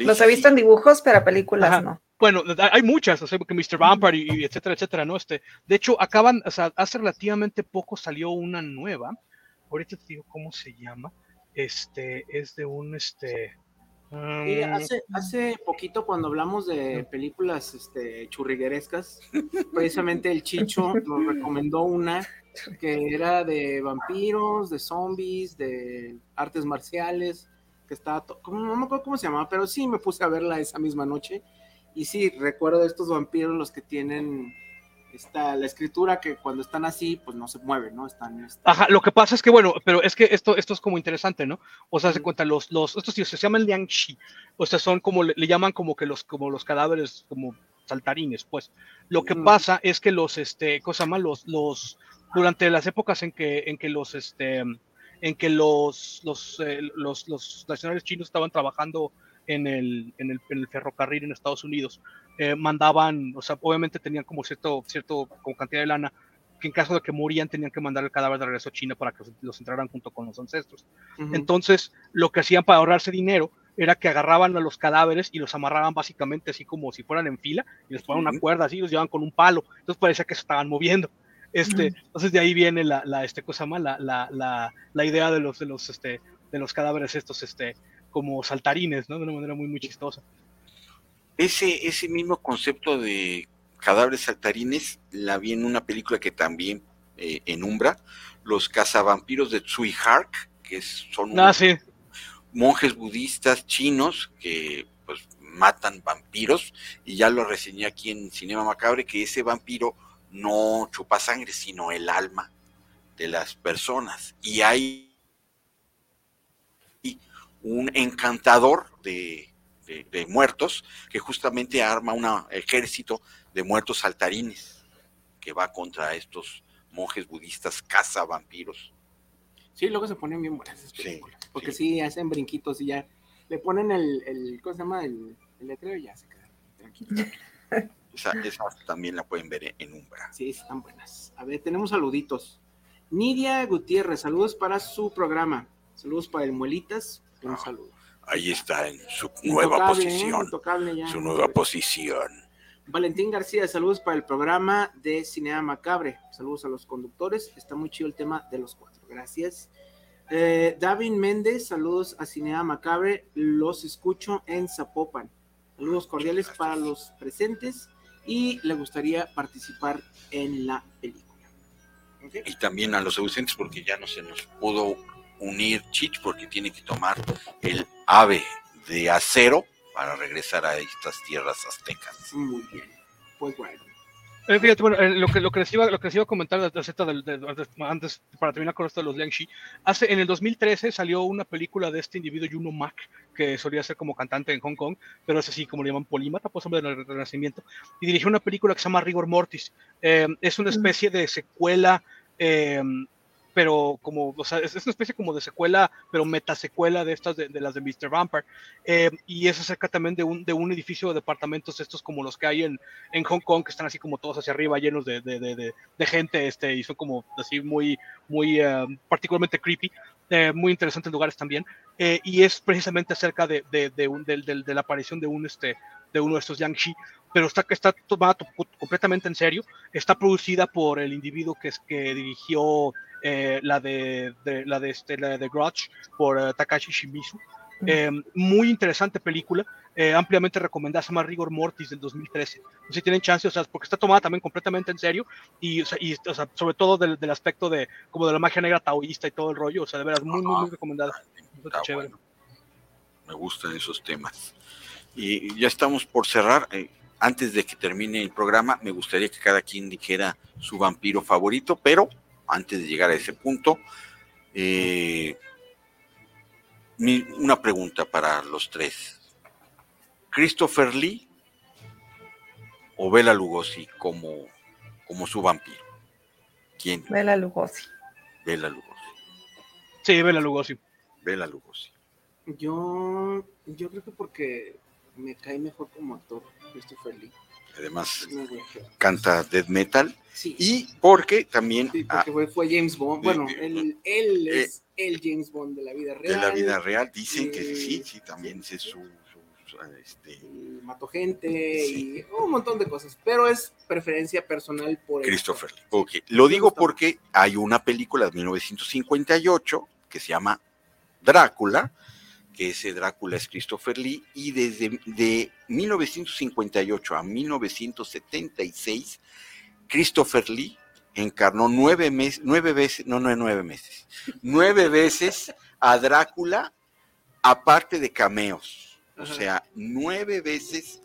los he visto en dibujos, pero películas no.
Bueno, hay muchas, o sea, que Mr. Vampire y, etcétera, etcétera, ¿no? Este, de hecho, acaban, o sea, hace relativamente poco salió una nueva. Ahorita te digo cómo se llama. Este, es de un, este,
Mm. hace, hace poquito cuando hablamos de películas este, churriguerescas, *laughs* precisamente el Chicho nos recomendó una que era de vampiros, de zombies, de artes marciales, que estaba, no me acuerdo cómo se llamaba, pero sí me puse a verla esa misma noche. Y sí, recuerdo estos vampiros los que tienen está la escritura que cuando están así, pues no se mueven, ¿no? Están,
están... Ajá, lo que pasa es que, bueno, pero es que esto, esto es como interesante, ¿no? O sea, se cuenta, los, los, estos tíos se llaman Liangxi, o sea, son como, le, llaman como que los, como los cadáveres, como saltarines, pues. Lo que
Mm.
pasa es que los, este, cosa más, los, los, durante las épocas en que, en que los, este, en que los, los, eh, los, los nacionales chinos estaban trabajando en el, en el, en el ferrocarril en Estados Unidos, eh, mandaban, o sea, obviamente tenían como cierto, cierto como cantidad de lana, que en caso de que morían tenían que mandar el cadáver de regreso a China para que los, entraran junto con los ancestros. Entonces, lo que hacían para ahorrarse dinero era que agarraban a los cadáveres y los amarraban básicamente así como si fueran en fila y les ponían una
Ujú.
cuerda así y los llevaban con un palo. Entonces parecía que se estaban moviendo. Este, entonces de ahí viene la, la este cosa más, la, la, la, la idea de los, de los, este, de los cadáveres estos, este, como saltarines, ¿no? De una manera muy, muy chistosa.
Ese, ese mismo concepto de cadáveres saltarines la vi en una película que también eh, en Umbra, los cazavampiros de Tsui Hark, que son
Ah, sí.
monjes budistas chinos que pues matan vampiros y ya lo reseñé aquí en Cinema Macabre que ese vampiro no chupa sangre sino el alma de las personas y hay un encantador de, de- de muertos que justamente arma un ejército de muertos saltarines que va contra estos monjes budistas caza vampiros.
Sí, luego se ponen bien buenas esas
Sí,
películas. Porque
sí.
sí. hacen brinquitos y ya le ponen el, el ¿cómo se llama? El, el letrero y ya se quedan tranquilos. *laughs*
Esa, esa también la pueden ver en Umbra.
Sí, están buenas. A ver, tenemos saluditos. Nidia Gutiérrez, saludos para su programa. Saludos para el Muelitas. Un
Ah,
saludo.
Ahí está en su nueva
Intocable, ¿eh?
posición.
Ya.
Su nueva posición.
Valentín García, saludos para el programa de Cinea Macabre. Saludos a los conductores. Está muy chido el tema de los cuatro. Gracias. Eh, David Méndez, saludos a Cinea Macabre. Los escucho en Zapopan. Saludos cordiales
Gracias.
para los presentes y le gustaría participar en la película.
Y también a los ausentes porque ya no se nos pudo unir Chich porque tiene que tomar el ave de acero para regresar a estas tierras aztecas.
Muy bien. Pues bueno.
Eh, fíjate, bueno, eh, lo, que, lo, que les iba, lo que les iba a comentar de- acerca del- de- de- antes, para terminar con esto de los Liangxi, hace, en el 2013 salió una película de este individuo, Juno Mac, que solía ser como cantante en Hong Kong, pero es así como le llaman polímata, pues hombre del Renacimiento, y dirigió una película que se llama Rigor Mortis. Eh, es una especie de secuela, eh, pero como, o sea, es, una especie como de secuela, pero metasecuela de estas, de, de las de Mr. Vampire, eh, y es acerca también de un, de un edificio de departamentos estos como los que hay en, en Hong Kong, que están así como todos hacia arriba, llenos de, de, de, de, gente, este, y son como así muy, muy eh, particularmente creepy, eh, muy interesantes lugares también, eh, y es precisamente acerca de, de, de, un, de la aparición de un, este, de uno de estos Yangshi, pero está, está tomada to- completamente en serio, está producida por el individuo que, es, que dirigió eh, la de, de- la de este, la de Grudge, por eh, Takashi Shimizu, eh, muy interesante película, eh, ampliamente recomendada, se llama Rigor Mortis del 2013. Si tienen chance, o sea, porque está tomada también completamente en serio y, o sea, y, o sea, sobre todo del, del aspecto de como de la magia negra taoísta y todo el rollo, o sea, de veras, muy, muy, muy recomendada.
Está
Chévere.
bueno. Me gustan esos temas. Y ya estamos por cerrar. Eh, antes de que termine el programa, me gustaría que cada quien dijera su vampiro favorito, pero antes de llegar a ese punto, eh, mi- una pregunta para los tres. ¿Christopher Lee o Bela Lugosi como, como su vampiro? ¿Quién?
Bela Lugosi.
Bela Lugosi.
Sí, Bela Lugosi.
Bela Lugosi.
Yo, yo creo que porque me cae mejor como actor Christopher Lee.
Además, canta death metal
Sí,
y porque también
sí, porque fue, fue James Bond. Bueno,
Eh,
él, él
eh,
es el James Bond de la vida
de
real.
la vida real dicen que
eh,
sí, sí, también es su, su- su- este,
y mató gente
Sí.
y un montón de cosas, pero es preferencia personal por.
Christopher Lee. Ok, lo digo porque hay una película de 1958 que se llama Drácula, que ese Drácula es Christopher Lee, y desde de 1958 a 1976, Christopher Lee encarnó nueve meses, nueve veces, no, no, nueve meses, nueve *laughs* veces a Drácula, aparte de cameos. O
Ajá.
sea, nueve veces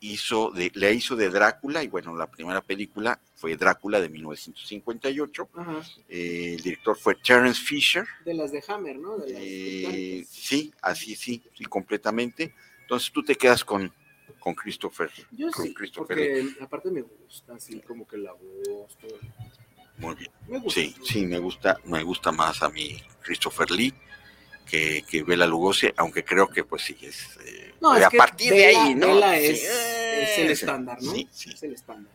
hizo de, le hizo de Drácula, y bueno, la primera película fue Drácula de 1958.
Ajá,
Eh, el director fue Terence Fisher.
de las de Hammer, ¿no? De las
Eh, sí, así, sí, sí, completamente. Entonces tú te quedas con con Christopher.
Yo
con
sí,
Christopher
porque aparte me gusta, así como que la voz, todo.
Muy bien.
Me gusta.
Sí, sí, me gusta, me gusta más a mí Christopher Lee que, que Bela Lugosi, aunque creo que pues sí es eh,
No,
a
es que
partir de ahí, ¿no?
Bela
Sí,
es, es el
eh,
estándar, ¿no?
Sí, sí,
Es el estándar.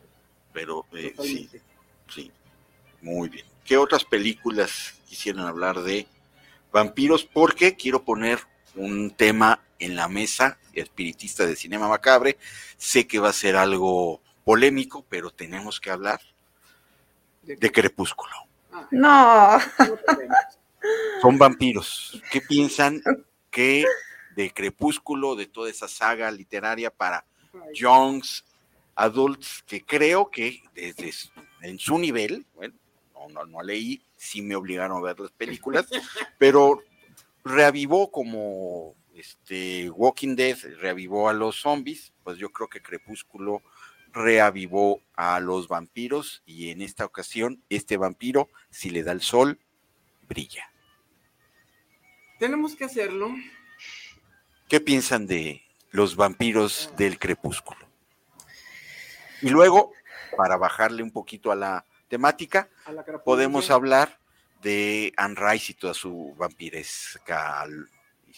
Pero eh, sí, sí, muy bien. ¿Qué otras películas quisieran hablar de vampiros? Porque quiero poner un tema en la mesa espiritista de Cinema Macabre. Sé que va a ser algo polémico, pero tenemos que hablar de Crepúsculo.
Ah,
No.
Son vampiros. ¿Qué piensan que de Crepúsculo, de toda esa saga literaria para Youngs Adults, que creo que desde en su nivel, bueno, no, no, no leí, sí me obligaron a ver las películas, *laughs* pero reavivó como este Walking Dead, reavivó a los zombies, pues yo creo que Crepúsculo reavivó a los vampiros y en esta ocasión este vampiro, si le da el sol, brilla.
Tenemos que hacerlo.
¿Qué piensan de los vampiros del crepúsculo? Y luego, para bajarle un poquito a la temática,
A la carapulcra.
podemos hablar de Anne Rice y toda su vampiresca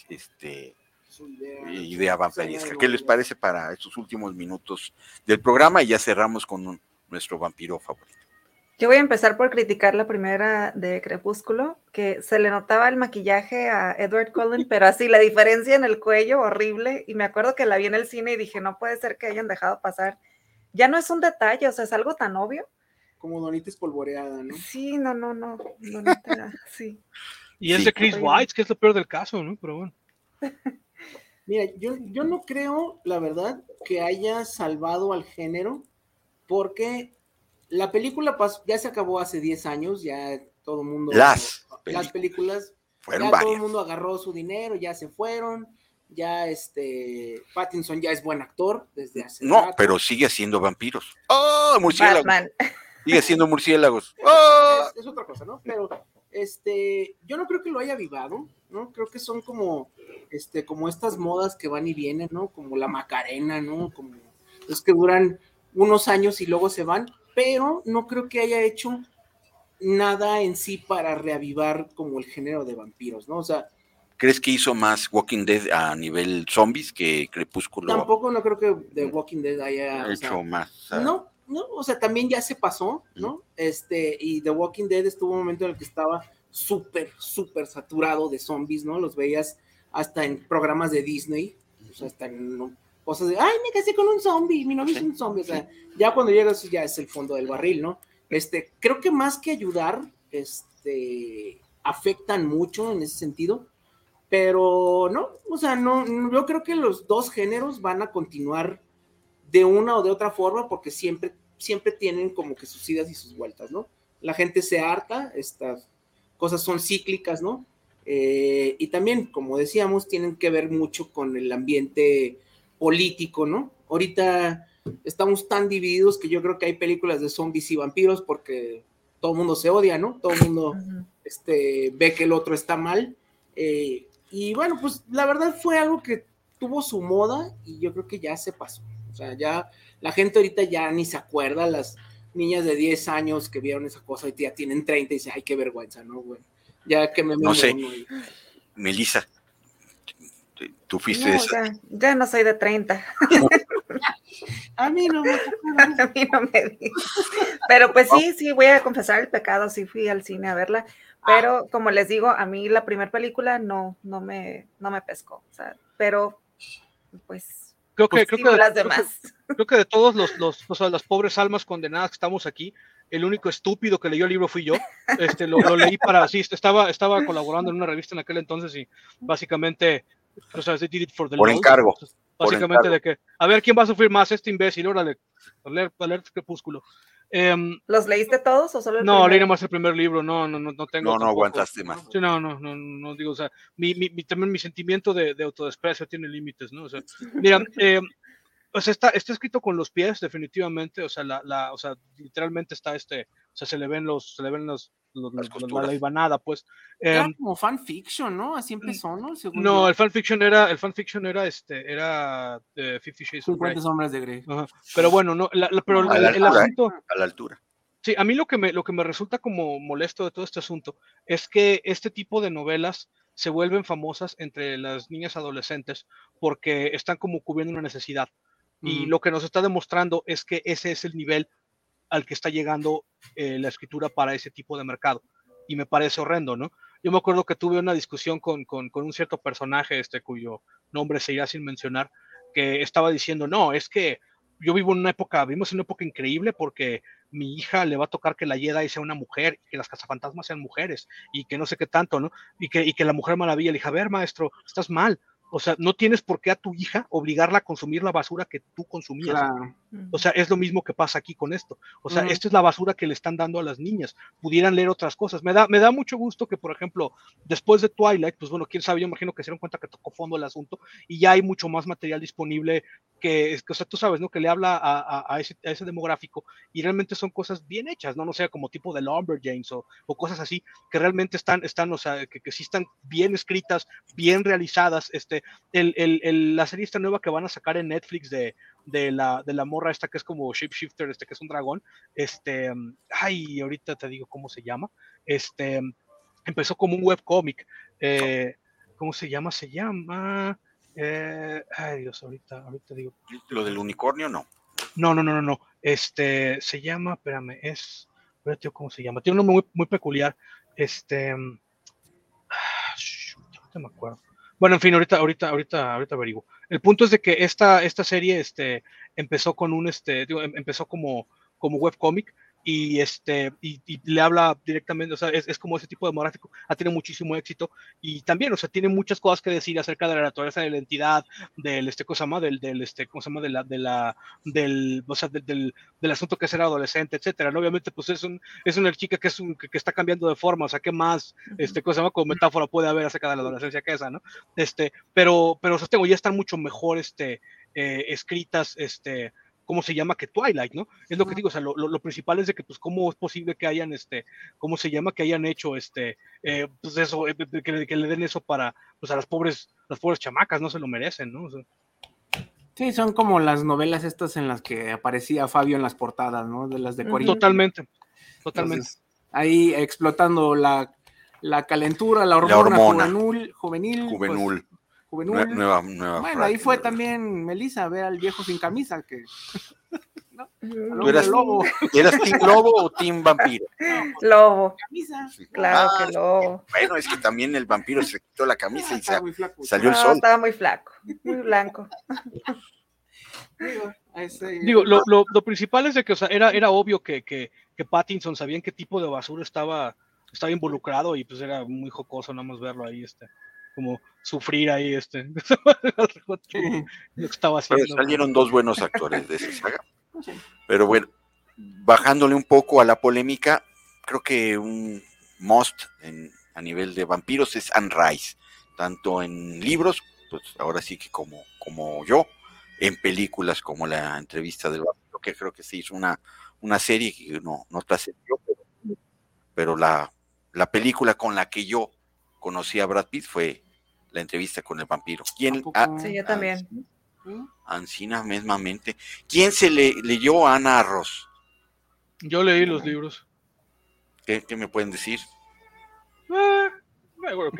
este,
Su idea,
idea vampiresca. ¿Qué les parece para estos últimos minutos del programa? Y ya cerramos con un- nuestro vampiro favorito.
yo voy a empezar por criticar la primera de Crepúsculo, que se le notaba el maquillaje a Edward Cullen, *laughs* pero así la diferencia en el cuello horrible. Y me acuerdo que la vi en el cine y dije, no puede ser que hayan dejado pasar. Ya no es un detalle, o sea, es algo tan obvio.
Como Donita espolvoreada, ¿no?
Sí, no, no, no. te- *laughs* sí.
Y es
Sí.
de Chris. White, que es lo peor del caso, ¿no? Pero bueno. *laughs*
Mira, yo, yo no creo, la verdad, que haya salvado al género, porque la película ya se acabó hace 10 años, ya todo el mundo...
Las
las películas,
Fueron
ya todo el mundo agarró su dinero, ya se fueron, ya este, Pattinson ya es buen actor desde hace
No,
rato.
pero sigue siendo vampiros. ¡Oh, murciélagos!
Batman.
Sigue siendo murciélagos. *laughs* ¡Oh!
es, es otra cosa, ¿no? Pero este, yo no creo que lo haya avivado, ¿no? Creo que son como, este, como estas modas que van y vienen, ¿no? Como la Macarena, ¿no? Como es que duran unos años y luego se van, pero no creo que haya hecho nada en sí para reavivar como el género de vampiros, ¿no? O sea,
¿Crees que hizo más Walking Dead a nivel zombies que Crepúsculo
tampoco no creo que The Walking Dead haya
hecho
sea,
más?
No, no, o sea, también ya se pasó, ¿no? Este, y The Walking Dead estuvo un momento en el que estaba súper, súper saturado de zombies, ¿no? Los veías hasta en programas de Disney, o sea, hasta en cosas de, ay, me casé con un zombie, mi novio es un zombie, o sea, ya cuando llega eso ya es el fondo del barril, ¿no? Este, creo que más que ayudar, este, afectan mucho en ese sentido, pero no, o sea, no, yo creo que los dos géneros van a continuar de una o de otra forma porque siempre, siempre tienen como que sus idas y sus vueltas, ¿no? La gente se harta, estas cosas son cíclicas, ¿no? Eh, y también, como decíamos, tienen que ver mucho con el ambiente político, ¿no? Ahorita estamos tan divididos que yo creo que hay películas de zombies y vampiros porque todo el mundo se odia, ¿no? Todo el mundo este, ve que el otro está mal. eh, y bueno, pues la verdad fue algo que tuvo su moda y yo creo que ya se pasó. O sea, ya la gente ahorita ya ni se acuerda, las niñas de 10 años que vieron esa cosa, ahorita ya tienen 30 y dicen, ay, qué vergüenza, ¿no, güey? Ya que me
No sé.
y-
Melissa, tú fuiste
No,
de esa-
ya, ya no soy de 30. *laughs*
A mí no me *laughs*
A mí no me di. Pero pues sí, sí, voy a confesar el pecado, sí fui al cine a verla, pero como les digo, a mí la primera película no, no me, no me pescó, o sea, pero pues,
Creo que,
pues,
creo que,
las
creo que-
demás. *laughs*
creo que de todos los, los, o sea, las pobres almas condenadas que estamos aquí, el único estúpido que leyó el libro fui yo. Este, lo, lo leí para, sí, estaba, estaba colaborando en una revista en aquel entonces y básicamente, o sea, they did it for the
Por encargo,
Entonces, Básicamente de que, a ver, ¿quién va a sufrir más? Este imbécil, órale, a leer, a leer Crepúsculo. Em,
¿Los leíste todos o solo el
no, leí
primero?
nomás el primer libro, no, no, no, no tengo.
No, no
tampoco-
aguantaste más.
Sí, no, no, no, no digo, o sea, mi, mi, mi- también mi sentimiento de, de autodesprecio tiene límites, ¿no? O sea, *laughs* mira, eh, o sea, está, está escrito con los pies, definitivamente, o sea, la, la, o sea, literalmente está este, o sea, se le ven los, se le ven los, los- la ibanada, pues.
Era
Em,
como fanfiction, ¿no? Así empezó, ¿no? Según
no,
yo.
el fanfiction era, el fanfiction era este, era eh, Fifty Shades of Grey.
50 sombras de Grey.
Ajá. Pero bueno, no, la- la- pero
A
el,
la
el
altura, ¿eh?
asunto,
A la altura.
Sí, a mí lo que me, lo que me resulta como molesto de todo este asunto es que este tipo de novelas se vuelven famosas entre las niñas adolescentes porque están como cubriendo una necesidad. Y
Ujú.
lo que nos está demostrando es que ese es el nivel al que está llegando eh, la escritura para ese tipo de mercado. Y me parece horrendo, ¿no? Yo me acuerdo que tuve una discusión con, con, un cierto personaje, este, cuyo nombre se irá sin mencionar, que estaba diciendo, no, es que yo vivo en una época, vivimos en una época increíble porque mi hija le va a tocar que la Jedi sea una mujer, y que las cazafantasmas sean mujeres, y que no sé qué tanto, ¿no? Y que, y que la mujer maravilla le dije, a ver, maestro, estás mal. O sea, no tienes por qué a tu hija obligarla a consumir la basura que tú consumías.
Claro.
O sea, es lo mismo que pasa aquí con esto. O sea, esta es la basura que le están dando a las niñas. Pudieran leer otras cosas. Me da, me da mucho gusto que, por ejemplo, después de Twilight, pues bueno, quién sabe, yo imagino que se dieron cuenta que tocó fondo el asunto y ya hay mucho más material disponible que, que, o sea, tú sabes, ¿no? Que le habla a, a- a ese, a ese demográfico y realmente son cosas bien hechas, ¿no? No sea como tipo de Lumberjanes o, o cosas así, que realmente están, están o sea, que, que sí están bien escritas, bien realizadas. Este, el, el- el- la serie esta nueva que van a sacar en Netflix de, de la, de la morra esta que es como shapeshifter, este que es un dragón, este, ay, ahorita te digo cómo se llama, este, empezó como un webcómic, eh, ¿cómo se llama? Se llama, eh, ay Dios, ahorita, ahorita digo,
Lo del unicornio, no.
no, no, no, no, no, este, se llama, espérame, es, ahorita te digo cómo se llama, tiene un nombre muy, muy peculiar, este, ah, shoot, ahorita me acuerdo. Bueno, en fin, ahorita, ahorita, ahorita, ahorita averiguo. El punto es de que esta, esta serie este, empezó con un, este, digo, em- empezó como, como webcomic y, este, y, y le habla directamente, o sea, es, es como ese tipo de demográfico, ha tenido muchísimo éxito y también, o sea, tiene muchas cosas que decir acerca de la naturaleza de la entidad, del, este, cosa más, del, del, este, ¿cómo se llama? De la, de la, del, o sea, del, del, del asunto que es ser adolescente, etcétera, ¿no? Obviamente, pues es un, es una chica que es un, que, que está cambiando de forma, o sea, ¿qué más, este, cosa más, como metáfora puede haber acerca de la adolescencia que esa, ¿no? Este, pero, pero sostengo, ya están mucho mejor, este, eh, escritas, este, ¿cómo se llama? Que Twilight, ¿no? Es lo que digo, o sea, lo, lo, lo principal es de que, pues, ¿cómo es posible que hayan, este, ¿cómo se llama? Que hayan hecho, este, eh, pues eso, eh, que, le- que le den eso para, pues, a las pobres, las pobres chamacas, no se lo merecen, ¿no? O sea,
Sí, son como las novelas estas en las que aparecía Fabio en las portadas, ¿no? De las de. Corín.
totalmente, totalmente.
Entonces, ahí explotando la, la calentura, la hormona,
hormona.
juvenil, juvenil. pues,
Juvenul.
juvenil.
Nue- Nueva, nueva
Bueno, ahí fue también Melissa, ver al viejo sin camisa, que *laughs* al
¿Tú
hombre
eras,
lobo.
¿Eras Team Lobo o Team Vampiro? *laughs* *laughs*
Lobo,
Camisa.
claro
Ah,
que lobo.
Bueno, es que también el vampiro se quitó la camisa y
muy flaco.
salió el
No,
sol.
estaba muy flaco, muy blanco.
Digo, ese-
Digo, lo, lo, lo principal es de que, o sea, era, era obvio que, que, que Pattinson sabía en qué tipo de basura estaba, estaba involucrado y pues era muy jocoso nada más verlo ahí, este, como sufrir ahí, este, *laughs* lo que estaba
Pero
haciendo.
salieron dos buenos actores de esa saga. Pero bueno, bajándole un poco a la polémica, creo que un must en- a nivel de vampiros es Anne Rice, tanto en libros, pues ahora sí que como, como yo, en películas como la entrevista del vampiro, que creo que se hizo una, una serie que no, no trascendió, pero, pero la, la película con la que yo conocí a Brad Pitt fue la entrevista con el vampiro. ¿Quién, ah,
Sí, yo también.
Ancina mismamente. ¿Quién se le leyó a Ana Ross?
Yo leí los libros.
¿Qué, qué me pueden decir?
Eh, eh, ok.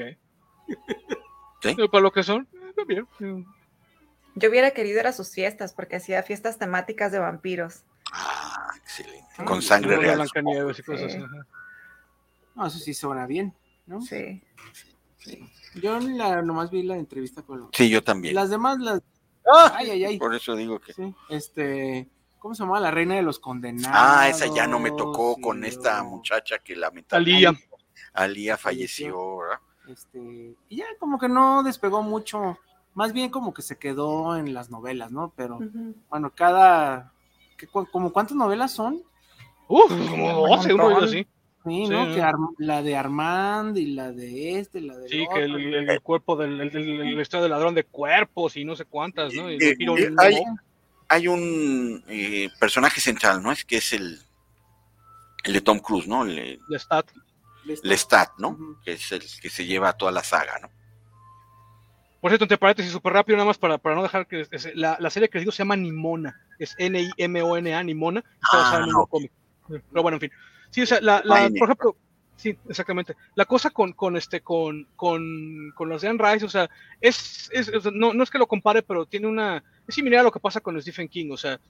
¿Sí?
Para lo que son, eh, está bien. Eh,
Yo hubiera querido ir a sus fiestas porque hacía fiestas temáticas de vampiros.
Ah, excelente.
Ah,
Con sangre real.
Blancanieves y cosas
Sí.
así.
No, eso sí suena bien, ¿no?
Sí.
Yo la, nomás vi la entrevista con
Sí, yo también.
Las demás, las. Ay, ay, ay.
Por eso digo que.
Sí, este. ¿Cómo se llama? La reina de los condenados.
Ah, esa ya no me tocó con
y
esta muchacha que lamentablemente
Alía.
Alía falleció, ¿verdad?
Este, y ya como que no despegó mucho. Más bien como que se quedó en las novelas, ¿no? Pero
Ujú.
bueno, cada. ¿qué, cu- como ¿Cuántas novelas son?
Uf, como
Un
12, un rollo así.
Sí,
Sí.
¿no? Que la de Armand y la de este, la de.
Sí, que el, el- el cuerpo del el, el- el historia del ladrón de cuerpos y no sé cuántas, ¿no? Y
Eh, eh, hay, hay un eh, personaje central, ¿no? Es que es el, el de Tom Cruise, ¿no? El,
de Stat.
Lestat, ¿no? Que es el que se lleva toda la saga, ¿no?
Por cierto, entre paréntesis, súper rápido, nada más para, para no dejar que. es- la, la serie que les digo se llama Nimona. Es N-I-M-O-N-A, Nimona. Está
Ah,
basada en un
ok.
cómic. Pero bueno, en fin. Sí, o sea, la, por ejemplo, sí, exactamente. La cosa con, con este, con, con, con los de Anne Rice, o sea, es, es, o sea, no, no es que lo compare, pero tiene una. Es similar a lo que pasa con Stephen King, o sea,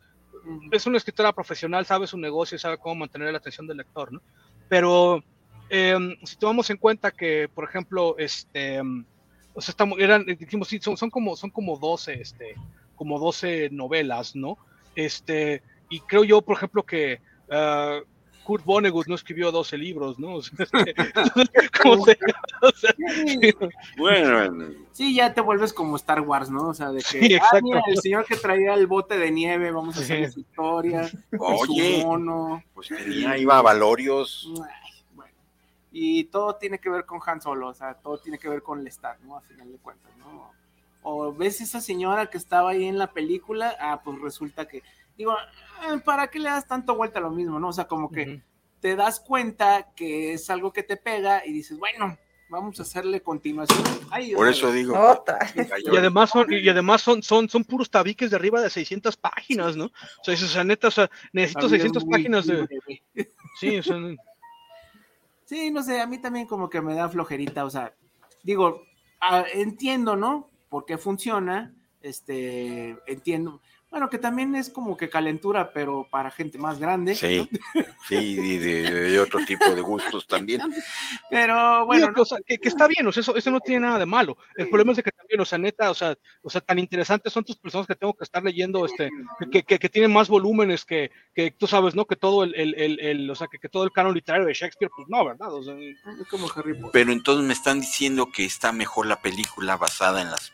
es una escritora profesional, sabe su negocio, sabe cómo mantener la atención del lector, ¿no? Pero eh, si tomamos en cuenta que, por ejemplo, este, o sea, estamos, eran, dijimos, sí, son, son como, son como 12, este, como 12 novelas, ¿no? Este, y creo yo, por ejemplo, que ah, Kurt Vonnegut no escribió 12 libros, ¿no? *laughs* O sea, *laughs* ¿cómo se- o sea, sí,
Bueno,
Sí, ya te vuelves como Star Wars, ¿no? O sea, de que,
Sí,
ah, mira, el señor que traía el bote de nieve, vamos a hacer
Sí.
su historia,
Oye.
su mono.
pues tenía, iba a Valorios.
Ay, bueno. Y todo tiene que ver con Han Solo, o sea, todo tiene que ver con Lestat, ¿no? A final de cuentas, ¿no? O ves esa señora que estaba ahí en la película, ah, pues resulta que, digo, ah, ¿para qué le das tanto vuelta a lo mismo, no? O sea, como que te das cuenta que es algo que te pega y dices, bueno, vamos a hacerle continuación. Ay,
Por eso digo.
Otra.
Y además son, y además son, son, son puros tabiques de arriba de 600 páginas, ¿no? O sea, dices, o sea, neta, o sea, necesito
Había
600
muy
páginas de. Sí, o sea,
Sí, no sé, a mí también como que me da flojerita, o sea, digo, entiendo, ¿no? Por qué funciona, este, entiendo, bueno, que también es como que calentura, pero para gente más grande,
Sí, sí, y de, de otro tipo de gustos también. *laughs*
pero bueno,
que, o sea, que, que está bien, o sea, eso, eso no tiene nada de malo. El problema es de que también, o sea, neta, o sea, o sea, tan interesantes son tus personas que tengo que estar leyendo, este, que, que, que tienen más volúmenes que, que tú sabes, ¿no? Que todo el, el, el, el- o sea, que, que todo el canon literario de Shakespeare, pues no, ¿verdad? O sea,
es como Harry Potter.
Pero entonces me están diciendo que está mejor la película basada en las,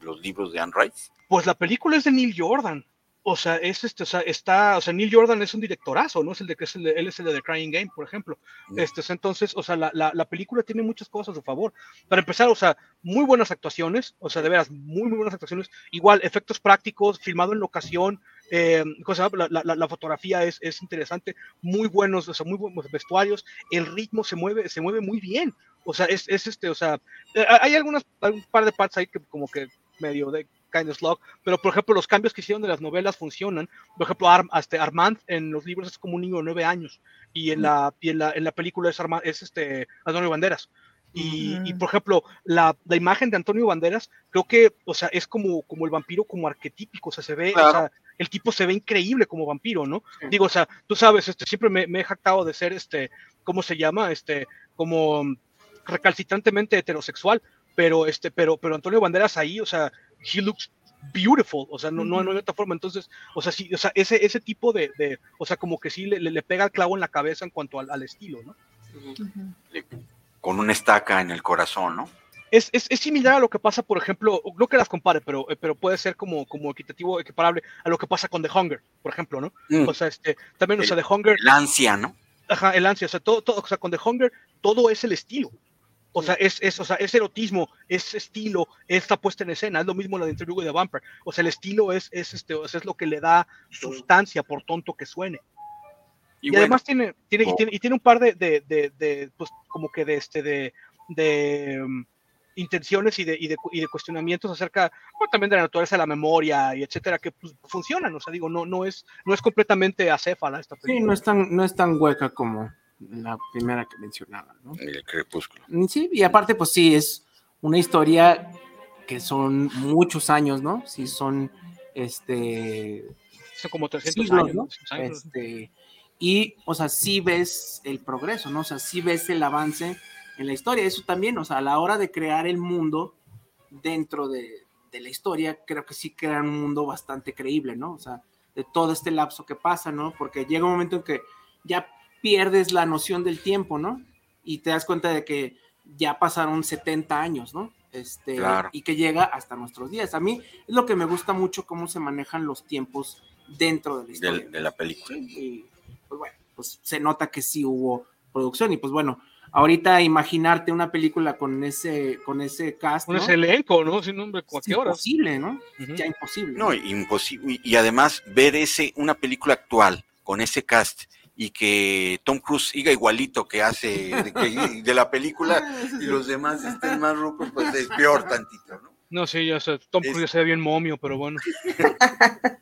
los libros de Anne Rice.
Pues la película es de Neil Jordan. O sea, es este, o sea, está, o sea, Neil Jordan es un directorazo, ¿no? Es el de que es el de, él es el de The Crying Game, por ejemplo.
Mm.
Este, entonces, o sea, la, la, la película tiene muchas cosas a su favor. Para empezar, o sea, muy buenas actuaciones, o sea, de veras, muy, muy buenas actuaciones. Igual, efectos prácticos, filmado en locación, eh, cosa, la, la, la fotografía es, es interesante, muy buenos, o sea, muy buenos vestuarios, el ritmo se mueve, se mueve muy bien. O sea, es, es este, o sea, eh, hay algunas, un par de partes ahí que como que medio de kind of slog, pero por ejemplo los cambios que hicieron de las novelas funcionan. Por ejemplo, Arm, este, Armand en los libros es como un niño de nueve años y en la, y en la, en la película es, Armand, es este Antonio Banderas. Y, y, por ejemplo, la, la, imagen de Antonio Banderas, creo que, o sea, es como, como el vampiro como arquetípico, o sea, se ve,
Claro.
o sea, el tipo se ve increíble como vampiro, ¿no? Digo, o sea, tú sabes, este, siempre me, me he jactado de ser, este, ¿cómo se llama? Este, como mm, recalcitrantemente heterosexual, pero, este, pero, pero Antonio Banderas ahí, o sea, he looks beautiful, o sea, no, no, no hay otra forma, entonces, o sea, sí, o sea, ese, ese tipo de, de o sea, como que sí le, le, pega el clavo en la cabeza en cuanto al, al estilo, ¿no?
Con una estaca en el corazón, ¿no?
Es, es, es, similar a lo que pasa, por ejemplo, no que las compare, pero, pero puede ser como, como equitativo, equiparable a lo que pasa con The Hunger, por ejemplo, ¿no?
Mm.
O sea, este, también, o sea, The Hunger,
El ansia, ¿no?
ajá, el ansia, o sea, todo, todo, o sea, con The Hunger, todo es el estilo. O sea, es, es, o sea, es erotismo, es estilo, está puesta en escena, es lo mismo la de Interview with the Vampire. O sea, el estilo es, es, este, o sea, es lo que le da sustancia, por tonto que suene. Y,
bueno,
además tiene, tiene, y
oh.
tiene, y tiene un par de, de, de, de, pues, como que de, este, de, de um, intenciones y de, y, de, y de cuestionamientos acerca bueno, también de la naturaleza de la memoria y etcétera, que pues, funcionan. O sea, digo, no, no, es, no es completamente acéfala esta película.
Sí, no es tan, no es tan hueca como la primera que mencionaba, ¿no?
El crepúsculo.
Mm, Sí, y aparte, pues sí, es una historia que son muchos años, ¿no? Sí, son este
Son como 300
siglos,
años.
¿no?
300 años.
Este, y, o sea, sí ves el progreso, ¿no? O sea, sí ves el avance en la historia. Eso también, o sea, a la hora de crear el mundo dentro de, de la historia, creo que sí crean un mundo bastante creíble, ¿no? O sea, de todo este lapso que pasa, ¿no? Porque llega un momento en que ya pierdes la noción del tiempo, ¿no? Y te das cuenta de que ya pasaron 70 años, ¿no? Este,
Claro.
y que llega hasta nuestros días. A mí es lo que me gusta mucho cómo se manejan los tiempos dentro de la historia.
De, de la película.
Y pues bueno, pues se nota que sí hubo producción y pues bueno, ahorita imaginarte una película con ese con ese cast,
Un
¿no?
ese elenco, ¿no? Sin nombre, cualquier hora.
imposible, ¿no?
Ujú.
Ya imposible.
No, imposible. Y además ver ese, una película actual con ese cast y que Tom Cruise siga igualito que hace de, que- de la película *laughs* y los demás estén más rucos, pues es peor tantito, ¿no?
No sé, ya sé, Tom Cruise ya se ve bien momio, pero bueno. *laughs*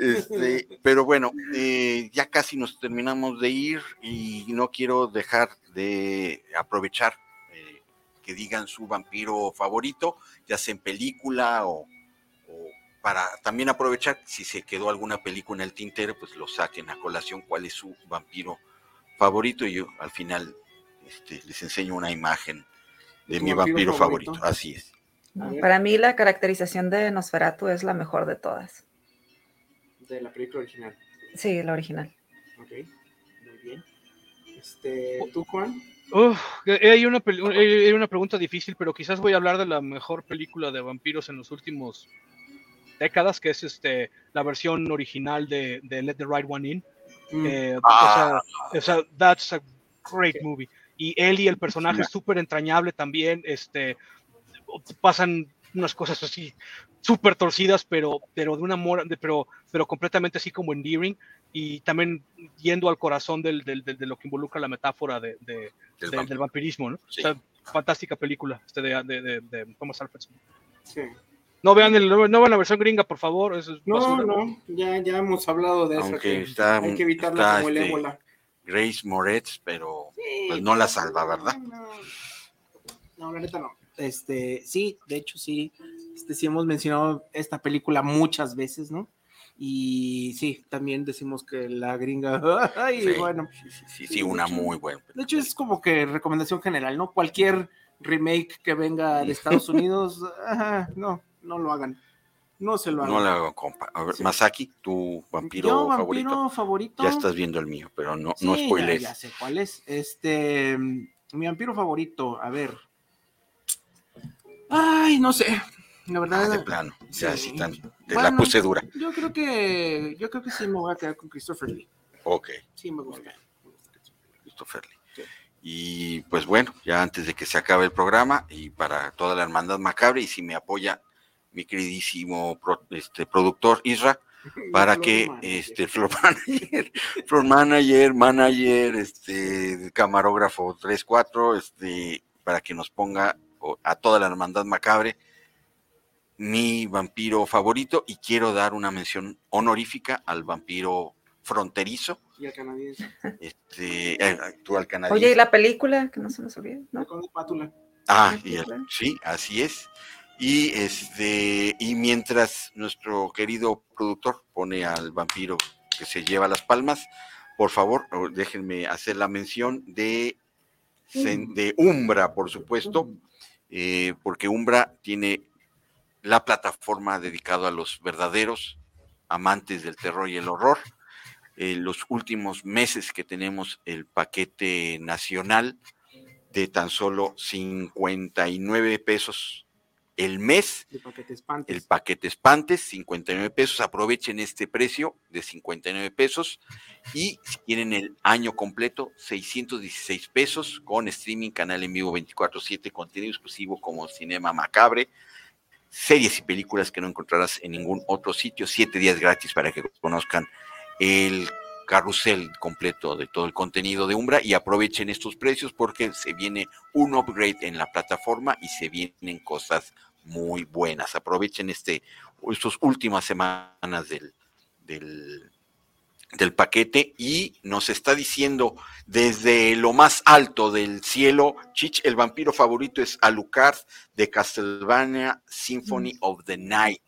Este, pero bueno, eh, ya casi nos terminamos de ir y no quiero dejar de aprovechar eh, que digan su vampiro favorito, ya sea en película o para también aprovechar si se quedó alguna película en el tintero, pues lo saquen a colación cuál es su vampiro favorito y yo al final este, les enseño una imagen de
¿Tu
mi
vampiro
vampiro favorito.
favorito?
Así es.
Para mí la caracterización de Nosferatu es la mejor de todas.
De la película original.
Sí, la original.
Ok, muy bien. Este, ¿Tú, Juan?
Uf, hay una, peli- eh, hay una pregunta difícil, pero quizás voy a hablar de la mejor película de vampiros en los últimos décadas, que es este la versión original de, de Let the Right One In.
Mm.
Eh,
Ah.
o sea, o sea, that's a great movie. Y Ellie, el personaje, es súper entrañable también. Este, pasan unas cosas así súper torcidas, pero, pero de un amor, de- pero, pero completamente así como endearing. Y también yendo al corazón del, del- del- de lo que involucra la metáfora de, de-
Del
vampirismo, ¿no?
Sí.
O sea, fantástica película este de, de, de, de Thomas Alfredson.
Sí.
No vean, el, no vean la versión gringa, por favor. eso es
No,
basura.
no, ya, ya hemos hablado de eso.
Aunque
que
está-
hay que evitarla
está,
como el
este,
ébola.
Grace Moretz, pero
Sí,
pues no la salva, ¿verdad?
No, no, la neta no. Este, sí, de hecho sí, este, sí hemos mencionado esta película muchas veces, ¿no? Y sí, también decimos que la gringa, *laughs* ay,
Sí,
bueno,
sí, sí, sí, sí, una muy buena.
de hecho es como que recomendación general, ¿no? Cualquier remake que venga de Estados *laughs* Unidos, ajá, no, no lo hagan, no se lo hagan.
No la hago, compa. A ver,
Sí.
Masaki, tu vampiro,
Yo, vampiro favorito.
Ya estás viendo el mío, pero no, no
Sí, ya-
spoilees.
Ya, sé cuál es. Este, mm, mi vampiro favorito, a ver. Ay, no sé. La
Ah,
verdad,
de plano, ya
sí.
sí tan, la puse dura.
yo creo que, yo creo que sí me voy a quedar con Christopher Lee.
Ok,
Sí me gusta.
Christopher Lee. Y pues bueno, ya antes de que se acabe el programa y para toda la hermandad macabre, y si me apoya mi queridísimo pro- este, productor Isra, *laughs* para que este *laughs* floor manager, floor manager, manager, este camarógrafo 3-4, este, para que nos ponga a toda la hermandad macabre mi vampiro favorito y quiero dar una mención honorífica al vampiro fronterizo,
Y el canadiense.
este, eh, tú al canadiense.
Oye, y la película, que no se nos olvide, ¿no?
Con espátula.
Ah, y el- sí, así es. Y este, y mientras nuestro querido productor pone al vampiro que se lleva las palmas, por favor, déjenme hacer la mención de, de Umbra, por supuesto, eh, porque Umbra tiene la plataforma dedicada a los verdaderos amantes del terror y el horror. Eh, los últimos meses que tenemos el paquete nacional de tan solo 59 pesos el mes,
De paquete espantes.
el paquete espantes, 59 pesos, aprovechen este precio de 59 pesos y si quieren el año completo, 616 pesos con streaming, canal en vivo 24/7, contenido exclusivo como Cinema Macabre, series y películas que no encontrarás en ningún otro sitio, siete días gratis para que conozcan el carrusel completo de todo el contenido de Umbra y aprovechen estos precios porque se viene un upgrade en la plataforma y se vienen cosas muy buenas. Aprovechen este, estas últimas semanas del, del, del paquete y nos está diciendo desde lo más alto del cielo, Chich, el vampiro favorito es Alucard de Castlevania Symphony of the Night.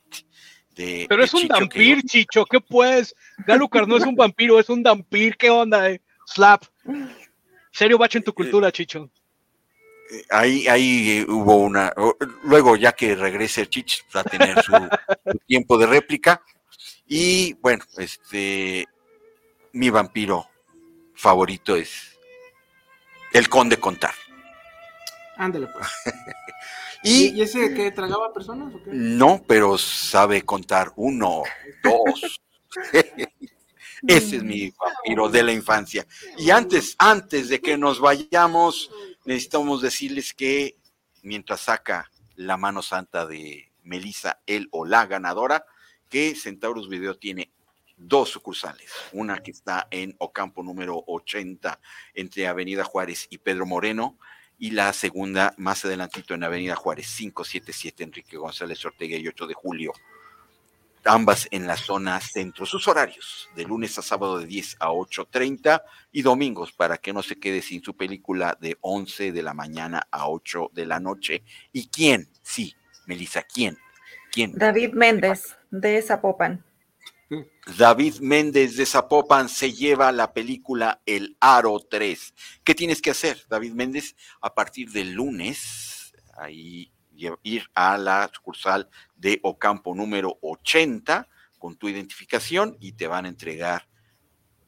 De-
Pero
de
es un
Chicho, que-
vampir, Chicho, ¿qué pues? Galucar no es un vampiro, es un vampir, ¿qué onda, eh? Slap. Serio bache en tu cultura, Chicho.
eh, ahí, ahí eh, hubo una. Luego, ya que regrese Chich, va a tener su, *laughs* su tiempo de réplica. Y bueno, este. Mi vampiro favorito es el Conde Contar.
Ándale, pues. *laughs*
Y
¿Y, y ese que tragaba personas o qué?
no, pero sabe contar uno, dos. *laughs* Ese es mi vampiro de la infancia. Y antes, antes de que nos vayamos, necesitamos decirles que mientras saca la mano santa de Melissa, él o la ganadora, que Centauros Video tiene dos sucursales, una que está en Ocampo número 80 entre Avenida Juárez y Pedro Moreno y la segunda más adelantito en Avenida Juárez 577 Enrique González Ortega y 8 de julio. Ambas en la zona centro. Sus horarios de lunes a sábado de 10 a 8.30 y domingos para que no se quede sin su película de 11 de la mañana a 8 de la noche. ¿Y quién? Sí, Melissa, ¿quién? ¿Quién?
David Méndez de Zapopan.
David Méndez de Zapopan se lleva la película El Aro 3. ¿Qué tienes que hacer, David Méndez? A partir del lunes, ahí ir a la sucursal de Ocampo número 80 con tu identificación y te van a entregar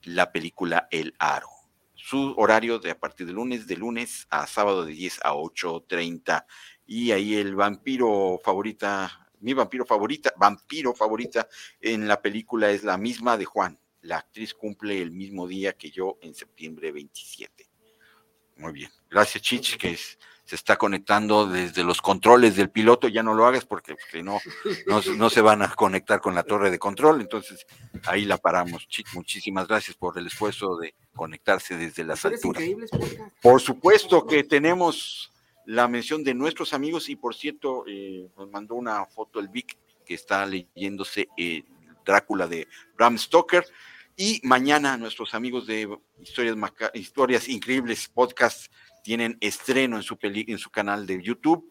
la película El Aro. Su horario de a partir del lunes, de lunes a sábado de 10 a 8.30. Y ahí el vampiro favorita mi vampiro favorita, vampiro favorita en la película es la misma de Juan. La actriz cumple el mismo día que yo en septiembre 27. Muy bien. Gracias, Chich, que se está conectando desde los controles del piloto. Ya no lo hagas porque, no, no, se van a conectar con la torre de control. Entonces, ahí la paramos. Chich, muchísimas gracias por el esfuerzo de conectarse desde las alturas. Por supuesto que tenemos la mención de nuestros amigos y por cierto, eh, nos mandó una foto el Vic que está leyéndose eh, Drácula de Bram Stoker. Y mañana nuestros amigos de Historias, Historias Increíbles Podcast tienen estreno en su, peli en su canal de YouTube.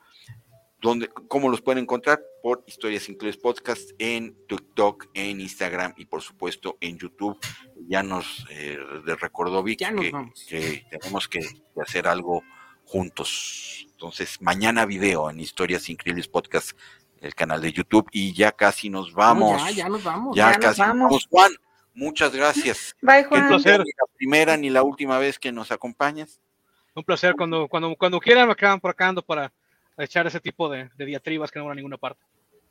Donde, ¿Cómo los pueden encontrar? Por Historias Increíbles Podcast en TikTok, en Instagram y por supuesto en YouTube. Ya nos eh, recordó Vic que, que, tenemos que hacer algo juntos. Entonces, mañana video en Historias Increíbles Podcast, el canal de YouTube, y ya casi nos vamos.
ya, ya nos vamos.
Ya, casi nos vamos. Juan, muchas gracias. *gasps*
Bye, Juan.
Un placer. Ni la primera ni la última vez que nos acompañas.
Un placer. Cuando, cuando, cuando quieran, me acaban por acá ando para echar ese tipo de, diatribas que no van a ninguna parte.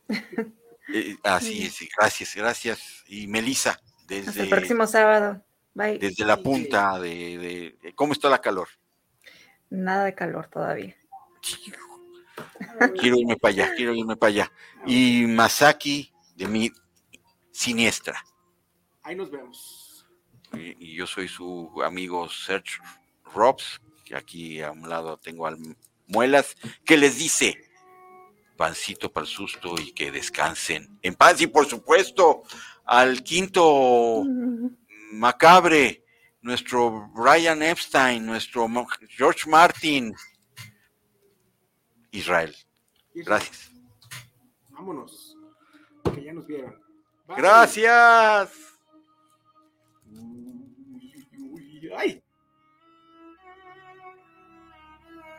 *laughs*
Eh, así es, gracias, gracias. Y Melissa, desde
el próximo sábado. Bye.
Desde la punta de, de, ¿Cómo está la calor?
Nada de calor todavía.
Quiero irme para allá, quiero irme para allá. Y Masaki de mi siniestra.
Ahí nos vemos.
Y, yo soy su amigo Serge Robs, que aquí a un lado tengo al Muelas, que les dice pancito para el susto y que descansen en paz. Y por supuesto, al quinto macabre, nuestro Brian Epstein, nuestro George Martin, Israel. Gracias.
Vámonos, que ya nos vieron.
Gracias.
Ay.